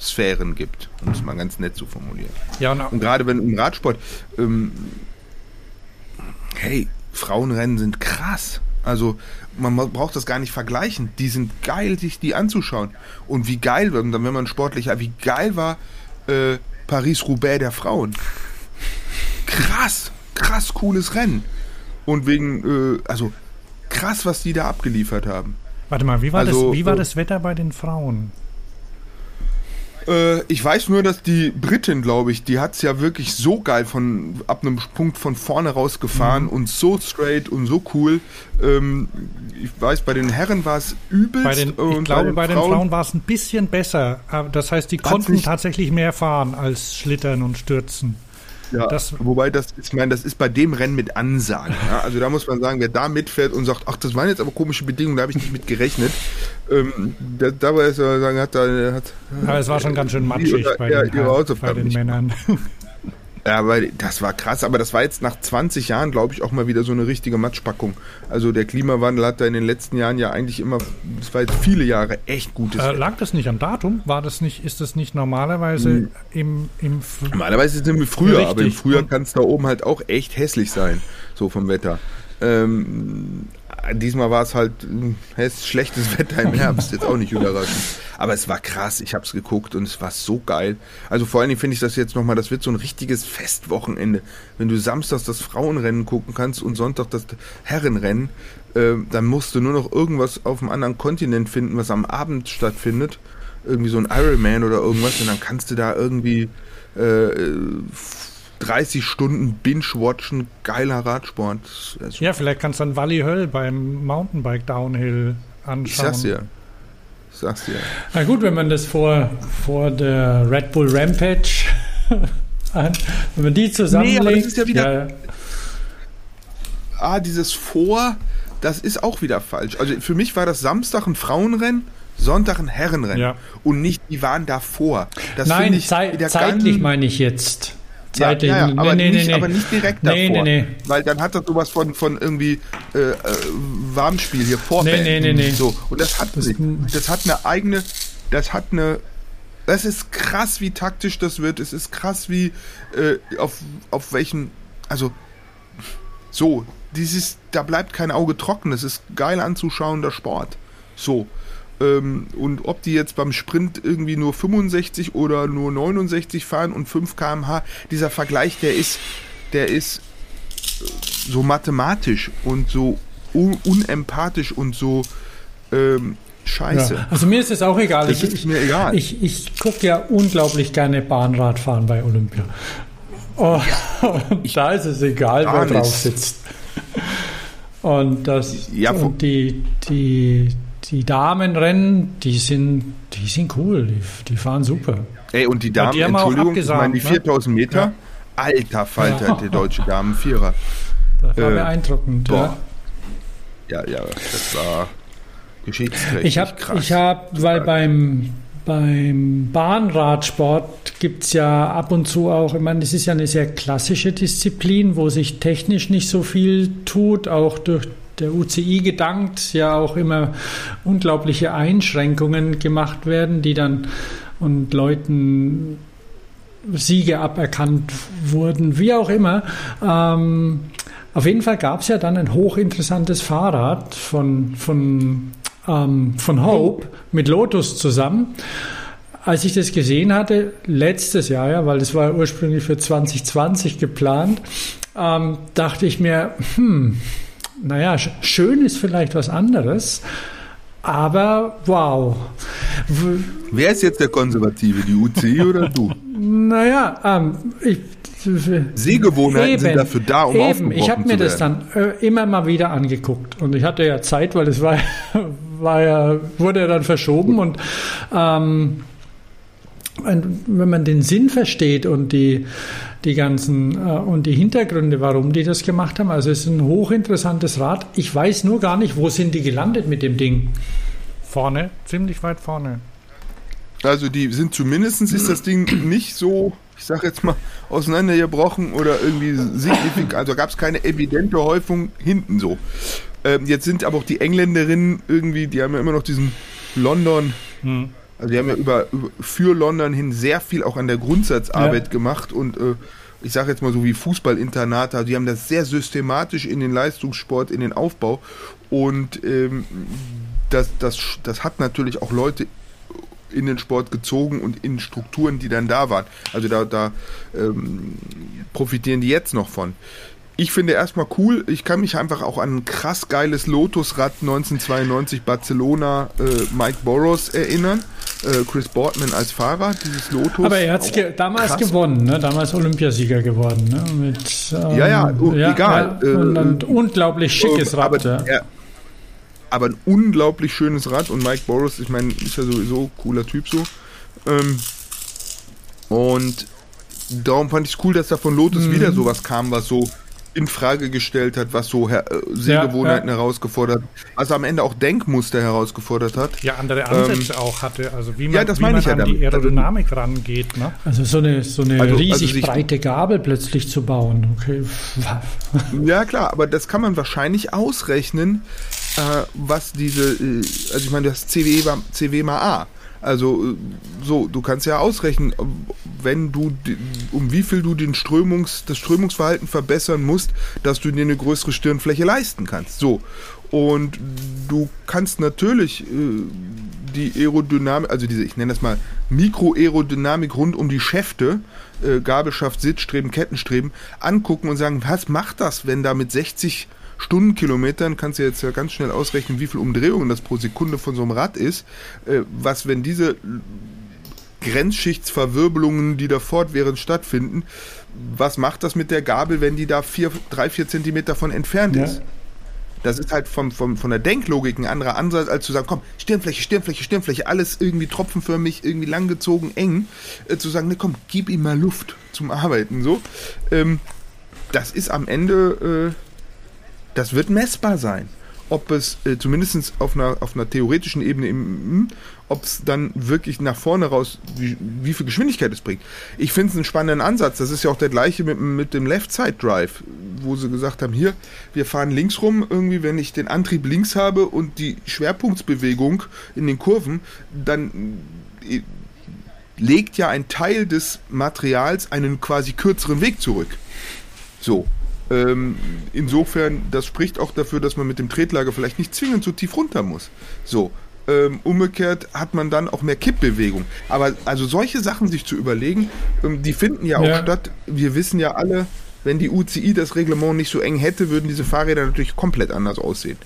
Sphären gibt, um es mal ganz nett zu formulieren. Ja, und, und gerade wenn im Radsport, ähm, hey, Frauenrennen sind krass. Also man braucht das gar nicht vergleichen. Die sind geil, sich die anzuschauen. Und wie geil, wenn man sportlicher, wie geil war äh, Paris-Roubaix der Frauen. Krass, krass cooles Rennen. Und wegen, äh, also krass, was die da abgeliefert haben. Warte mal, wie war, also, das, wie war äh, das Wetter bei den Frauen? Äh, ich weiß nur, dass die Britin, glaube ich, die hat es ja wirklich so geil von ab einem Punkt von vorne raus gefahren mhm. und so straight und so cool. Ähm, ich weiß, bei den Herren war es übelst. Bei den, ich glaube, bei den, bei den Frauen war es ein bisschen besser. Das heißt, die konnten tatsächlich mehr fahren als schlittern und stürzen. Ja, das, wobei das, ich meine, das ist bei dem Rennen mit Ansagen. Ja? Also da muss man sagen, wer da mitfährt und sagt, ach, das waren jetzt aber komische Bedingungen, da habe ich nicht mit gerechnet. Ähm, da, dabei ist er sagen, hat da hat. Aber es war schon ganz schön matschig bei, den, bei den Männern. Ja, weil das war krass, aber das war jetzt nach 20 Jahren, glaube ich, auch mal wieder so eine richtige Matschpackung. Also der Klimawandel hat da in den letzten Jahren ja eigentlich immer, das war jetzt viele Jahre echt gutes. Äh, lag das nicht am Datum? War das nicht, ist das nicht normalerweise hm. im, im Normalerweise ist es im Frühjahr, Richtig. aber im Frühjahr kann es da oben halt auch echt hässlich sein, so vom Wetter. Ähm, diesmal war es halt äh, schlechtes Wetter im Herbst, jetzt auch nicht überraschend. Aber es war krass, ich habe es geguckt und es war so geil. Also vor allen Dingen finde ich das jetzt nochmal, das wird so ein richtiges Festwochenende. Wenn du samstags das Frauenrennen gucken kannst und Sonntag das Herrenrennen, äh, dann musst du nur noch irgendwas auf einem anderen Kontinent finden, was am Abend stattfindet. Irgendwie so ein Ironman oder irgendwas und dann kannst du da irgendwie äh, 30 Stunden Binge-Watchen, geiler Radsport. Ja, vielleicht kannst du dann Wally Höll beim Mountainbike Downhill anschauen. Ich sag's dir. Sagst du ja. Na gut, wenn man das vor, vor der Red Bull Rampage, *laughs* wenn man die zusammenlegt. Nee, aber das ist ja wieder. Ja. Ah, dieses Vor, das ist auch wieder falsch. Also für mich war das Samstag ein Frauenrennen, Sonntag ein Herrenrennen. Ja. Und nicht, die waren davor. Das Nein, ich zei zeitlich meine ich jetzt. Zeitlich. Ja, ja, ja, aber, nee, nicht, nee, aber, nicht, direkt nee, davor. Nee, nee. Weil dann hat das sowas von, von irgendwie äh, äh, Warmspiel hier, Vorfeld. Nee, nee, nee, nee. So. Und das hat, das, das hat eine eigene, das hat eine, das ist krass, wie taktisch das wird. Es ist krass, wie äh, auf, auf welchen, also so, dieses, da bleibt kein Auge trocken. Es ist geil anzuschauender Sport. So. Ähm, und ob die jetzt beim Sprint irgendwie nur 65 oder nur 69 fahren und 5 km/h, dieser Vergleich, der ist, der ist äh, so mathematisch und so un unempathisch und so ähm, scheiße. Ja, also mir ist es auch egal. Das ich, ist mir egal. Ich, ich gucke ja unglaublich gerne Bahnradfahren bei Olympia. Oh, *laughs* da ist es egal, wer drauf sitzt. Und das ja, und die, die, die Damenrennen, die sind, die sind cool, die, die fahren super. Ey, und die Damen, die Entschuldigung, ich meine, die 4000 ne? Meter, ja. alter Falter, ja. der deutsche Damenvierer. Das war äh, beeindruckend, ja. Ja, ja, das war geschichtsträchtig. Ich habe, ich hab, weil beim, beim Bahnradsport gibt es ja ab und zu auch, ich meine, das ist ja eine sehr klassische Disziplin, wo sich technisch nicht so viel tut, auch durch der UCI gedankt, ja auch immer unglaubliche Einschränkungen gemacht werden, die dann und Leuten Siege aberkannt wurden, wie auch immer. Ähm, auf jeden Fall gab es ja dann ein hochinteressantes Fahrrad von, von, ähm, von Hope mit Lotus zusammen. Als ich das gesehen hatte, letztes Jahr, ja, weil das war ursprünglich für 2020 geplant, ähm, dachte ich mir, hm, naja, schön ist vielleicht was anderes, aber wow. Wer ist jetzt der Konservative, die UCI oder du? *laughs* Naja, ähm, ich, Sehgewohnheiten eben, sind dafür da, um eben. Ich habe mir das dann äh, immer mal wieder angeguckt und ich hatte ja Zeit, weil es war, *laughs* war ja, wurde ja dann verschoben und ähm, wenn man den Sinn versteht und die, die ganzen äh, und die Hintergründe, warum die das gemacht haben, also es ist ein hochinteressantes Rad. Ich weiß nur gar nicht, wo sind die gelandet mit dem Ding? Vorne, ziemlich weit vorne. Also die sind zumindest ist das Ding nicht so, ich sag jetzt mal, auseinandergebrochen oder irgendwie signifikant. Also gab es keine evidente Häufung hinten so. Ähm, jetzt sind aber auch die Engländerinnen irgendwie, die haben ja immer noch diesen London. Hm also die haben ja über, über für London hin sehr viel auch an der Grundsatzarbeit ja. gemacht und äh, ich sage jetzt mal so wie Fußballinternate, also die haben das sehr systematisch in den Leistungssport, in den Aufbau und ähm, das, das, das hat natürlich auch Leute in den Sport gezogen und in Strukturen, die dann da waren. Also da, da ähm, profitieren die jetzt noch von ich finde erstmal cool, ich kann mich einfach auch an ein krass geiles Lotusrad 1992 Barcelona äh, Mike Boros erinnern. Äh, Chris Boardman als Fahrer, dieses Lotus. Aber er hat ge damals krass. gewonnen, ne? damals Olympiasieger geworden. Ne? Mit, ähm, ja, ja, oh, ja, egal. Ja, und ein äh, unglaublich schickes Rad. Aber, ja. aber, ein unglaublich schönes Rad und Mike Boros, ich meine, ist ja sowieso cooler Typ so. Ähm, und darum fand ich es cool, dass da von Lotus mhm. wieder sowas kam, was so in Frage gestellt hat, was so her äh, Sehgewohnheiten ja, ja. herausgefordert, was am Ende auch Denkmuster herausgefordert hat. Ja, andere Ansätze ähm, auch hatte, also wie man, ja, das wie man ich an ja die Aerodynamik also, rangeht. Ne? Also so eine, so eine also, riesig also breite Gabel plötzlich zu bauen. Okay. *laughs* ja klar, aber das kann man wahrscheinlich ausrechnen, äh, was diese, äh, also ich meine, das CW, CW mal A. Also äh, so, du kannst ja ausrechnen, wenn du um wie viel du den Strömungs, das Strömungsverhalten verbessern musst, dass du dir eine größere Stirnfläche leisten kannst. So. Und du kannst natürlich äh, die Aerodynamik, also diese, ich nenne das mal Mikroaerodynamik rund um die Schäfte, äh, Gabelschaft, Sitzstreben, Kettenstreben, angucken und sagen, was macht das, wenn da mit 60 Stundenkilometern kannst du jetzt ja ganz schnell ausrechnen, wie viel Umdrehungen das pro Sekunde von so einem Rad ist. Äh, was, wenn diese Grenzschichtsverwirbelungen, die da fortwährend stattfinden, was macht das mit der Gabel, wenn die da vier, drei, vier Zentimeter von entfernt ja. ist? Das ist halt vom, vom, von der Denklogik ein anderer Ansatz, als zu sagen, komm, Stirnfläche, Stirnfläche, Stirnfläche, alles irgendwie tropfenförmig, irgendwie langgezogen, eng. Äh, zu sagen, ne, komm, gib ihm mal Luft zum Arbeiten, so. Ähm, das ist am Ende, äh, das wird messbar sein ob es äh, zumindest auf einer, auf einer theoretischen Ebene, hm, ob es dann wirklich nach vorne raus, wie, wie viel Geschwindigkeit es bringt. Ich finde es einen spannenden Ansatz. Das ist ja auch der gleiche mit, mit dem Left-Side-Drive, wo sie gesagt haben, hier, wir fahren links rum, irgendwie, wenn ich den Antrieb links habe und die Schwerpunktsbewegung in den Kurven, dann äh, legt ja ein Teil des Materials einen quasi kürzeren Weg zurück. So, ähm, insofern, das spricht auch dafür, dass man mit dem Tretlager vielleicht nicht zwingend so tief runter muss. So. Ähm, umgekehrt hat man dann auch mehr Kippbewegung. Aber also solche Sachen sich zu überlegen, ähm, die finden ja auch ja. statt. Wir wissen ja alle, wenn die UCI das Reglement nicht so eng hätte, würden diese Fahrräder natürlich komplett anders aussehen.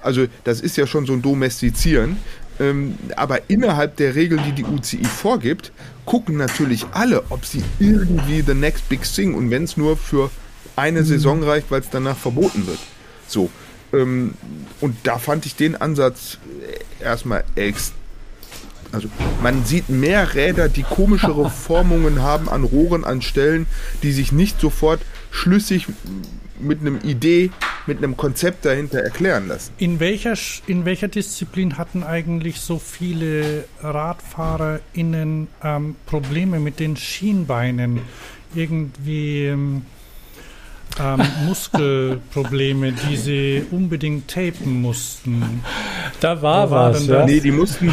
Also das ist ja schon so ein Domestizieren. Ähm, aber innerhalb der Regeln, die die UCI vorgibt, gucken natürlich alle, ob sie irgendwie the next big thing und wenn es nur für eine Saison reicht, weil es danach verboten wird. So. Ähm, und da fand ich den Ansatz erstmal ex. Also man sieht mehr Räder, die komischere *laughs* Formungen haben an Rohren, an Stellen, die sich nicht sofort schlüssig mit einem Idee, mit einem Konzept dahinter erklären lassen. In welcher, in welcher Disziplin hatten eigentlich so viele RadfahrerInnen ähm, Probleme mit den Schienbeinen? Irgendwie. Ähm ähm, Muskelprobleme, die sie unbedingt tapen mussten. Da war, war was. Ja? Nee, die mussten.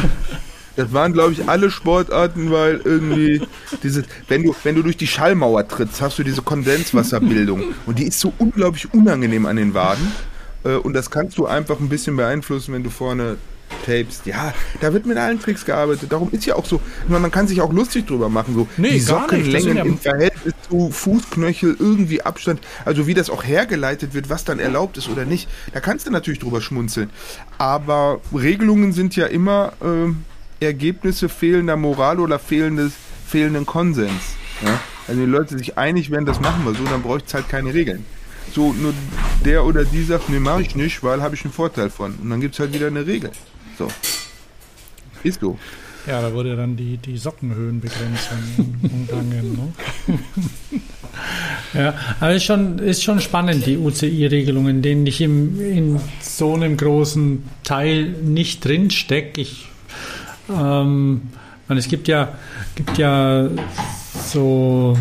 Das waren, glaube ich, alle Sportarten, weil irgendwie diese, wenn du, wenn du durch die Schallmauer trittst, hast du diese Kondenswasserbildung und die ist so unglaublich unangenehm an den Waden. Äh, und das kannst du einfach ein bisschen beeinflussen, wenn du vorne Tapes. Ja, da wird mit allen Tricks gearbeitet. Darum ist ja auch so, man kann sich auch lustig drüber machen. So nee, die Sockenlängen ja im Verhältnis zu Fußknöchel, irgendwie Abstand, also wie das auch hergeleitet wird, was dann erlaubt ist oder nicht. Da kannst du natürlich drüber schmunzeln. Aber Regelungen sind ja immer äh, Ergebnisse fehlender Moral oder fehlendes, fehlenden Konsens. Ja? Also wenn die Leute sich einig werden, das machen wir so, dann bräuchte es halt keine Regeln. So, nur der oder die sagt, nee, mache ich nicht, weil habe ich einen Vorteil von. Und dann gibt es halt wieder eine Regel. So. Ist so. Ja, da wurde dann die, die Sockenhöhenbegrenzung umgangen. Ne? *laughs* ja, aber ist schon, ist schon spannend, die UCI-Regelungen, in denen ich im, in so einem großen Teil nicht drin stecke. Ich, ähm, es gibt ja, gibt ja so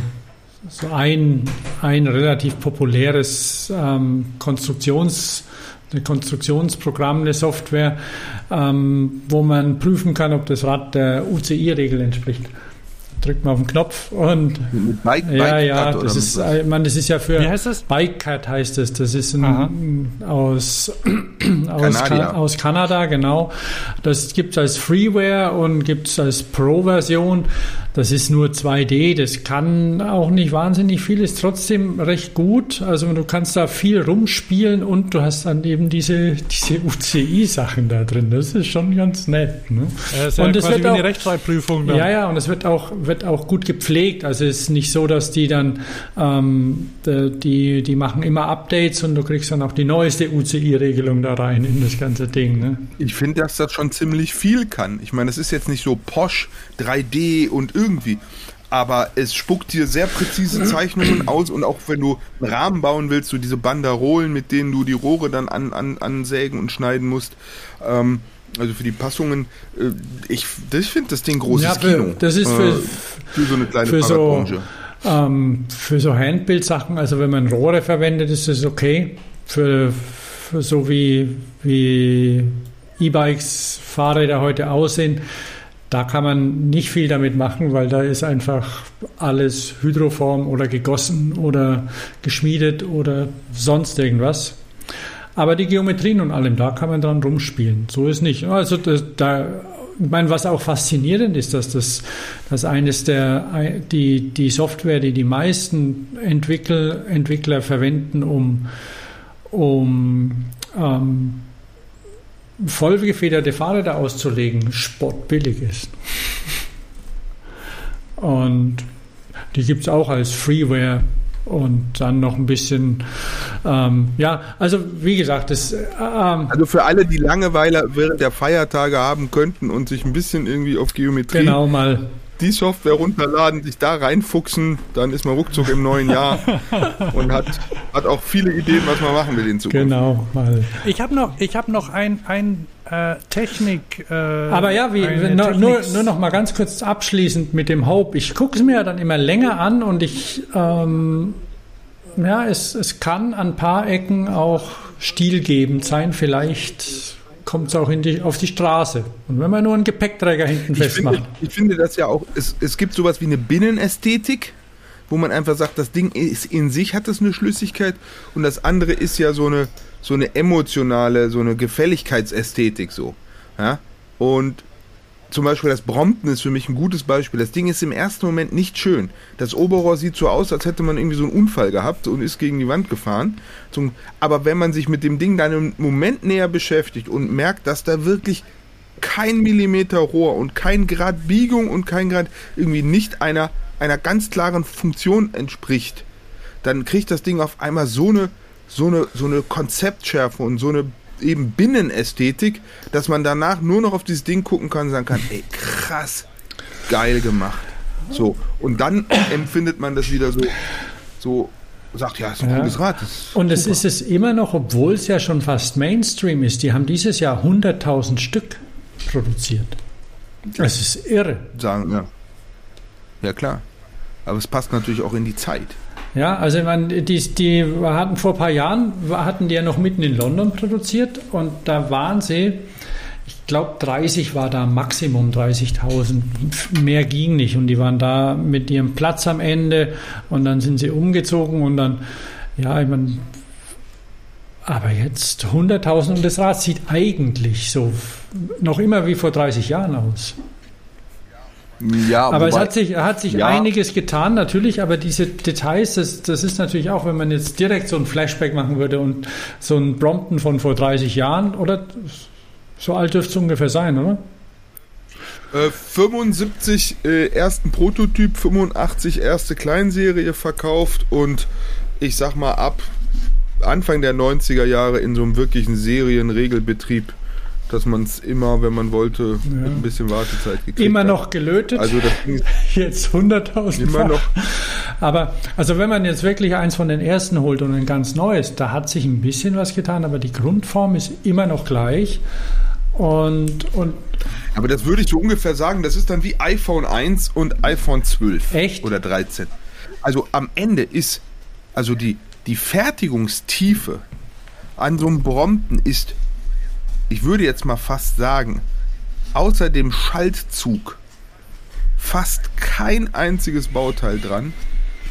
so ein, ein relativ populäres ähm, Konstruktions- ein Konstruktionsprogramm, eine Software, ähm, wo man prüfen kann, ob das Rad der UCI-Regel entspricht. Drückt man auf den Knopf und Bike, ja, Bike ja, das ist, ich meine, das ist ja für Wie heißt das? Bikecat heißt es. Das ist ein, aus, *clears throat* aus, Kan aus Kanada, genau. Das gibt es als Freeware und gibt es als Pro-Version. Das ist nur 2D, das kann auch nicht wahnsinnig viel, ist trotzdem recht gut. Also du kannst da viel rumspielen und du hast dann eben diese, diese *laughs* UCI-Sachen da drin. Das ist schon ganz nett. Ne? Ja, ist ja und es wird auch, eine Rechtschreibprüfung. Dann. Ja, ja, und es wird auch, wird auch gut gepflegt. Also es ist nicht so, dass die dann, ähm, die, die machen immer Updates und du kriegst dann auch die neueste UCI-Regelung da rein in das ganze Ding. Ne? Ich finde, dass das schon ziemlich viel kann. Ich meine, es ist jetzt nicht so posch 3D und irgendwie irgendwie. Aber es spuckt dir sehr präzise Zeichnungen *clears throat* aus und auch wenn du einen Rahmen bauen willst, so diese Banderolen, mit denen du die Rohre dann an, an, ansägen und schneiden musst. Ähm, also für die Passungen, äh, ich, ich finde das Ding großes ja, für, Kino. Das ist für, äh, für so eine kleine für so, ähm, für so Handbild-Sachen, also wenn man Rohre verwendet, ist das okay. Für, für so wie, wie E-Bikes, Fahrräder heute aussehen, da kann man nicht viel damit machen, weil da ist einfach alles hydroform oder gegossen oder geschmiedet oder sonst irgendwas. Aber die Geometrien und allem, da kann man dran rumspielen. So ist nicht. Also das, da, ich meine, was auch faszinierend ist, dass das, dass eines der die die Software, die die meisten Entwickler, Entwickler verwenden, um um ähm, vollgefederte Fahrräder auszulegen, spottbillig ist. Und die gibt es auch als Freeware und dann noch ein bisschen Ähm, ja, also wie gesagt, das. Ähm, also für alle, die Langeweile während der Feiertage haben könnten und sich ein bisschen irgendwie auf Geometrie. Genau, mal. Die Software runterladen, sich da reinfuchsen, dann ist man ruckzuck im neuen Jahr *laughs* und hat, hat auch viele Ideen, was man machen will in Zukunft. Genau, mal. Ich habe noch, ich hab noch ein, ein äh, Technik. Äh, Aber ja, wie, no, nur, nur noch mal ganz kurz abschließend mit dem Hope. Ich gucke es mir ja dann immer länger an und ich, ähm, ja, es, es kann an ein paar Ecken auch stilgebend sein. Vielleicht kommt es auch die, auf die Straße. Und wenn man nur einen Gepäckträger hinten ich festmacht. Finde, ich finde das ja auch, es, es gibt sowas wie eine Binnenästhetik wo man einfach sagt, das Ding ist in sich hat es eine Schlüssigkeit und das andere ist ja so eine so eine emotionale, so eine Gefälligkeitsästhetik so. Ja? Und zum Beispiel das Brompton ist für mich ein gutes Beispiel. Das Ding ist im ersten Moment nicht schön. Das Oberrohr sieht so aus, als hätte man irgendwie so einen Unfall gehabt und ist gegen die Wand gefahren. Aber wenn man sich mit dem Ding dann einen Moment näher beschäftigt und merkt, dass da wirklich kein Millimeter Rohr und kein Grad Biegung und kein Grad irgendwie nicht einer, einer ganz klaren Funktion entspricht, dann kriegt das Ding auf einmal so eine, so eine, so eine Konzeptschärfe und so eine eben Binnenästhetik, dass man danach nur noch auf dieses Ding gucken kann und sagen kann, ey, krass, geil gemacht. So, und dann *clears throat* empfindet man das wieder so, so sagt, ja, ist ein ja. gutes Rad. Und es ist es immer noch, obwohl es ja schon fast Mainstream ist. Die haben dieses Jahr 100.000 Stück produziert. Das ist irre. Sagen, ja. Ja, klar. Aber es passt natürlich auch in die Zeit. Ja, also meine, die, die hatten vor ein paar Jahren, hatten die ja noch mitten in London produziert und da waren sie, ich glaube 30 war da Maximum, 30.000, mehr ging nicht und die waren da mit ihrem Platz am Ende und dann sind sie umgezogen und dann, ja, ich meine, aber jetzt 100.000 und das Rad sieht eigentlich so noch immer wie vor 30 Jahren aus. Ja, aber wobei, es hat sich, hat sich ja. einiges getan, natürlich, aber diese Details, das, das ist natürlich auch, wenn man jetzt direkt so ein Flashback machen würde und so ein Brompton von vor 30 Jahren, oder so alt dürfte es ungefähr sein, oder? Äh, 75 äh, ersten Prototyp, 85 erste Kleinserie verkauft und ich sag mal ab Anfang der 90er Jahre in so einem wirklichen Serienregelbetrieb dass man es immer, wenn man wollte, ja. mit ein bisschen Wartezeit gekriegt Immer noch gelötet. Also das *laughs* jetzt 100.000 Immer noch. Aber also wenn man jetzt wirklich eins von den ersten holt und ein ganz neues, da hat sich ein bisschen was getan, aber die Grundform ist immer noch gleich. Und, und aber das würde ich so ungefähr sagen, das ist dann wie iPhone 1 und iPhone 12 Echt? oder 13. Also am Ende ist also die, die Fertigungstiefe an so einem Brompton ist ich würde jetzt mal fast sagen, außer dem Schaltzug fast kein einziges Bauteil dran,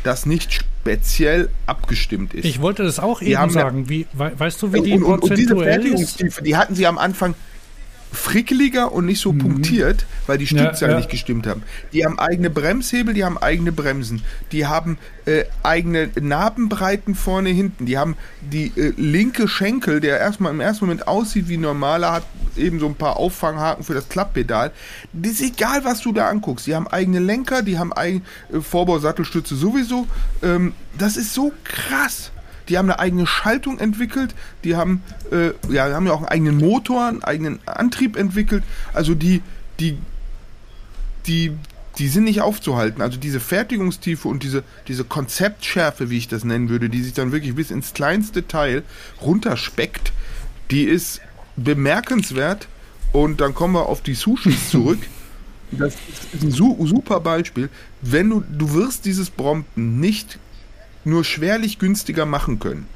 das nicht speziell abgestimmt ist. Ich wollte das auch eben sagen. Wie, weißt du, wie die und, und, und diese Fertigungstiefe, die hatten sie am Anfang frickeliger und nicht so mhm. punktiert, weil die Stückzahl ja, ja. nicht gestimmt haben. Die haben eigene Bremshebel, die haben eigene Bremsen, die haben äh, eigene Narbenbreiten vorne, hinten, die haben die äh, linke Schenkel, der erstmal im ersten Moment aussieht wie normaler, hat eben so ein paar Auffanghaken für das Klapppedal. Das ist egal, was du da anguckst. Die haben eigene Lenker, die haben eigene äh, Vorbausattelstütze sowieso. Ähm, das ist so krass. Die haben eine eigene Schaltung entwickelt, die haben, äh, ja, haben ja auch einen eigenen Motor, einen eigenen Antrieb entwickelt. Also die, die, die, die sind nicht aufzuhalten. Also diese Fertigungstiefe und diese, diese Konzeptschärfe, wie ich das nennen würde, die sich dann wirklich bis ins kleinste Teil runterspeckt, die ist bemerkenswert. Und dann kommen wir auf die Sushis *laughs* zurück. Das ist ein super Beispiel. Wenn du, du wirst dieses Brompton nicht nur schwerlich günstiger machen können.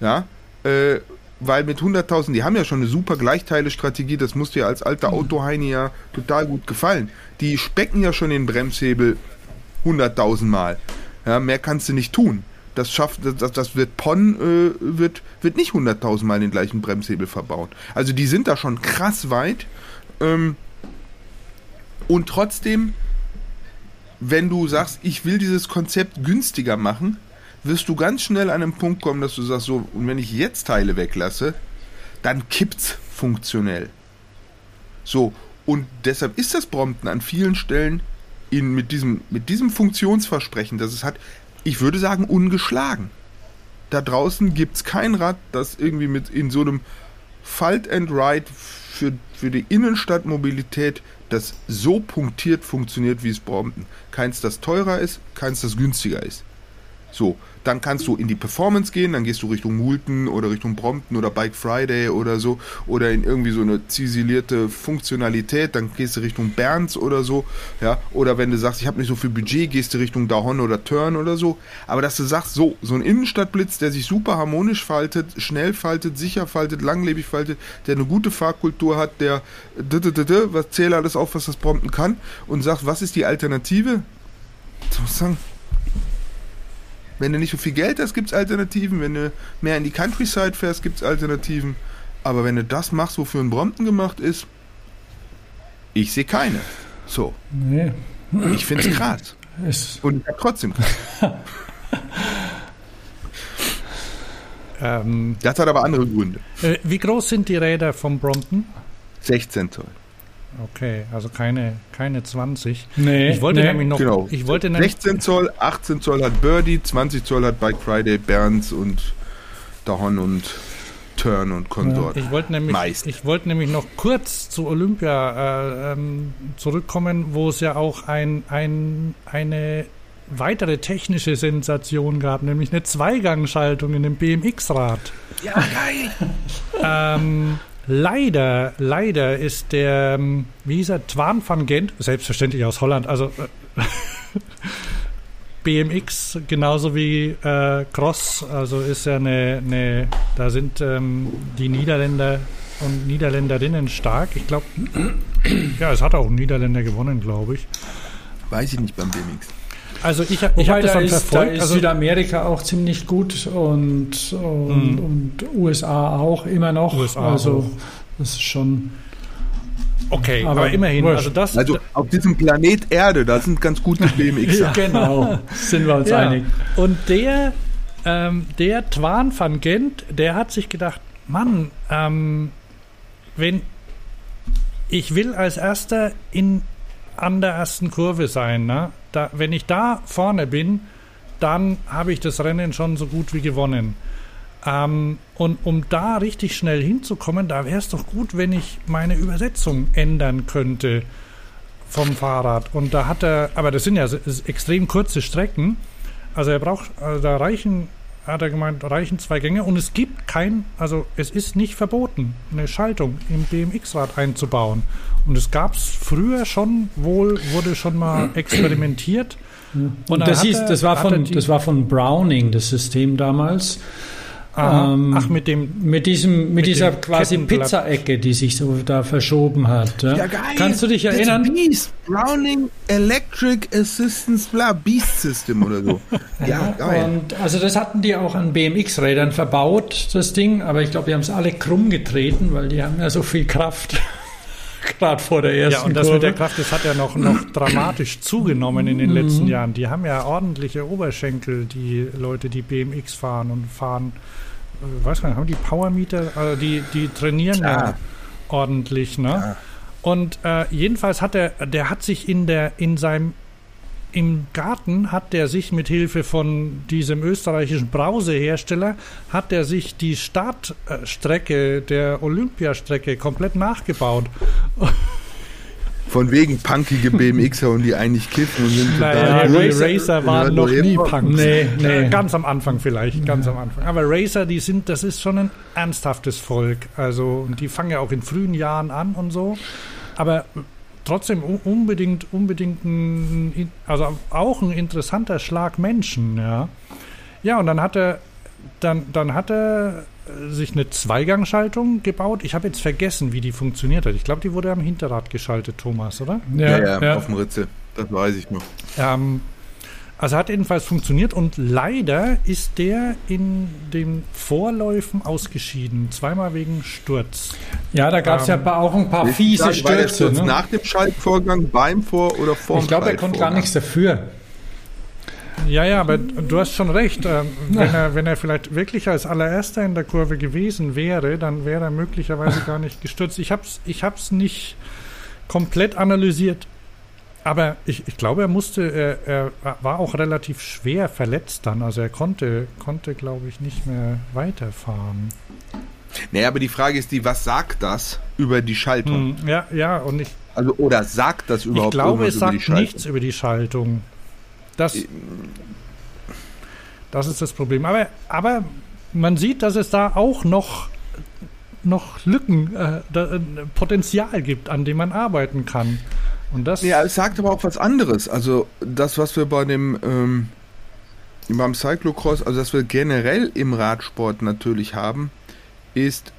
Ja, äh, weil mit 100.000, die haben ja schon eine super Gleichteile-Strategie, das muss dir als alter mhm. Autoheini ja total gut gefallen. Die specken ja schon den Bremshebel 100.000 Mal. Ja, mehr kannst du nicht tun. Das schafft, das, das wird PON äh, wird, wird nicht 100.000 Mal den gleichen Bremshebel verbauen. Also die sind da schon krass weit. Ähm, und trotzdem wenn du sagst, ich will dieses Konzept günstiger machen, wirst du ganz schnell an einen Punkt kommen, dass du sagst, so, und wenn ich jetzt Teile weglasse, dann kippt's funktionell. So, und deshalb ist das Brompton an vielen Stellen in, mit, diesem, mit diesem Funktionsversprechen, das es hat, ich würde sagen, ungeschlagen. da draußen gibt es kein Rad, das irgendwie mit in so einem Fight and Ride für, für die Innenstadtmobilität das so punktiert funktioniert wie es Brompton. Keins, das teurer ist, keins, das günstiger ist. So, dann kannst du in die Performance gehen, dann gehst du Richtung Moulton oder Richtung Brompton oder Bike Friday oder so oder in irgendwie so eine ziselierte Funktionalität, dann gehst du Richtung Berns oder so, ja, oder wenn du sagst, ich habe nicht so viel Budget, gehst du Richtung Dahon oder Turn oder so, aber dass du sagst, so, so ein Innenstadtblitz, der sich super harmonisch faltet, schnell faltet, sicher faltet, langlebig faltet, der eine gute Fahrkultur hat, der was zählt alles auf, was das Brompton kann und sagt, was ist die Alternative? Ich muss sagen, wenn du nicht so viel Geld hast, gibt es Alternativen. Wenn du mehr in die Countryside fährst, gibt es Alternativen. Aber wenn du das machst, wofür ein Brompton gemacht ist, ich sehe keine. So. Nee. Ich finde es krass. Und *laughs* trotzdem ähm, Das hat aber andere Gründe. Äh, wie groß sind die Räder vom Brompton? 16 Zoll. Okay, also keine, keine 20. Nee, ich wollte nee. nämlich noch. Genau. Ich wollte 16 Zoll, 18 Zoll hat Birdie, 20 Zoll hat Bike Friday, Berns und Dahon und Turn und Consort. Ja, ich wollte nämlich, Meist. ich wollte nämlich noch kurz zu Olympia äh, ähm, zurückkommen, wo es ja auch ein, ein, eine weitere technische Sensation gab, nämlich eine Zweigangschaltung in dem BMX-Rad. Ja, geil! ähm, Leider, leider ist der, ähm, wie hieß er, Twan van Gent, selbstverständlich aus Holland, also äh, *laughs* BMX genauso wie äh, Cross, also ist ja eine, eine da sind ähm, die Niederländer und Niederländerinnen stark. Ich glaube, *clears throat* ja, es hat auch Niederländer gewonnen, glaube ich. Weiß ich nicht beim BMX. Also ich, ich habe das dann ist, verfolgt. Da ist also Südamerika auch ziemlich gut und, und, mhm. und, USA auch immer noch. USA also auch. das ist schon. Okay, aber, aber immerhin. Also, das, also auf diesem Planet Erde, da sind ganz gute BMX. ja, *laughs* genau, sind wir uns ja. einig. Und der, ähm, der Twan van Gent, der hat sich gedacht, Mann, ähm, wenn ich will als erster in an der ersten Kurve sein. Ne? Da, wenn ich da vorne bin, dann habe ich das Rennen schon so gut wie gewonnen. Ähm, und um da richtig schnell hinzukommen, da wäre es doch gut, wenn ich meine Übersetzung ändern könnte vom Fahrrad. Und da hat er, aber das sind ja extrem kurze Strecken. Also er braucht, also da reichen hat er gemeint, reichen zwei Gänge und es gibt kein, also es ist nicht verboten, eine Schaltung im BMX-Rad einzubauen. Und es gab es früher schon, wohl wurde schon mal *clears throat* experimentiert. Und das, hieß, das, war von, das war von Browning, das System damals. Ähm, Ach, mit dem. Mit diesem, mit, mit dieser quasi Pizza-Ecke, die sich so da verschoben hat. Ja, ja geil. Kannst du dich erinnern? Beast. Browning Electric Assistance, bla, Beast System oder so. *laughs* ja, ja geil. Und also das hatten die auch an BMX-Rädern verbaut, das Ding, aber ich glaube, die haben es alle krumm getreten, weil die haben ja so viel Kraft. Gerade vor der ersten Ja, und das Kurve. mit der Kraft, das hat ja noch, noch dramatisch zugenommen in den letzten mhm. Jahren. Die haben ja ordentliche Oberschenkel, die Leute, die BMX fahren und fahren äh, weiß gar nicht, haben die Powermeter, also die, die trainieren Klar. ja ordentlich, ne? Klar. Und äh, jedenfalls hat er, der hat sich in der, in seinem, im Garten hat der sich mit Hilfe von diesem österreichischen Brausehersteller, hat er sich die Startstrecke der Olympiastrecke komplett nachgebaut. Von wegen punkige BMXer und die eigentlich kiffen und sind naja, total. Racer, Racer waren noch nie Punks. Nee, nee. Ganz am Anfang vielleicht, ganz am Anfang. Aber Racer, die sind, das ist schon ein ernsthaftes Volk. Also, und die fangen ja auch in frühen Jahren an und so. Aber trotzdem unbedingt, unbedingt ein, also auch ein interessanter Schlag Menschen, ja. Ja, und dann hat er, dann, dann hat er sich eine Zweigangschaltung gebaut. Ich habe jetzt vergessen, wie die funktioniert hat. Ich glaube, die wurde am Hinterrad geschaltet, Thomas, oder? Ja, ja, ja. auf dem Ritze. Das weiß ich noch. Ähm, also hat jedenfalls funktioniert und leider ist der in den Vorläufen ausgeschieden. Zweimal wegen Sturz. Ja, da gab es ähm, ja auch ein paar fiese sagen, Stürze. Ne? Nach dem Schaltvorgang, beim Vor- oder vor Ich glaube, er konnte gar nichts dafür. Ja, ja, aber du hast schon recht. Ähm, wenn, er, wenn er vielleicht wirklich als allererster in der Kurve gewesen wäre, dann wäre er möglicherweise gar nicht gestürzt. Ich habe es ich hab's nicht komplett analysiert. Aber ich, ich glaube, er musste, er, er war auch relativ schwer verletzt dann. Also er konnte, konnte, glaube ich, nicht mehr weiterfahren. Naja, aber die Frage ist die, was sagt das über die Schaltung? Hm, ja, ja, und ich. Also, oder sagt das überhaupt Ich glaube, es sagt nichts über die Schaltung. Das, das ist das Problem. Aber, aber man sieht, dass es da auch noch, noch Lücken, äh, da, äh, Potenzial gibt, an dem man arbeiten kann. Und das Ja, es sagt aber auch was anderes. Also das, was wir bei dem ähm, beim Cyclocross, also das wir generell im Radsport natürlich haben, ist,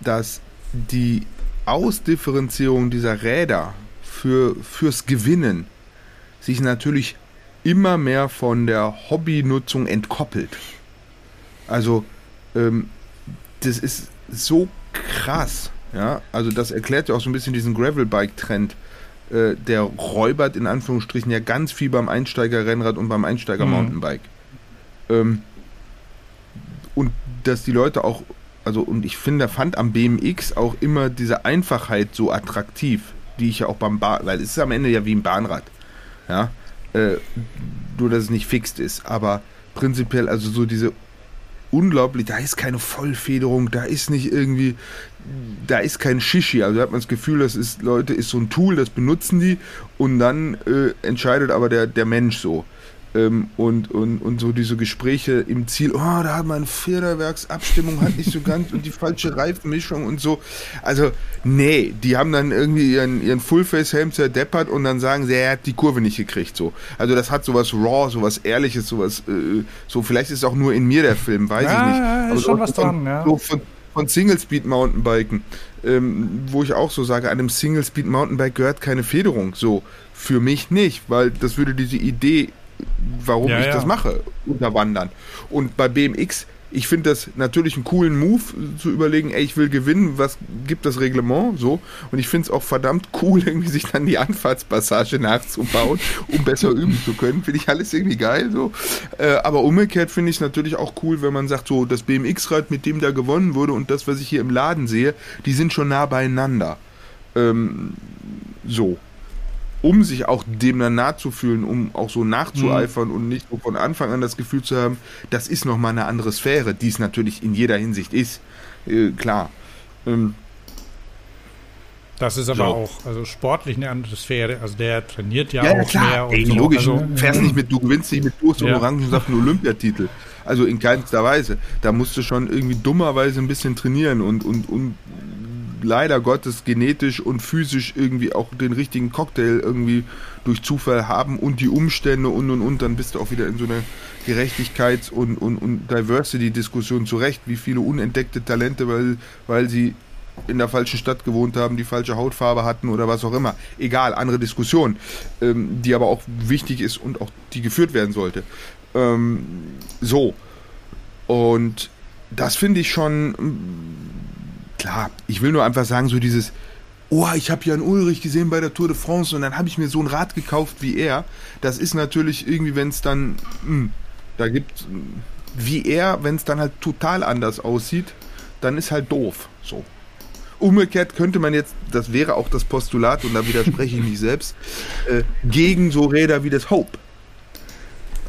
dass die Ausdifferenzierung dieser Räder für, fürs Gewinnen sich natürlich immer mehr von der Hobbynutzung entkoppelt. Also ähm, das ist so krass. Ja, also das erklärt ja auch so ein bisschen diesen Gravelbike-Trend. Äh, der räubert in Anführungsstrichen ja ganz viel beim Einsteiger-Rennrad und beim Einsteiger-Mountainbike. Ähm, und dass die Leute auch, also und ich finde, fand am BMX auch immer diese Einfachheit so attraktiv, die ich ja auch beim Bahn, weil es ist am Ende ja wie ein Bahnrad. Ja, äh, nur dass es nicht fixt ist, aber prinzipiell also so diese unglaublich, da ist keine Vollfederung, da ist nicht irgendwie, da ist kein Shishi, also hat man das Gefühl, das ist, Leute, ist so ein Tool, das benutzen die und dann äh, entscheidet aber der, der Mensch so. Ähm, und, und, und so diese Gespräche im Ziel, oh, da hat man Förderwerksabstimmung, hat nicht so ganz und die falsche Reifenmischung und so. Also, nee, die haben dann irgendwie ihren, ihren Fullface-Helm zerdeppert und dann sagen sie, er hat die Kurve nicht gekriegt, so. Also, das hat sowas raw, sowas ehrliches, sowas, äh, so, vielleicht ist es auch nur in mir der Film, weiß ja, ich nicht. Ja, ist Aber schon was dran, ja. So von, von Single-Speed Mountainbiken, ähm, wo ich auch so sage, einem Single-Speed Mountainbike gehört keine Federung, so. Für mich nicht, weil das würde diese Idee warum Ja, ich ja. das mache, unterwandern. Und bei BMX, ich finde das natürlich einen coolen Move, zu überlegen, ey, ich will gewinnen, was gibt das Reglement, so. Und ich finde es auch verdammt cool, *laughs* irgendwie sich dann die Anfahrtspassage nachzubauen, um besser üben zu können. Finde ich alles irgendwie geil, so. Äh, aber umgekehrt finde ich es natürlich auch cool, wenn man sagt, so, das BMX-Rad, mit dem da gewonnen wurde und das, was ich hier im Laden sehe, die sind schon nah beieinander. Ähm, so um sich auch dem dann nahe zu fühlen, um auch so nachzueifern und nicht so von Anfang an das Gefühl zu haben, das ist nochmal eine andere Sphäre, die es natürlich in jeder Hinsicht ist. Äh, klar. Ähm, Das ist aber So. auch also sportlich eine andere Sphäre. Also der trainiert ja, ja, auch klar. mehr. Und Ey, so. logisch. Also, du fährst nicht mit, du gewinnst nicht mit Durst und Ja. Orangensaft einen Olympiatitel. Also in keinster Weise. Da musst du schon irgendwie dummerweise ein bisschen trainieren und, und, und leider Gottes genetisch und physisch irgendwie auch den richtigen Cocktail irgendwie durch Zufall haben und die Umstände und und und, dann bist du auch wieder in so einer Gerechtigkeits- und, und, und Diversity-Diskussion zurecht, wie viele unentdeckte Talente, weil, weil sie in der falschen Stadt gewohnt haben, die falsche Hautfarbe hatten oder was auch immer. Egal, andere Diskussion, ähm, die aber auch wichtig ist und auch die geführt werden sollte. Ähm, so. Und das finde ich schon klar. Ich will nur einfach sagen, so dieses, oh, ich habe Jan Ulrich gesehen bei der Tour de France und dann habe ich mir so ein Rad gekauft wie er. Das ist natürlich irgendwie, wenn es dann, mh, da gibt wie er, wenn es dann halt total anders aussieht, dann ist halt doof. So. Umgekehrt könnte man jetzt, das wäre auch das Postulat, und da widerspreche ich mich selbst, äh, gegen so Räder wie das Hope.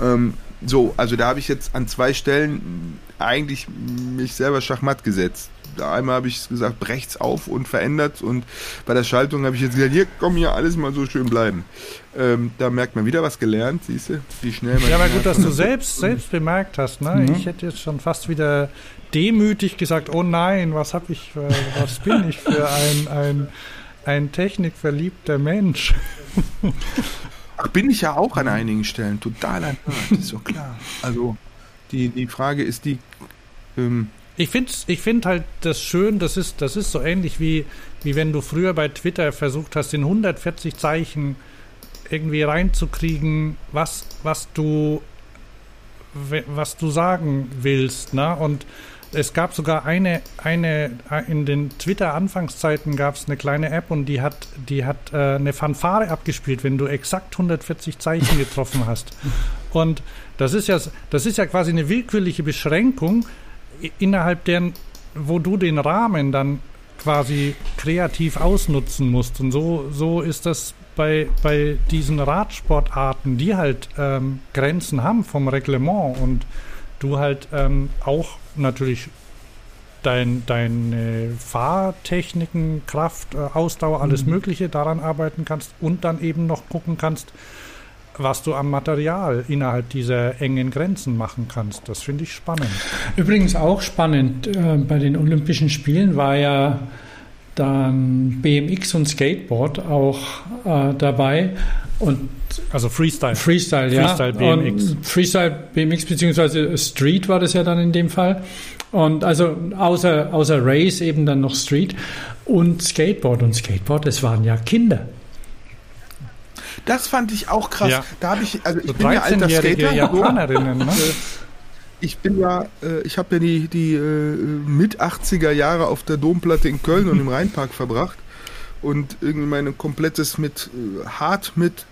Ähm, so, also da habe ich jetzt an zwei Stellen eigentlich mich selber schachmatt gesetzt. Einmal habe ich gesagt, brecht's auf und verändert und bei der Schaltung habe ich jetzt gesagt, hier komm hier alles mal so schön bleiben. Ähm, da merkt man wieder was gelernt, siehst du, wie schnell man. Ja, aber gut, dass du selbst, selbst bemerkt hast. Ne? Mhm. Ich hätte jetzt schon fast wieder demütig gesagt, oh nein, was hab ich, für, was bin ich für ein, ein, ein technikverliebter Mensch. Ach, bin ich ja auch an einigen Stellen total Nerd, ist so klar. Also die, die Frage ist die, ähm, Ich finde ich find halt das schön, das ist, das ist so ähnlich wie, wie wenn du früher bei Twitter versucht hast, in 140 Zeichen irgendwie reinzukriegen, was, was du was du sagen willst, ne? Und es gab sogar eine, eine, in den Twitter-Anfangszeiten gab es eine kleine App und die hat, die hat äh, eine Fanfare abgespielt, wenn du exakt 140 Zeichen getroffen hast. Und das ist ja, das ist ja quasi eine willkürliche Beschränkung, innerhalb deren, wo du den Rahmen dann quasi kreativ ausnutzen musst. Und so, so ist das bei, bei diesen Radsportarten, die halt ähm, Grenzen haben vom Reglement und du halt ähm, auch natürlich dein, deine Fahrtechniken, Kraft, äh, Ausdauer, alles mhm. Mögliche daran arbeiten kannst und dann eben noch gucken kannst, was du am Material innerhalb dieser engen Grenzen machen kannst. Das finde ich spannend. Übrigens auch spannend äh, bei den Olympischen Spielen war ja dann BMX und Skateboard auch äh, dabei. Und also Freestyle. Freestyle, ja. Freestyle BMX. Und Freestyle BMX beziehungsweise Street war das ja dann in dem Fall. Und also außer, außer Race eben dann noch Street und Skateboard. Und Skateboard, das waren ja Kinder. Das fand ich auch krass. Ja. Da habe ich, also ich so bin ja alter Skater. Japanerinnen, ne? *laughs* Ich bin ja, äh, ich habe ja die, die äh, mit 80er Jahre auf der Domplatte in Köln und im Rheinpark verbracht und irgendwie mein komplettes mit äh, hart mit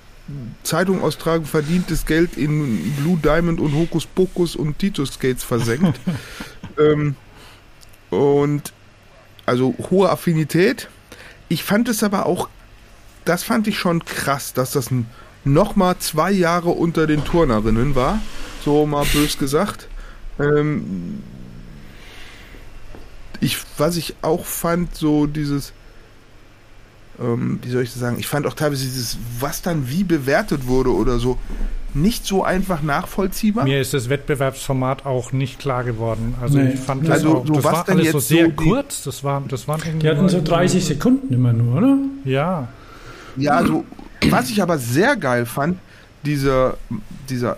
Zeitung austragen verdientes Geld in Blue Diamond und Hokus Pokus und Titus Skates versenkt. *laughs* ähm, und also hohe Affinität. Ich fand es aber auch das fand ich schon krass, dass das nochmal zwei Jahre unter den Turnerinnen war. So mal bös gesagt. Ähm, ich, was ich auch fand, so dieses, ähm, wie soll ich das sagen, ich fand auch teilweise dieses, was dann wie bewertet wurde oder so, nicht so einfach nachvollziehbar. Mir ist das Wettbewerbsformat auch nicht klar geworden. Also nee. ich fand das also, auch, das war alles so sehr so kurz. Das war, das waren die hatten so 30 Sekunden immer nur, oder? Ja. Ja, also, was ich aber sehr geil fand, dieser, dieser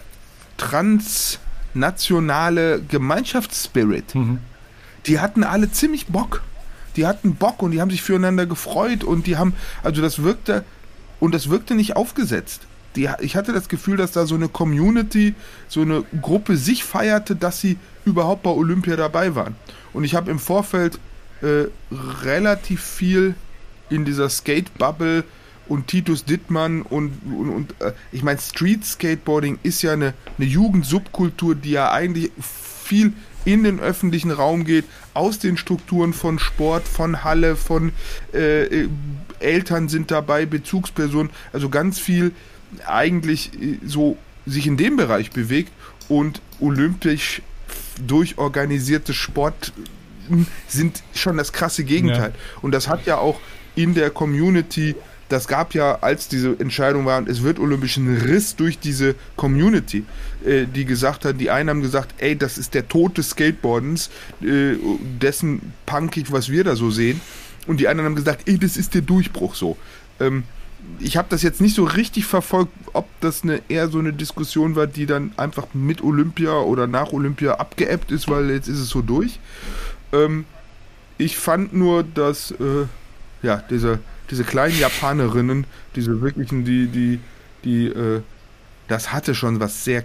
transnationale Gemeinschaftsspirit, mhm. die hatten alle ziemlich Bock. Die hatten Bock und die haben sich füreinander gefreut und die haben, also das wirkte, und das wirkte nicht aufgesetzt. Die, ich hatte das Gefühl, dass da so eine Community, so eine Gruppe sich feierte, dass sie überhaupt bei Olympia dabei waren. Und ich habe im Vorfeld äh, relativ viel in dieser Skate-Bubble und Titus Dittmann und, und, und äh, ich meine, Street Skateboarding ist ja eine, eine Jugendsubkultur, die ja eigentlich viel in den öffentlichen Raum geht, aus den Strukturen von Sport, von Halle, von äh, äh Eltern sind dabei, Bezugspersonen, also ganz viel eigentlich äh, so sich in dem Bereich bewegt und olympisch durchorganisierte Sport sind schon das krasse Gegenteil. Ja. Und das hat ja auch in der Community das gab ja, als diese Entscheidung war, es wird olympischen Riss durch diese Community, äh, die gesagt hat, die einen haben gesagt, ey, das ist der Tod des Skateboardens, äh, dessen punkig, was wir da so sehen. Und die anderen haben gesagt, ey, das ist der Durchbruch so. Ähm, ich habe das jetzt nicht so richtig verfolgt, ob das eine eher so eine Diskussion war, die dann einfach mit Olympia oder nach Olympia abgeebbt ist, weil jetzt ist es so durch. Ähm, ich fand nur, dass äh, ja dieser diese kleinen Japanerinnen, diese wirklichen, die, die, die, äh, das hatte schon was sehr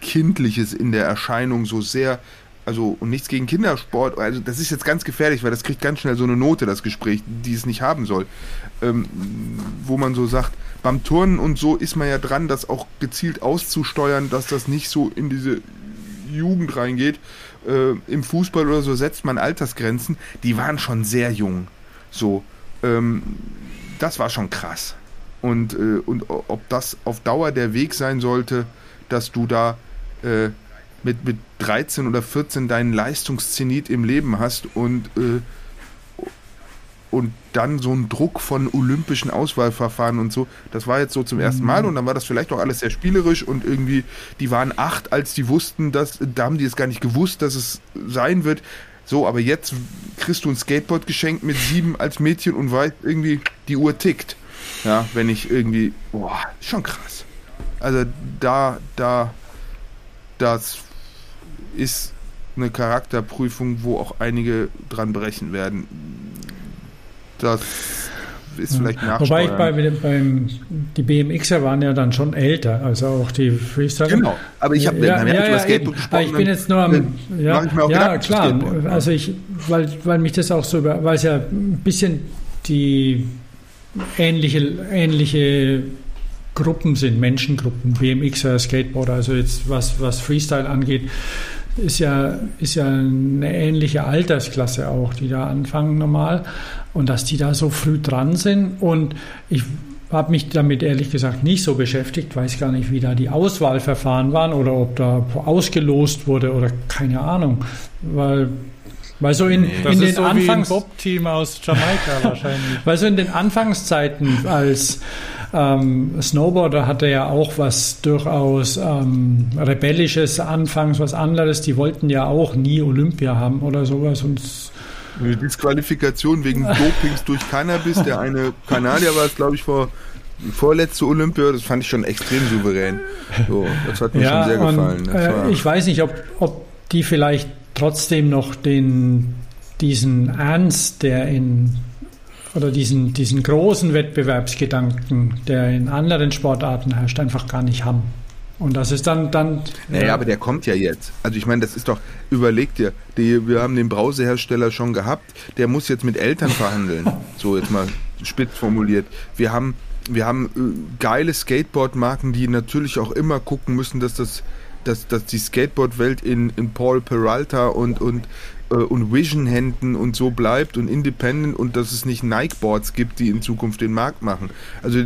Kindliches in der Erscheinung, so sehr, also, und nichts gegen Kindersport, also das ist jetzt ganz gefährlich, weil das kriegt ganz schnell so eine Note, das Gespräch, die es nicht haben soll. Ähm, wo man so sagt, beim Turnen und so ist man ja dran, das auch gezielt auszusteuern, dass das nicht so in diese Jugend reingeht. Äh, Im Fußball oder so setzt man Altersgrenzen, die waren schon sehr jung. So. Ähm, das war schon krass. Und, äh, und ob das auf Dauer der Weg sein sollte, dass du da äh, mit, mit 13 oder 14 deinen Leistungszenit im Leben hast und, äh, und dann so ein Druck von olympischen Auswahlverfahren und so, das war jetzt so zum ersten Mal und dann war das vielleicht auch alles sehr spielerisch und irgendwie, die waren acht, als die wussten, dass, da haben die es gar nicht gewusst, dass es sein wird. So, aber jetzt kriegst du ein Skateboard geschenkt mit sieben als Mädchen und weißt irgendwie, die Uhr tickt. Ja, wenn ich irgendwie, boah, schon krass. Also da, da, das ist eine Charakterprüfung, wo auch einige dran brechen werden. Das ist vielleicht ja. Wobei ich bei, beim, die BMXer waren ja dann schon älter, also auch die Freestyle. Genau, aber ich habe ja, ja, ja, Skateboard gesprochen. ich bin jetzt nur am, ja, ja klar, also ich, weil, weil mich das auch so über, weil es ja ein bisschen die ähnliche, ähnliche Gruppen sind, Menschengruppen, BMXer, Skateboarder, also jetzt was, was Freestyle angeht, ist ja, ist ja eine ähnliche Altersklasse auch, die da anfangen normal. Und dass die da so früh dran sind. Und ich habe mich damit ehrlich gesagt nicht so beschäftigt, weiß gar nicht, wie da die Auswahlverfahren waren oder ob da ausgelost wurde oder keine Ahnung. Weil weil so in, das in den so Anfangs Bob-Team aus Jamaika wahrscheinlich. *laughs* weil so in den Anfangszeiten als ähm, Snowboarder hatte ja auch was durchaus ähm, rebellisches anfangs, was anderes. Die wollten ja auch nie Olympia haben oder sowas und Eine Disqualifikation wegen Dopings durch Cannabis. Der eine Kanadier war es, glaube ich, vor vorletzte Olympia. Das fand ich schon extrem souverän. So, das hat mir ja, schon sehr und, gefallen. Das äh, ich weiß nicht, ob, ob die vielleicht trotzdem noch den, diesen Ernst, der in oder diesen, diesen großen Wettbewerbsgedanken, der in anderen Sportarten herrscht, einfach gar nicht haben. Und das ist dann, dann Naja, aber der kommt ja jetzt. Also ich meine, das ist doch, überleg dir, die, wir haben den Brausehersteller schon gehabt, der muss jetzt mit Eltern verhandeln. *laughs* So jetzt mal spitz formuliert. Wir haben, wir haben äh, geile Skateboard-Marken, die natürlich auch immer gucken müssen, dass das dass, dass die Skateboard-Welt in, in Paul Peralta und, und, äh, und Vision-Händen und so bleibt und independent und dass es nicht Nike-Boards gibt, die in Zukunft den Markt machen. Also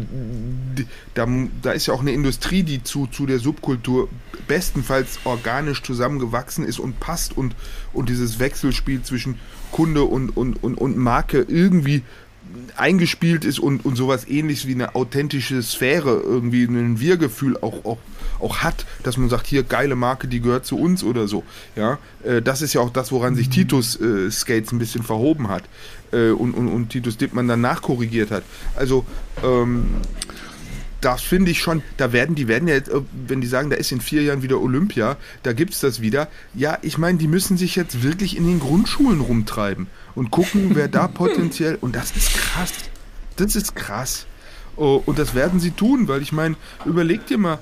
da, da ist ja auch eine Industrie, die zu, zu der Subkultur bestenfalls organisch zusammengewachsen ist und passt und, und dieses Wechselspiel zwischen Kunde und, und, und, und Marke irgendwie eingespielt ist und, und sowas ähnliches wie eine authentische Sphäre, irgendwie ein Wir-Gefühl auch, auch, auch hat, dass man sagt, hier geile Marke, die gehört zu uns oder so. Ja, äh, das ist ja auch das, woran sich Titus äh, Skates ein bisschen verhoben hat äh, und, und, und Titus Dittmann dann nachkorrigiert hat. Also ähm, das finde ich schon, da werden die werden ja jetzt, äh, wenn die sagen, da ist in vier Jahren wieder Olympia, da gibt es das wieder. Ja, ich meine, die müssen sich jetzt wirklich in den Grundschulen rumtreiben und gucken, wer da potenziell, und das ist krass. Das ist krass. Oh, und das werden sie tun, weil ich meine, überleg dir mal,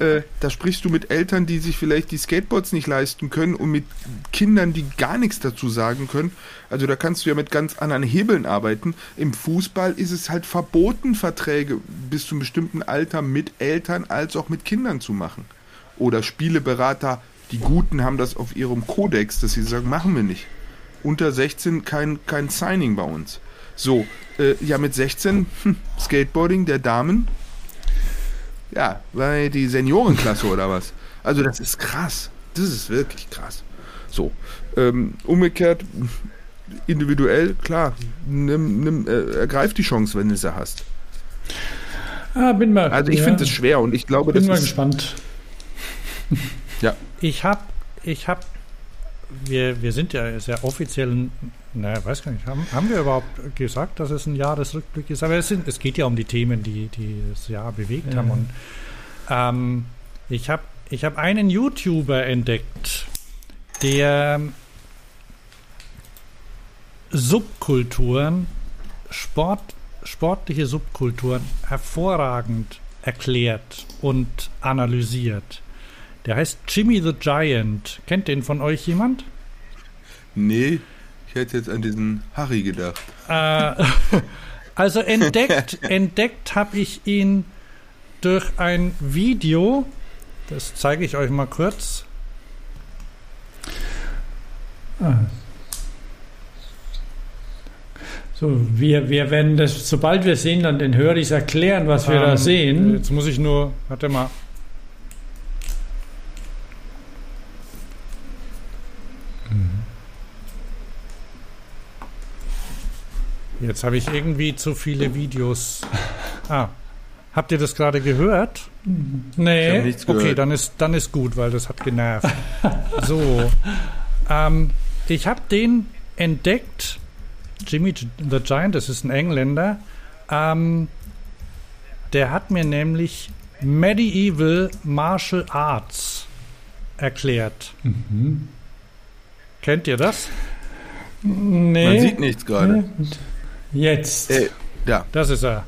äh, da sprichst du mit Eltern, die sich vielleicht die Skateboards nicht leisten können und mit Kindern, die gar nichts dazu sagen können. Also da kannst du ja mit ganz anderen Hebeln arbeiten. Im Fußball ist es halt verboten, Verträge bis zu einem bestimmten Alter mit Eltern als auch mit Kindern zu machen. Oder Spieleberater, die Guten haben das auf ihrem Kodex, dass sie sagen, machen wir nicht. Unter 16 kein, kein Signing bei uns. So, äh, ja, mit 16 hm, Skateboarding der Damen. Ja, war die Seniorenklasse oder was? Also, das ist krass. Das ist wirklich krass. So, ähm, umgekehrt, individuell, klar, nimm, nimm, äh, ergreif die Chance, wenn du sie hast. ah, bin mal. Also, ich ja, finde es schwer und ich glaube, bin das mal ist. gespannt. Ich habe, ich habe, wir, wir sind ja sehr offiziell, naja, weiß gar nicht, haben, haben wir überhaupt gesagt, dass es ein Jahresrückblick ist? Aber es, sind, es geht ja um die Themen, die, die das Jahr bewegt Ja. haben. Und ähm, ich habe ich hab einen YouTuber entdeckt, der Subkulturen, Sport, sportliche Subkulturen hervorragend erklärt und analysiert. Der heißt Jimmy the Giant. Kennt den von euch jemand? Nee, ich hätte jetzt an diesen Harry gedacht. Äh, *laughs* also entdeckt, *laughs* entdeckt habe ich ihn durch ein Video. Das zeige ich euch mal kurz. Ah. So, wir, wir werden das, sobald wir sehen, dann den Höris erklären, was wir da Ähm, sehen. Jetzt muss ich nur, warte mal. Jetzt habe ich irgendwie zu viele Videos. Ah, habt ihr das gerade gehört? Ich habe Nee, Okay, gehört. dann ist, dann ist gut, weil das hat genervt. *laughs* so, ähm, ich habe den entdeckt, Jimmy the Giant, das ist ein Engländer. Ähm, der hat mir nämlich Medieval Martial Arts erklärt. Mhm. Kennt ihr das? nee. Man sieht nichts gerade. Nee. Jetzt. Äh, ja, Das ist er.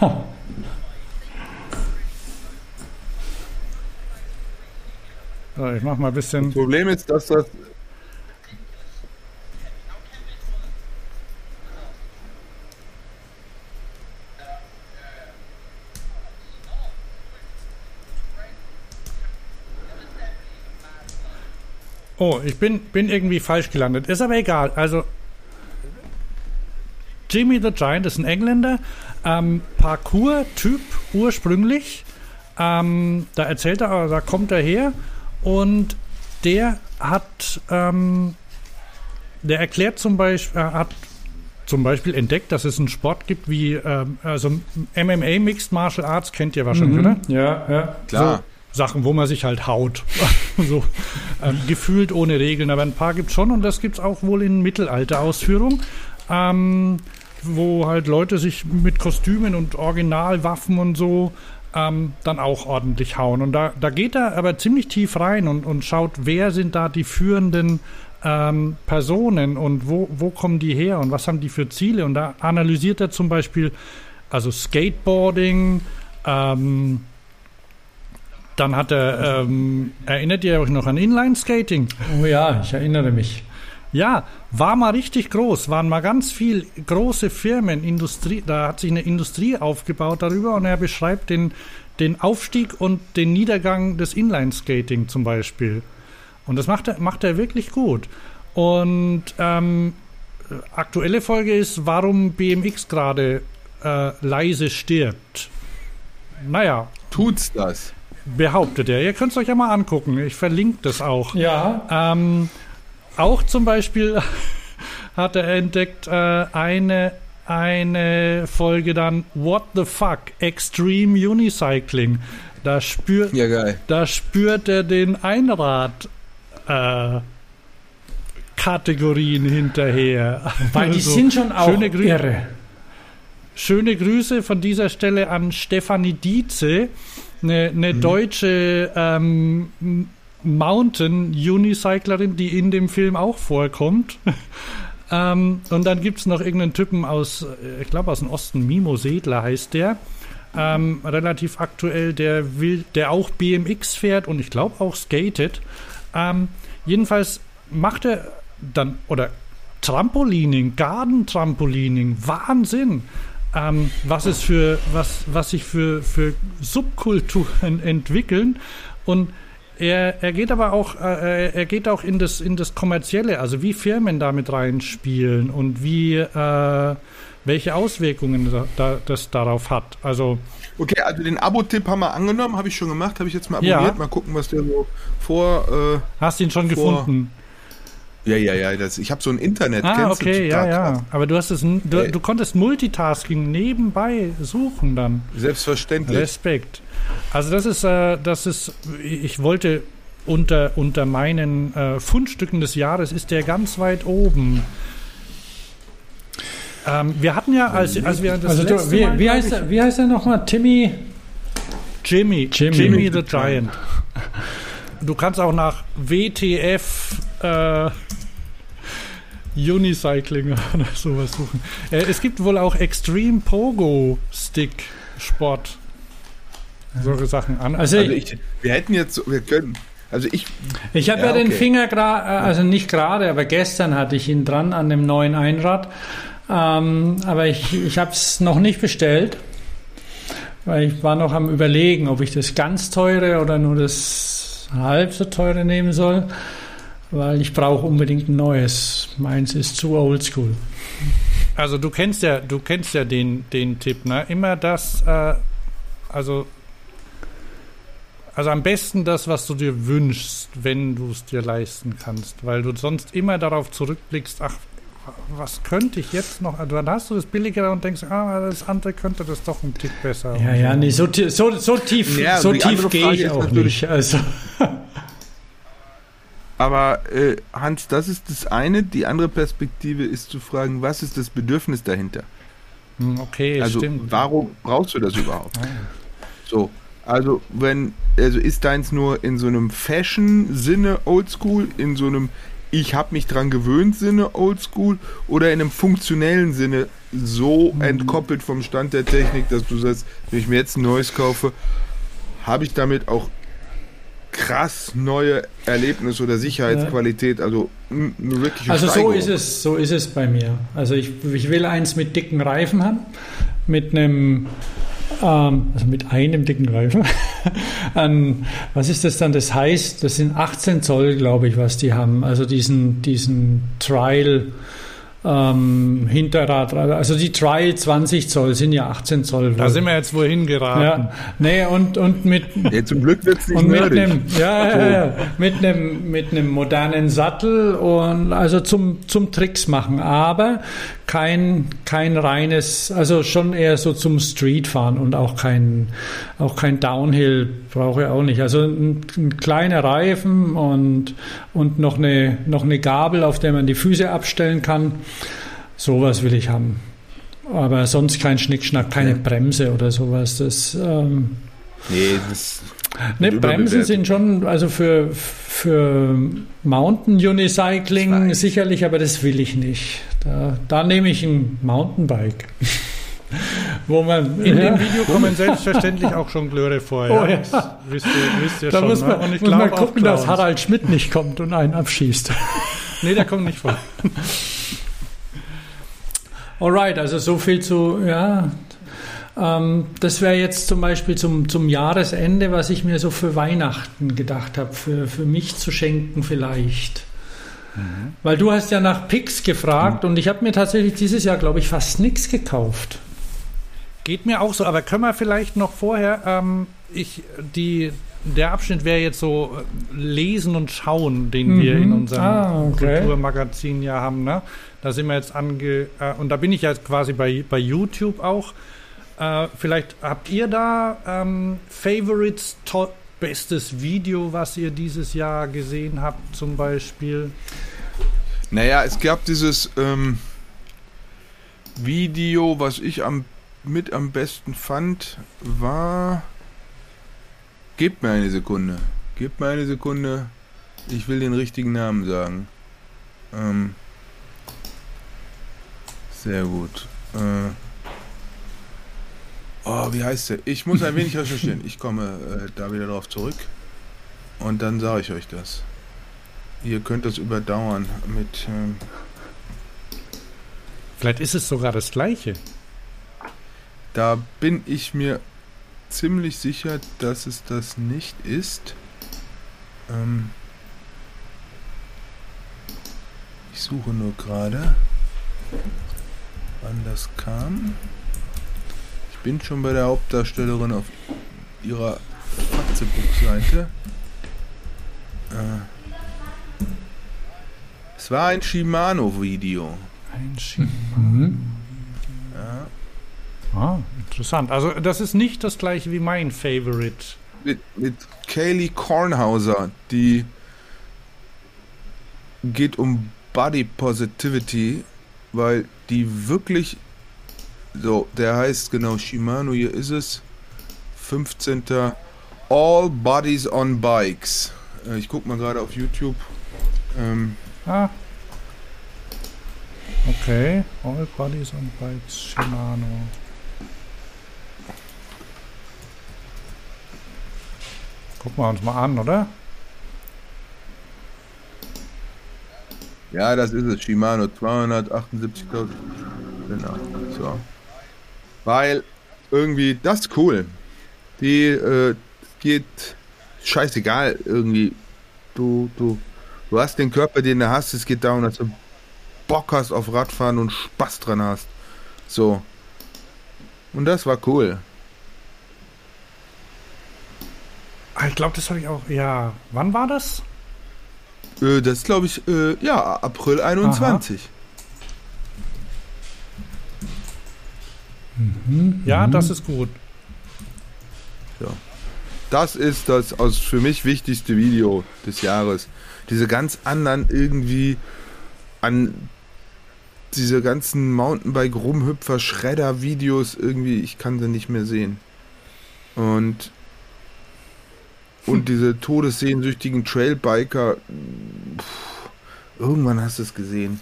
*laughs* So, ich mach mal ein bisschen. das Problem ist, dass das Oh, ich bin, bin irgendwie falsch gelandet. Ist aber egal. Also, Jimmy the Giant ist ein Engländer, ähm, Parkour-Typ ursprünglich. Ähm, da erzählt er, da kommt er her und der hat, ähm, der erklärt zum Beispiel, er hat zum Beispiel entdeckt, dass es einen Sport gibt wie, ähm, also MMA Mixed Martial Arts kennt ihr wahrscheinlich, Mhm. oder? Ja, ja. Klar. So Sachen, wo man sich halt haut. *laughs* so ähm, gefühlt ohne Regeln, aber ein paar gibt es schon und das gibt es auch wohl in Mittelalter-Ausführung. Ähm, wo halt Leute sich mit Kostümen und Originalwaffen und so ähm, dann auch ordentlich hauen. Und da, da geht er aber ziemlich tief rein und, und schaut, wer sind da die führenden ähm, Personen und wo, wo kommen die her und was haben die für Ziele. Und da analysiert er zum Beispiel also Skateboarding, ähm, dann hat er, ähm, erinnert ihr euch noch an Inline-Skating? Oh ja, ich erinnere mich. Ja, war mal richtig groß, waren mal ganz viel große Firmen, Industrie, da hat sich eine Industrie aufgebaut darüber und er beschreibt den, den Aufstieg und den Niedergang des Inline-Skating zum Beispiel. Und das macht er, macht er wirklich gut. Und ähm, aktuelle Folge ist, warum BMX gerade äh, leise stirbt. Naja, Tut's das? Behauptet er. Ihr könnt es euch ja mal angucken. Ich verlinke das auch. Ja, Ähm, auch zum Beispiel *laughs* hat er entdeckt äh, eine, eine Folge dann What the fuck Extreme Unicycling. Da spürt, Ja, geil. da spürt er den Einrad äh, Kategorien hinterher. *laughs* weil die Also, sind schon auch schöne Grü- irre. Schöne Grüße von dieser Stelle an Stefanie Dietze, eine, eine deutsche ähm, Mountain Unicyclerin, die in dem Film auch vorkommt. *laughs* ähm, und dann gibt es noch irgendeinen Typen aus, äh, ich glaube aus dem Osten, Mimo Sedler heißt der. Ähm, relativ aktuell, der will, der auch BMX fährt und ich glaube auch skatet. Ähm, jedenfalls macht er dann, oder Trampolining, Garden-Trampolining, Wahnsinn. Ähm, was es für, was, was sich für, für Subkulturen *laughs* entwickeln. Und er, er geht aber auch, äh, er geht auch in das, in das Kommerzielle, also wie Firmen damit reinspielen und wie, äh, welche Auswirkungen da, da, das darauf hat. Also, Okay, also den Abo-Tipp haben wir angenommen, habe ich schon gemacht, habe ich jetzt mal Ja. abonniert. Mal gucken, was der so vor. hast du ihn schon Vor- gefunden? Äh, ja, ja, ja. Das, ich habe so ein Internet. Ah, kennst du, okay, ja, ja. Aber du hast es, du, Ey. du konntest Multitasking nebenbei suchen dann. Selbstverständlich. Respekt. Also das ist, äh, das ist, ich wollte unter, unter meinen äh, Fundstücken des Jahres ist der ganz weit oben. Ähm, wir hatten ja, als, als wir das Also du, letzte wie, Mal, wie, heißt ich, er, wie heißt er nochmal? Timmy? Jimmy, Jimmy. Jimmy, the *laughs* Giant. Du kannst auch nach WTF äh, Unicycling *laughs* oder sowas suchen. Äh, es gibt wohl auch Extreme Pogo Stick Sport. Solche Sachen an. Also, Also ich, wir hätten jetzt, so- wir können. Also ich, ich habe ja, Ja, den okay. Finger gerade, also nicht gerade, aber gestern hatte ich ihn dran an dem neuen Einrad. Ähm, aber ich, ich habe es noch nicht bestellt, weil ich war noch am Überlegen, ob ich das ganz teure oder nur das halb so teure nehmen soll, weil ich brauche unbedingt ein neues. Meins ist zu oldschool. Also du kennst ja, du kennst ja den, den Tipp, ne? Immer das, äh, also, also am besten das, was du dir wünschst, wenn du es dir leisten kannst, weil du sonst immer darauf zurückblickst, ach, was könnte ich jetzt noch? Also dann hast du das billigere und denkst, ah, das andere könnte das doch ein Tick besser. Ja, ja, nee, so, so, so tief, Ja, so tief gehe ich auch natürlich- nicht. Also, aber äh, Hans, das ist das eine. Die andere Perspektive ist zu fragen, was ist das Bedürfnis dahinter? Hm, Okay, also stimmt. warum brauchst du das überhaupt? Ah. So, also wenn, also ist deins nur in so einem Fashion-Sinne Oldschool, in so einem ich habe mich dran gewöhnt Sinne Oldschool oder in einem funktionellen Sinne so Mhm. entkoppelt vom Stand der Technik, dass du sagst, wenn ich mir jetzt ein neues kaufe, habe ich damit auch krass neue Erlebnisse oder Sicherheitsqualität, also wirkliche also so Steigerung. ist es, so ist es bei mir. Also ich, ich will eins mit dicken Reifen haben, mit einem ähm, also mit einem dicken Reifen. *laughs* An, was ist das dann? Das heißt, das sind 18 Zoll, glaube ich, was die haben. Also diesen, diesen Trial ähm, Hinterrad, also die Trial 20 Zoll sind ja 18 Zoll. Da sind wir jetzt wohin geraten. Ja, nee, und, und mit. Ja, zum Glück wird es nicht und mit einem, ja, ja, ja, mit einem, mit einem modernen Sattel und also zum, zum Tricks machen, aber kein, kein reines, also schon eher so zum Streetfahren und auch kein, auch kein Downhill brauche ich auch nicht. Also ein, ein kleiner Reifen und, und noch eine, noch eine Gabel, auf der man die Füße abstellen kann. Sowas will ich haben. Aber sonst kein Schnickschnack, keine ja. Bremse oder sowas. Das, ähm, nee, das Ne, Bremsen sind schon, also für, für Mountain Unicycling sicherlich, aber das will ich nicht. Da, da nehme ich ein Mountainbike. *laughs* Wo man, In ja. dem Video kommen selbstverständlich auch schon Glöre vor. Ja. Oh, ja. Das wisst ihr, wisst ihr da schon. Muss man, ne? Und ich muss man gucken, dass Harald Schmidt nicht kommt und einen abschießt. nee, der kommt nicht vor. *laughs* Alright, also so viel zu, ja, ähm, das wäre jetzt zum Beispiel zum, zum Jahresende, was ich mir so für Weihnachten gedacht habe, für, für mich zu schenken vielleicht. Mhm. Weil du hast ja nach Picks gefragt mhm. und ich habe mir tatsächlich dieses Jahr, glaube ich, fast nichts gekauft. Geht mir auch so, aber können wir vielleicht noch vorher, ähm, ich, die, der Abschnitt wäre jetzt so äh, Lesen und Schauen, den mhm. wir in unserem ah, okay. Kulturmagazin ja haben. Ne? Da sind wir jetzt ange. Äh, und da bin ich jetzt quasi bei, bei YouTube auch. Äh, vielleicht habt ihr da ähm, Favorites, top, bestes Video, was ihr dieses Jahr gesehen habt, zum Beispiel? Naja, es gab dieses ähm, Video, was ich am, mit am besten fand, war. Gebt mir eine Sekunde. Gebt mir eine Sekunde. Ich will den richtigen Namen sagen. Ähm, sehr gut. Äh, Oh, wie heißt der? Ich muss ein wenig *laughs* recherchieren. Ich komme äh, da wieder drauf zurück. Und dann sage ich euch das. Ihr könnt das überdauern mit. Ähm Vielleicht ist es sogar das gleiche. Da bin ich mir ziemlich sicher, dass es das nicht ist. Ähm ich suche nur gerade, wann das kam bin schon bei der Hauptdarstellerin auf ihrer Fatzebook-Seite. Äh, es war ein Shimano-Video. Ein Shimano? Ja. Ah, interessant. Also das ist nicht das gleiche wie mein Favorite. Mit, mit Kaylee Kornhauser, die geht um Body Positivity, weil die wirklich so, der heißt genau Shimano, hier ist es. 15. All Bodies on Bikes. Äh, ich guck mal gerade auf YouTube. Ähm, ah. Okay, All Bodies on Bikes, Shimano. Gucken wir uns mal an, oder? Ja, das ist es. Shimano 278, glaube Genau. So. Weil irgendwie, das ist cool. Die äh, geht scheißegal irgendwie. Du, du, du hast den Körper, den du hast. Es geht darum, dass du Bock hast auf Radfahren und Spaß dran hast. So. Und das war cool. Ah, ich glaube, das habe ich auch. Ja, wann war das? Äh, das glaube ich, äh, ja, April 21. Aha. Mhm. Ja, mhm. das ist gut. Ja. Das ist das aus für mich wichtigste Video des Jahres. Diese ganz anderen irgendwie an diese ganzen Mountainbike-Rumhüpfer, Schredder-Videos irgendwie, ich kann sie nicht mehr sehen. Und und diese todessehnsüchtigen Trailbiker, pff, irgendwann hast du es gesehen.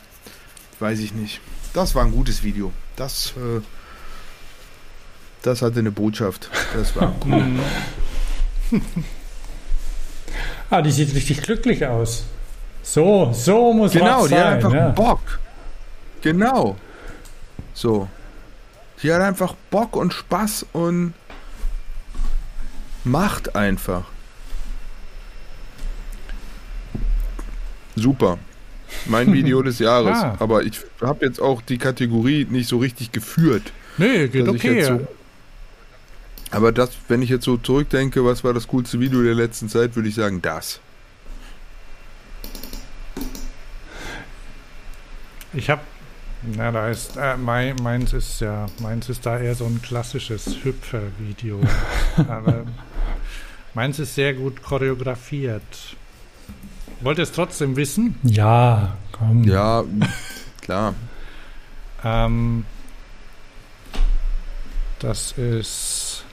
Weiß ich nicht. Das war ein gutes Video. Das äh, das hatte eine Botschaft. Das war *laughs* cool. ah, die sieht richtig glücklich aus. So, so muss genau, sein. Genau, die hat einfach ja. Bock. Genau. So. Die hat einfach Bock und Spaß und macht einfach. Super. Mein Video *laughs* des Jahres. Ah. Aber ich habe jetzt auch die Kategorie nicht so richtig geführt. Nee, geht okay. so- Aber das, wenn ich jetzt so zurückdenke, was war das coolste Video der letzten Zeit, würde ich sagen, das. Ich habe, na, da ist, äh, mein, meins ist ja, meins ist da eher so ein klassisches Hüpfer-Video. *laughs* Aber meins ist sehr gut choreografiert. Wollt ihr es trotzdem wissen? Ja, komm. Ja, klar. Ähm, das ist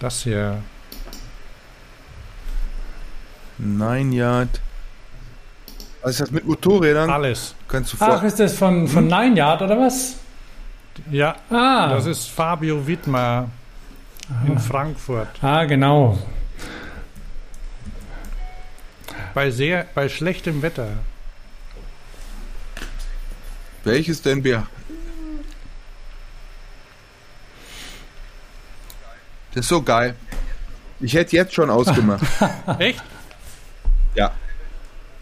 das hier. Nine Yard. Was ist das mit Motorrädern? Alles. Kannst du Ach, ist das von, von Nine Yard oder was? Ja, Ah, das ist Fabio Wittmer in Frankfurt. ah genau. Bei sehr, bei schlechtem Wetter. Welches denn wir? Das ist so geil. Ich hätte jetzt schon ausgemacht. *laughs* Echt? ja.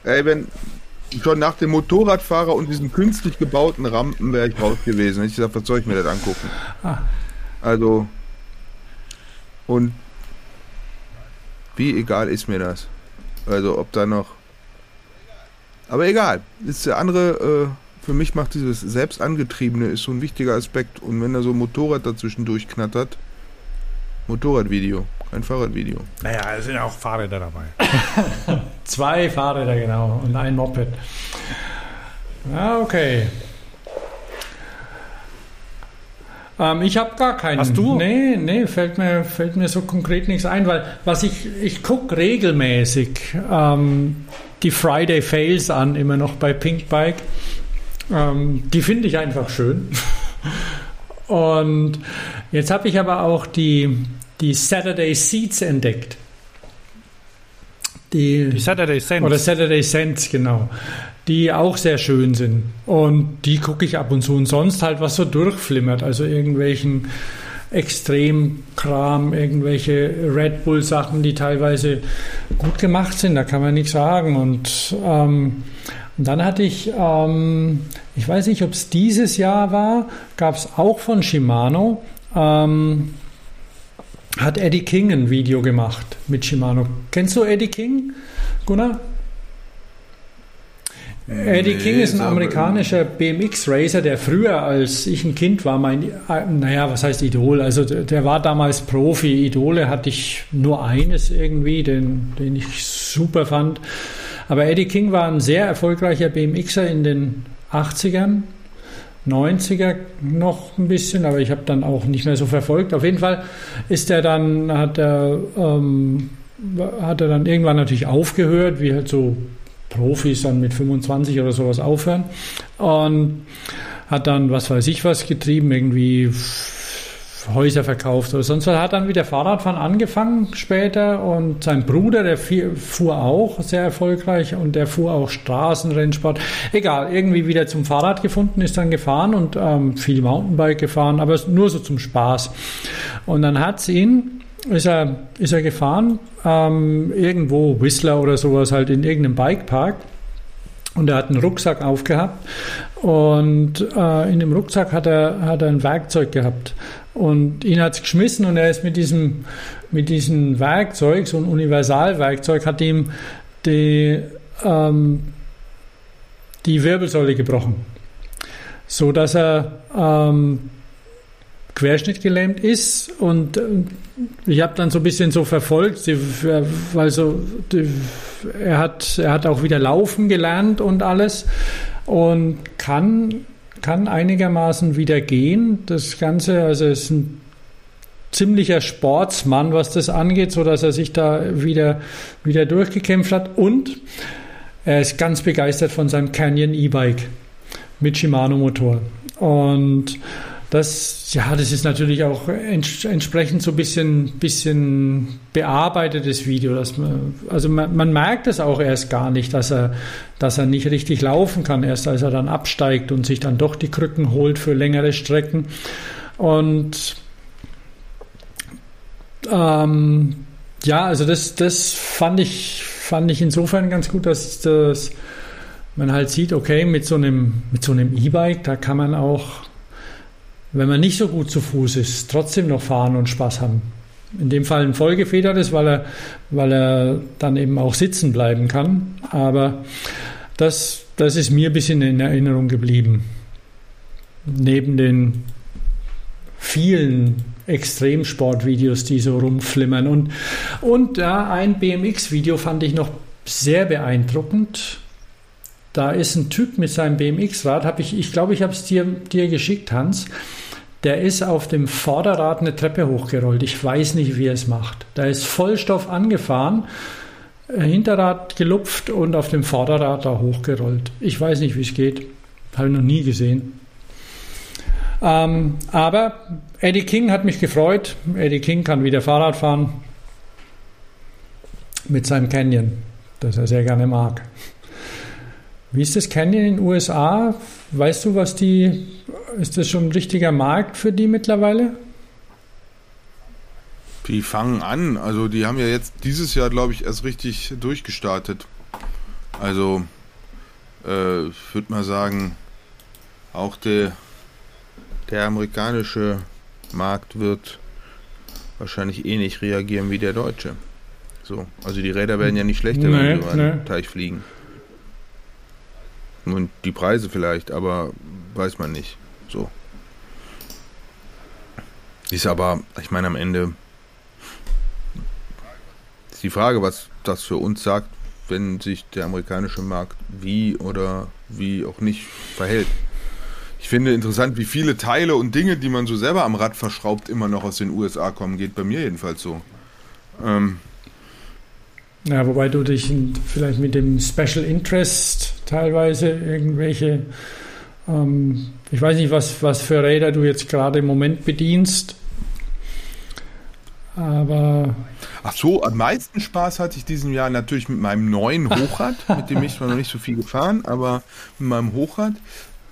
Ey, wenn schon nach dem Motorradfahrer und diesen künstlich gebauten Rampen wäre ich raus gewesen. Hätte ich gesagt, was soll ich mir das angucken? Ah. Also. Und wie egal ist mir das? Also, ob da noch. Aber egal. Ist der andere, äh, für mich macht dieses Selbstangetriebene ist so ein wichtiger Aspekt. Und wenn da so ein Motorrad dazwischen durchknattert, Motorradvideo, kein Fahrradvideo. Naja, es sind ja auch Fahrräder dabei. *laughs* Zwei Fahrräder, genau. Und ein Moped. Ja, okay. Ähm, ich habe gar keinen. Hast du? Nee, nee, fällt mir, fällt mir so konkret nichts ein, weil was ich, ich gucke regelmäßig ähm, die Friday Fails an, immer noch bei Pink Bike. Ähm, die finde ich einfach schön. *laughs* Und jetzt habe ich aber auch die, die Saturday Seats entdeckt. Die, Die Saturday Sense. oder Saturday Sense, genau. Die auch sehr schön sind. Und die gucke ich ab und zu. Und sonst halt, was so durchflimmert. Also irgendwelchen Extremkram, irgendwelche Red Bull-Sachen, die teilweise gut gemacht sind. Da kann man nichts sagen. Und, ähm, und dann hatte ich, ähm, ich weiß nicht, ob es dieses Jahr war, gab es auch von Shimano. Ähm, hat Eddie King ein Video gemacht mit Shimano. Kennst du Eddie King, Gunnar? Eddie Nee, King ist ein amerikanischer BMX-Racer, der früher, als ich ein Kind war, mein, äh, naja, was heißt Idol? Also der, der war damals Profi. Idole hatte ich nur eines irgendwie, den, den ich super fand. Aber Eddie King war ein sehr erfolgreicher BMXer in den 80ern, 90er noch ein bisschen, aber ich habe dann auch nicht mehr so verfolgt. Auf jeden Fall ist er dann, hat er, ähm, hat er dann irgendwann natürlich aufgehört, wie halt so Profis dann mit 25 oder sowas aufhören. Und hat dann, was weiß ich was, getrieben, irgendwie Häuser verkauft oder sonst was. Hat dann wieder Fahrradfahren angefangen später und sein Bruder, der fuhr auch sehr erfolgreich und der fuhr auch Straßenrennsport. Egal, irgendwie wieder zum Fahrrad gefunden, ist dann gefahren und ähm, viel Mountainbike gefahren, aber nur so zum Spaß. Und dann hat's ihn ist er, ist er gefahren, ähm, irgendwo, Whistler oder sowas, halt in irgendeinem Bikepark. Und er hat einen Rucksack aufgehabt und äh, in dem Rucksack hat er, hat er ein Werkzeug gehabt. Und ihn hat es geschmissen und er ist mit diesem, mit diesem Werkzeug, so ein Universalwerkzeug, hat ihm die, ähm, die Wirbelsäule gebrochen. So dass er ähm, querschnittgelähmt ist und äh, ich habe dann so ein bisschen so verfolgt, sie- weil so die, er hat er hat auch wieder laufen gelernt und alles und kann kann einigermaßen wieder gehen. Das Ganze, also ist ein ziemlicher Sportsmann, was das angeht, so dass er sich da wieder wieder durchgekämpft hat und er ist ganz begeistert von seinem Canyon E-Bike mit Shimano Motor und das, ja, das ist natürlich auch ents entsprechend so ein bisschen, bisschen bearbeitetes Video. Dass man, also man, man merkt es auch erst gar nicht, dass er, dass er nicht richtig laufen kann, erst als er dann absteigt und sich dann doch die Krücken holt für längere Strecken. Und ähm, ja, also das, das fand ich, fand ich insofern ganz gut, dass das, man halt sieht, okay, mit so einem, mit so einem E-Bike, da kann man auch wenn man nicht so gut zu Fuß ist, trotzdem noch fahren und Spaß haben. In dem Fall ein vollgefedertes, weil er, weil er dann eben auch sitzen bleiben kann. Aber das, das ist mir ein bisschen in Erinnerung geblieben. Neben den vielen Extremsportvideos, die so rumflimmern. Und, und ja, ein BMX-Video fand ich noch sehr beeindruckend. Da ist ein Typ mit seinem BMX-Rad, ich, ich glaube, ich habe es dir, dir geschickt, Hans der ist auf dem Vorderrad eine Treppe hochgerollt. Ich weiß nicht, wie er es macht. Da ist Vollstoff angefahren, äh, Hinterrad gelupft und auf dem Vorderrad da hochgerollt. Ich weiß nicht, wie es geht. Habe ich noch nie gesehen. Ähm, aber Eddie King hat mich gefreut. Eddie King kann wieder Fahrrad fahren mit seinem Canyon, das er sehr gerne mag. Wie ist das Canyon in den USA? Weißt du, was die, ist das schon ein richtiger Markt für die mittlerweile? Die fangen an. Also die haben ja jetzt dieses Jahr, glaube ich, erst richtig durchgestartet. Also äh, ich würde mal sagen, auch der, der amerikanische Markt wird wahrscheinlich ähnlich eh reagieren wie der deutsche. So, also die Räder werden ja nicht schlechter, nee, wenn sie über den Teich fliegen. Und die Preise vielleicht, aber weiß man nicht. So. Ist aber, ich meine, am Ende ist die Frage, was das für uns sagt, wenn sich der amerikanische Markt wie oder wie auch nicht verhält. Ich finde interessant, wie viele Teile und Dinge, die man so selber am Rad verschraubt, immer noch aus den USA kommen. Geht bei mir jedenfalls so. Ähm, ja, wobei du dich vielleicht mit dem Special Interest teilweise irgendwelche, ähm, ich weiß nicht, was, was für Räder du jetzt gerade im Moment bedienst, aber. Ach so, am meisten Spaß hatte ich diesen Jahr natürlich mit meinem neuen Hochrad, *laughs* mit dem ich zwar noch nicht so viel gefahren, aber mit meinem Hochrad.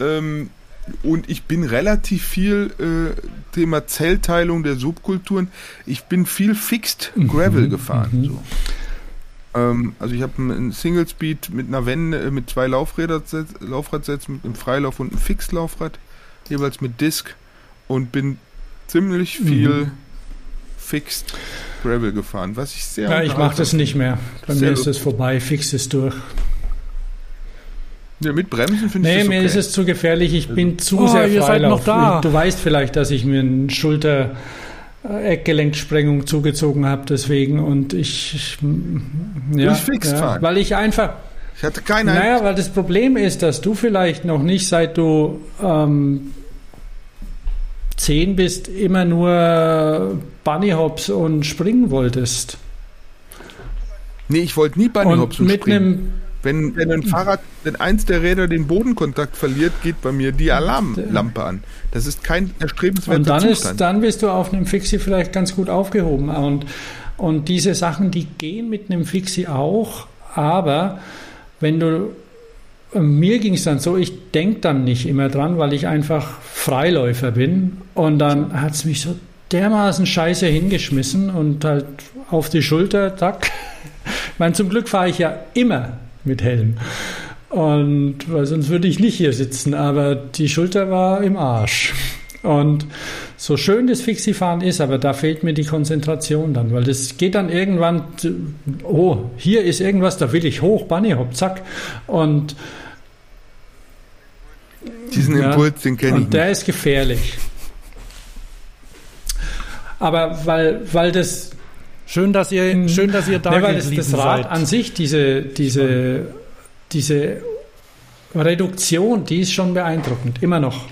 Ähm, und ich bin relativ viel äh, Thema Zellteilung der Subkulturen. Ich bin viel Fixed Gravel mhm, gefahren. Mhm. So. Ähm, also ich habe einen Single Speed mit einer Wende, äh, mit zwei Laufradsätzen, mit einem Freilauf und einem Fixlaufrad, jeweils mit Disc und bin ziemlich mhm. viel mhm. Fixed Gravel gefahren, was ich sehr Ja, ich mache das nicht mehr. Bei mir ist das vorbei, Fix ist durch. Ja, mit Bremsen finde nee, ich das okay. mir ist es zu gefährlich. Ich bin zu oh, sehr Freilauf. Du weißt vielleicht, dass ich mir einen Schulter Eckgelenksprengung zugezogen habe deswegen und ich, ich ja, ja weil ich einfach ich hatte keine naja weil das Problem ist dass du vielleicht noch nicht seit du ähm, zehn bist immer nur Bunnyhops und springen wolltest. Nee ich wollte nie Bunnyhops und, und mit springen. einem wenn, wenn ein Fahrrad, wenn eins der Räder den Bodenkontakt verliert, geht bei mir die Alarmlampe an. Das ist kein erstrebenswerter Und dann Zustand. ist, dann bist du auf einem Fixie vielleicht ganz gut aufgehoben. Und, und diese Sachen, die gehen mit einem Fixie auch, aber wenn du mir ging es dann so, ich denke dann nicht immer dran, weil ich einfach Freiläufer bin. Und dann hat es mich so dermaßen scheiße hingeschmissen und halt auf die Schulter, zack. Ich meine, zum Glück fahre ich ja immer mit Helm. Und weil sonst würde ich nicht hier sitzen, aber die Schulter war im Arsch. Und so schön das Fixie-Fahren ist, aber da fehlt mir die Konzentration dann, weil das geht dann irgendwann, oh, hier ist irgendwas, da will ich hoch, Bunny Hop, zack. Und diesen ja, Impuls, den kenne ich. Und der ist gefährlich. Aber weil, weil das Schön, dass ihr, hm. schön, dass ihr da nee, weil das, das Rad seid. an sich, diese, diese, diese Reduktion, die ist schon beeindruckend, immer noch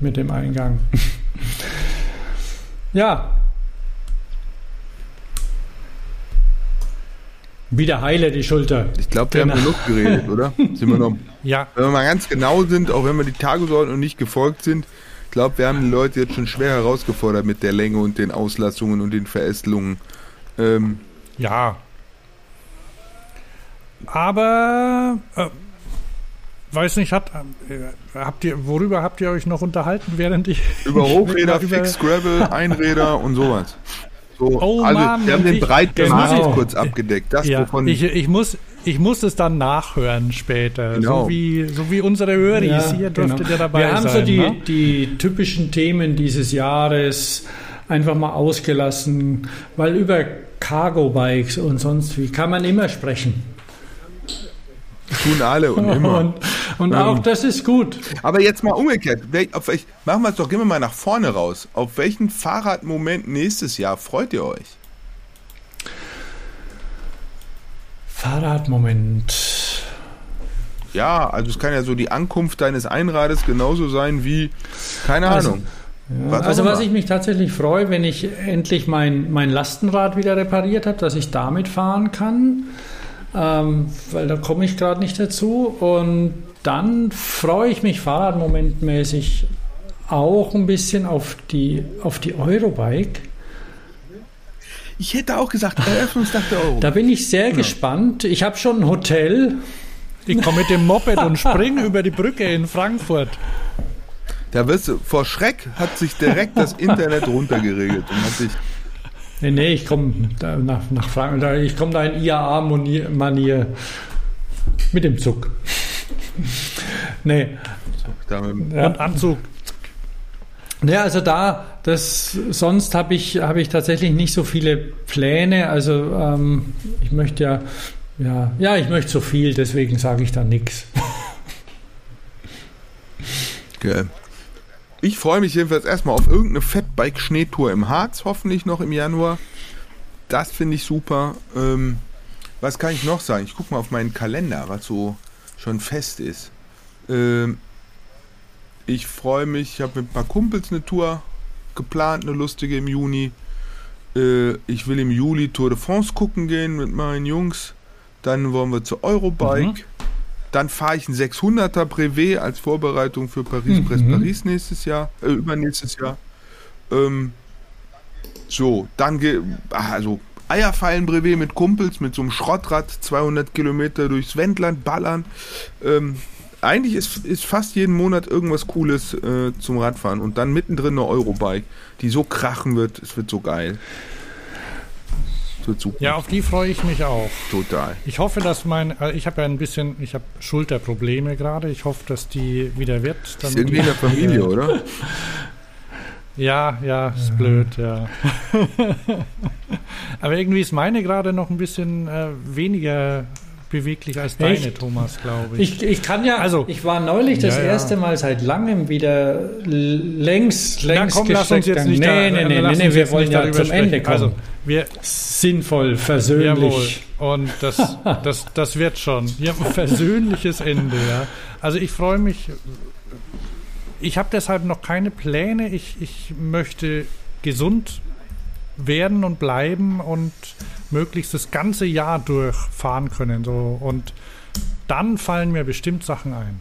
mit dem Eingang. *laughs* ja. Wieder heile die Schulter. Ich glaube, wir genau. haben genug geredet, oder? Sind wir noch? Ja. Wenn wir mal ganz genau sind, auch wenn wir die Tagesordnung nicht gefolgt sind, glaube, wir haben die Leute jetzt schon schwer herausgefordert mit der Länge und den Auslassungen und den Verästelungen. Ähm, ja. Aber äh, weiß nicht, hat, äh, habt ihr, worüber habt ihr euch noch unterhalten, während ich. *laughs* Über Hochräder, Fix Gravel, *laughs* Einräder und sowas. So, oh also, Mann, wir haben den breiten genau. kurz abgedeckt. Das, ja, wovon ich, ich, muss, ich muss es dann nachhören später. Genau. So, wie, so wie unsere Höris. Ja, Hier dürftet genau. ihr dabei sein. Wir haben so die, ne? die typischen Themen dieses Jahres einfach mal ausgelassen, weil über Cargo-Bikes und sonst wie kann man immer sprechen. Tun alle und immer. *laughs* Und, und auch das ist gut. Aber jetzt mal umgekehrt. Auf welch, machen wir es doch, gehen wir mal nach vorne raus. Auf welchen Fahrradmoment nächstes Jahr freut ihr euch? Fahrradmoment. Ja, also es kann ja so die Ankunft deines Einrades genauso sein wie, keine also, Ahnung. Ja, was also was ich mich tatsächlich freue, wenn ich endlich mein, mein Lastenrad wieder repariert habe, dass ich damit fahren kann ähm, weil da komme ich gerade nicht dazu. Und dann freue ich mich fahrradmomentmäßig auch ein bisschen auf die, auf die Eurobike. Ich hätte auch gesagt, Eröffnungstag der Euro. Da bin ich sehr ja. gespannt. Ich habe schon ein Hotel. Ich komme mit dem Moped und *laughs* springe über die Brücke in Frankfurt. Da wirst du, vor Schreck hat sich direkt das Internet runtergeregelt und hat sich Nee, nee, ich komme nach, nach Frankreich. Ich komme da in IAA-Manier mit dem Zug. *laughs* nee. Und Anzug. Ja, also da, das, sonst habe ich, hab ich tatsächlich nicht so viele Pläne. Also ähm, ich möchte ja, ja, ja, ich möchte so viel, deswegen sage ich da nichts. Okay. Ich freue mich jedenfalls erstmal auf irgendeine Fatbike-Schneetour im Harz, hoffentlich noch im Januar. Das finde ich super. Ähm, was kann ich noch sagen? Ich gucke mal auf meinen Kalender, was so schon fest ist. Ähm, ich freue mich, ich habe mit ein paar Kumpels eine Tour geplant, eine lustige im Juni. Äh, ich will im Juli Tour de France gucken gehen mit meinen Jungs. Dann wollen wir zur Eurobike. Mhm. Dann fahre ich ein 600er Brevet als Vorbereitung für Paris-Brest-Paris mhm. nächstes Jahr, äh, übernächstes Jahr. Ähm, so, dann ah, also Eierfallen-Brevet mit Kumpels, mit so einem Schrottrad, 200 Kilometer durchs Wendland ballern. Ähm, eigentlich ist, ist fast jeden Monat irgendwas Cooles äh, zum Radfahren und dann mittendrin eine Eurobike, die so krachen wird, es wird so geil wird super. Ja, auf die freue ich mich auch. Total. Ich hoffe, dass mein, also ich habe ja ein bisschen, ich habe Schulterprobleme gerade. Ich hoffe, dass die wieder wird. Ist irgendwie in der Familie, oder? *laughs* Ja, ja, ist blöd, ja. *laughs* Aber irgendwie ist meine gerade noch ein bisschen äh, weniger beweglich als deine, Echt? Thomas, glaube ich. ich. Ich kann ja, also ich war neulich das ja, erste Mal seit langem wieder längs, längs Na, komm, lass uns jetzt nicht nee, da, nee, nee, nee, nee, wir wollen ja zum sprechen. Ende kommen. Also, wir, Sinnvoll, versöhnlich. Jawohl. Und das, das, das wird schon. Ja, *laughs* versöhnliches Ende, ja. Also ich freue mich. Ich habe deshalb noch keine Pläne. Ich, ich möchte gesund werden und bleiben und möglichst das ganze Jahr durchfahren können. So. Und dann fallen mir bestimmt Sachen ein.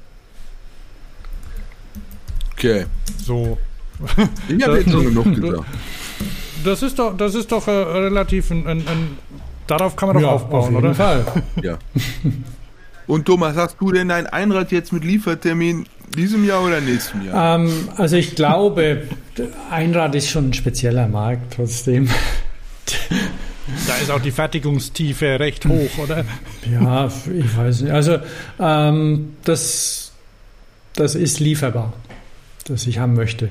Okay. So. Ich habe jetzt schon genug *laughs* gesagt. Das ist doch, das ist doch äh, relativ ein, ein, ein, darauf kann man doch ja, aufbauen, auf jeden oder? Fall. *laughs* ja. Und Thomas, hast du denn ein Einrad jetzt mit Liefertermin diesem Jahr oder nächstem Jahr? Ähm, also ich glaube, Einrad ist schon ein spezieller Markt trotzdem. *laughs* Da ist auch die Fertigungstiefe recht hoch, oder? Ja, ich weiß nicht. Also ähm, das, das ist lieferbar, das ich haben möchte.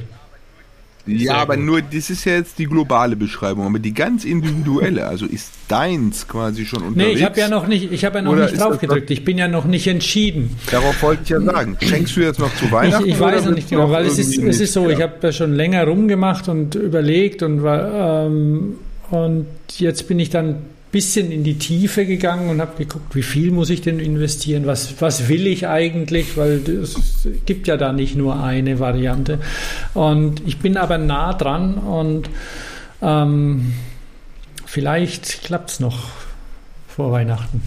Ja, aber gut. nur, das ist ja jetzt die globale Beschreibung, aber die ganz individuelle, *laughs* also ist deins quasi schon unterwegs? Nee, ich habe ja noch nicht, ich habe ja noch nicht drauf gedrückt, ich bin ja noch nicht entschieden. Darauf wollte ich ja sagen. Schenkst du jetzt noch zu Weihnachten? Ich, ich weiß noch nicht genau, weil es ist, es ist so, ich habe ja schon länger rumgemacht und überlegt und war, ähm, und jetzt bin ich dann ein bisschen in die Tiefe gegangen und habe geguckt, wie viel muss ich denn investieren, was, was will ich eigentlich, weil es gibt ja da nicht nur eine Variante. Und ich bin aber nah dran und ähm, vielleicht klappt es noch vor Weihnachten.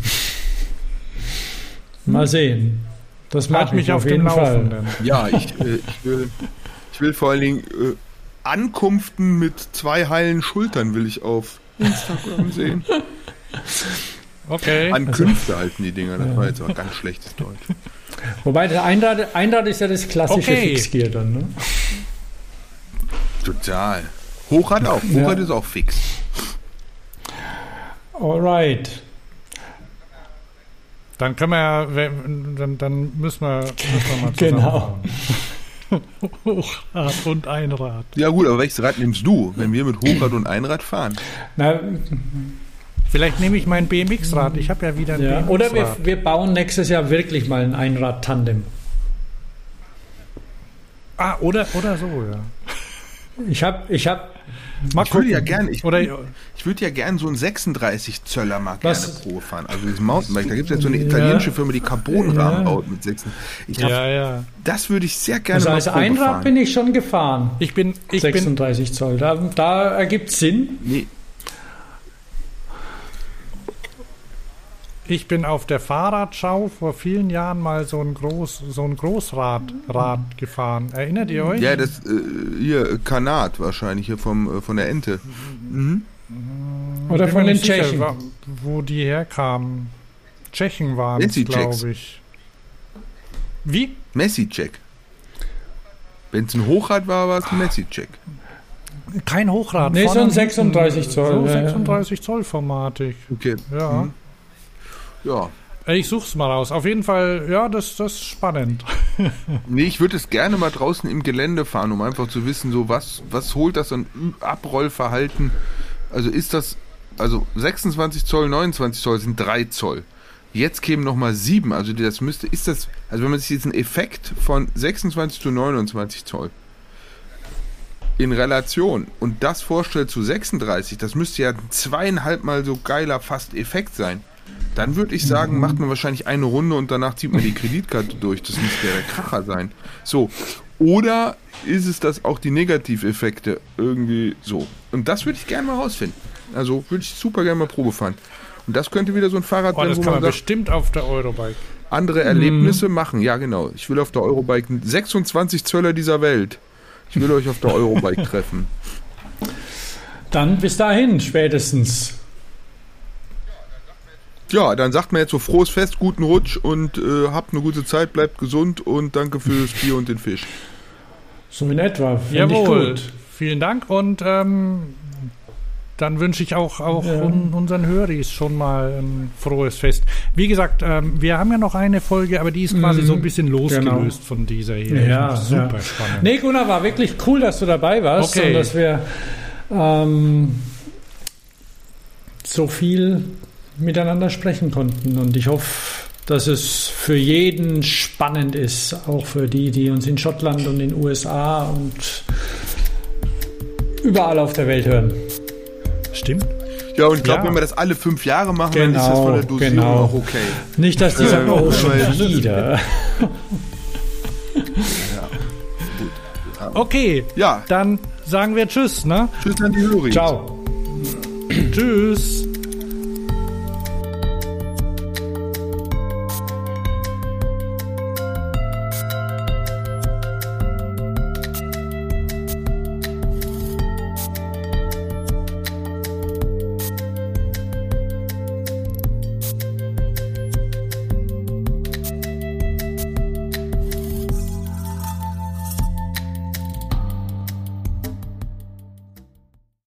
Mal sehen. Das mache mich ich auf auf jeden Fall. Laufenden. Ja, ich, äh, ich, will, ich will vor allen Dingen äh, Ankunften mit zwei heilen Schultern will ich auf Instagram *laughs* sehen. Okay. Ankünfte halten die Dinger, das war jetzt auch ganz schlechtes Deutsch. Wobei der Einrad, Einrad ist ja das klassische Okay. Fixgear dann. Ne? Total. Hochrad auch. Hochrad ist auch fix. Alright. Dann können wir ja, dann, dann müssen wir, müssen wir mal Genau. Hochrad und Einrad. Ja gut, aber welches Rad nimmst du, wenn wir mit Hochrad und Einrad fahren? Na, Vielleicht nehme ich mein BMX-Rad. Ich habe ja wieder ein ja. BMX-Rad. Oder wir, wir bauen nächstes Jahr wirklich mal ein Einrad-Tandem. ah, oder, oder so, ja. Ich habe ich hab, Mal Ich würde ja gern, ich, Oder, ich würde ja gern so einen 36 Zöller mal gerne Was? Probe fahren. Also dieses Mountainbike, da gibt es jetzt so eine italienische Firma, die Carbonrahmen Ja. baut mit 6. Ich glaub, ja, ja. das würde ich sehr gerne also mal als Probe Einrad fahren. bin ich schon gefahren. Ich bin, ich bin, 36 Zoll. Da, da ergibt Sinn. Nee, ich bin auf der Fahrradschau vor vielen Jahren mal so ein Groß, so ein Großrad Rad gefahren. Erinnert ihr euch? ja, das äh, hier Kanat wahrscheinlich hier vom äh, von der Ente. Mhm. Oder von den nicht sicher, Tschechen. Wo die herkamen. Tschechen waren es, glaube ich. Wie? Messi-Check. Wenn es ein Hochrad war, war es ein Messi-Check. Kein Hochrad. Nee, so ein und hinten. 36 Zoll, So ja, ja. 36 Zoll Formatik. Okay. Ja. Mhm. Ja. Ich such's mal raus. Auf jeden Fall, ja, das, das ist spannend. *laughs* Nee, ich würde es gerne mal draußen im Gelände fahren, um einfach zu wissen, so was, was holt das an Abrollverhalten. Also ist das, also 26 Zoll, 29 Zoll sind 3 Zoll. Jetzt kämen nochmal 7, also das müsste, ist das, also wenn man sich jetzt einen Effekt von 26 zu 29 Zoll in Relation und das vorstellt zu 36, das müsste ja ein zweieinhalb Mal so geiler fast Effekt sein. Dann würde ich sagen, macht man wahrscheinlich eine Runde und danach zieht man die Kreditkarte durch. Das müsste ja der Kracher sein. So. Oder ist es das auch die Negativeffekte irgendwie so? Und das würde ich gerne mal rausfinden. Also würde ich super gerne mal Probe fahren. Und das könnte wieder so ein Fahrrad Oh, sein, das wo kann man man sagt, bestimmt auf der Eurobike. andere Erlebnisse machen. Ja, genau. Ich will auf der Eurobike 26 Zöller dieser Welt. Ich will euch auf der Eurobike treffen. Dann bis dahin spätestens. Ja, dann sagt man jetzt so frohes Fest, guten Rutsch und äh, habt eine gute Zeit, bleibt gesund und danke fürs *laughs* Bier und den Fisch. So in etwa. Jawohl. gut. Vielen Dank und ähm, dann wünsche ich auch, auch Ja. un, unseren Höris schon mal ein frohes Fest. Wie gesagt, ähm, wir haben ja noch eine Folge, aber die ist quasi Mhm. so ein bisschen losgelöst Genau. von dieser hier. Ja, super ja. spannend. Nee, Gunnar, war wirklich cool, dass du dabei warst Okay. und dass wir ähm, so viel miteinander sprechen konnten. Und ich hoffe, dass es für jeden spannend ist, auch für die, die uns in Schottland und in den USA und überall auf der Welt hören. Stimmt. Ja, und ich glaube, Ja. wenn wir das alle fünf Jahre machen, dann ist das Genau, von der Dosierung genau. auch okay. Nicht, dass die sagen, oh, ja, schon wieder. Okay, Ja, dann sagen wir Tschüss, ne? tschüss an die Hörer. Ciao. Tschüss.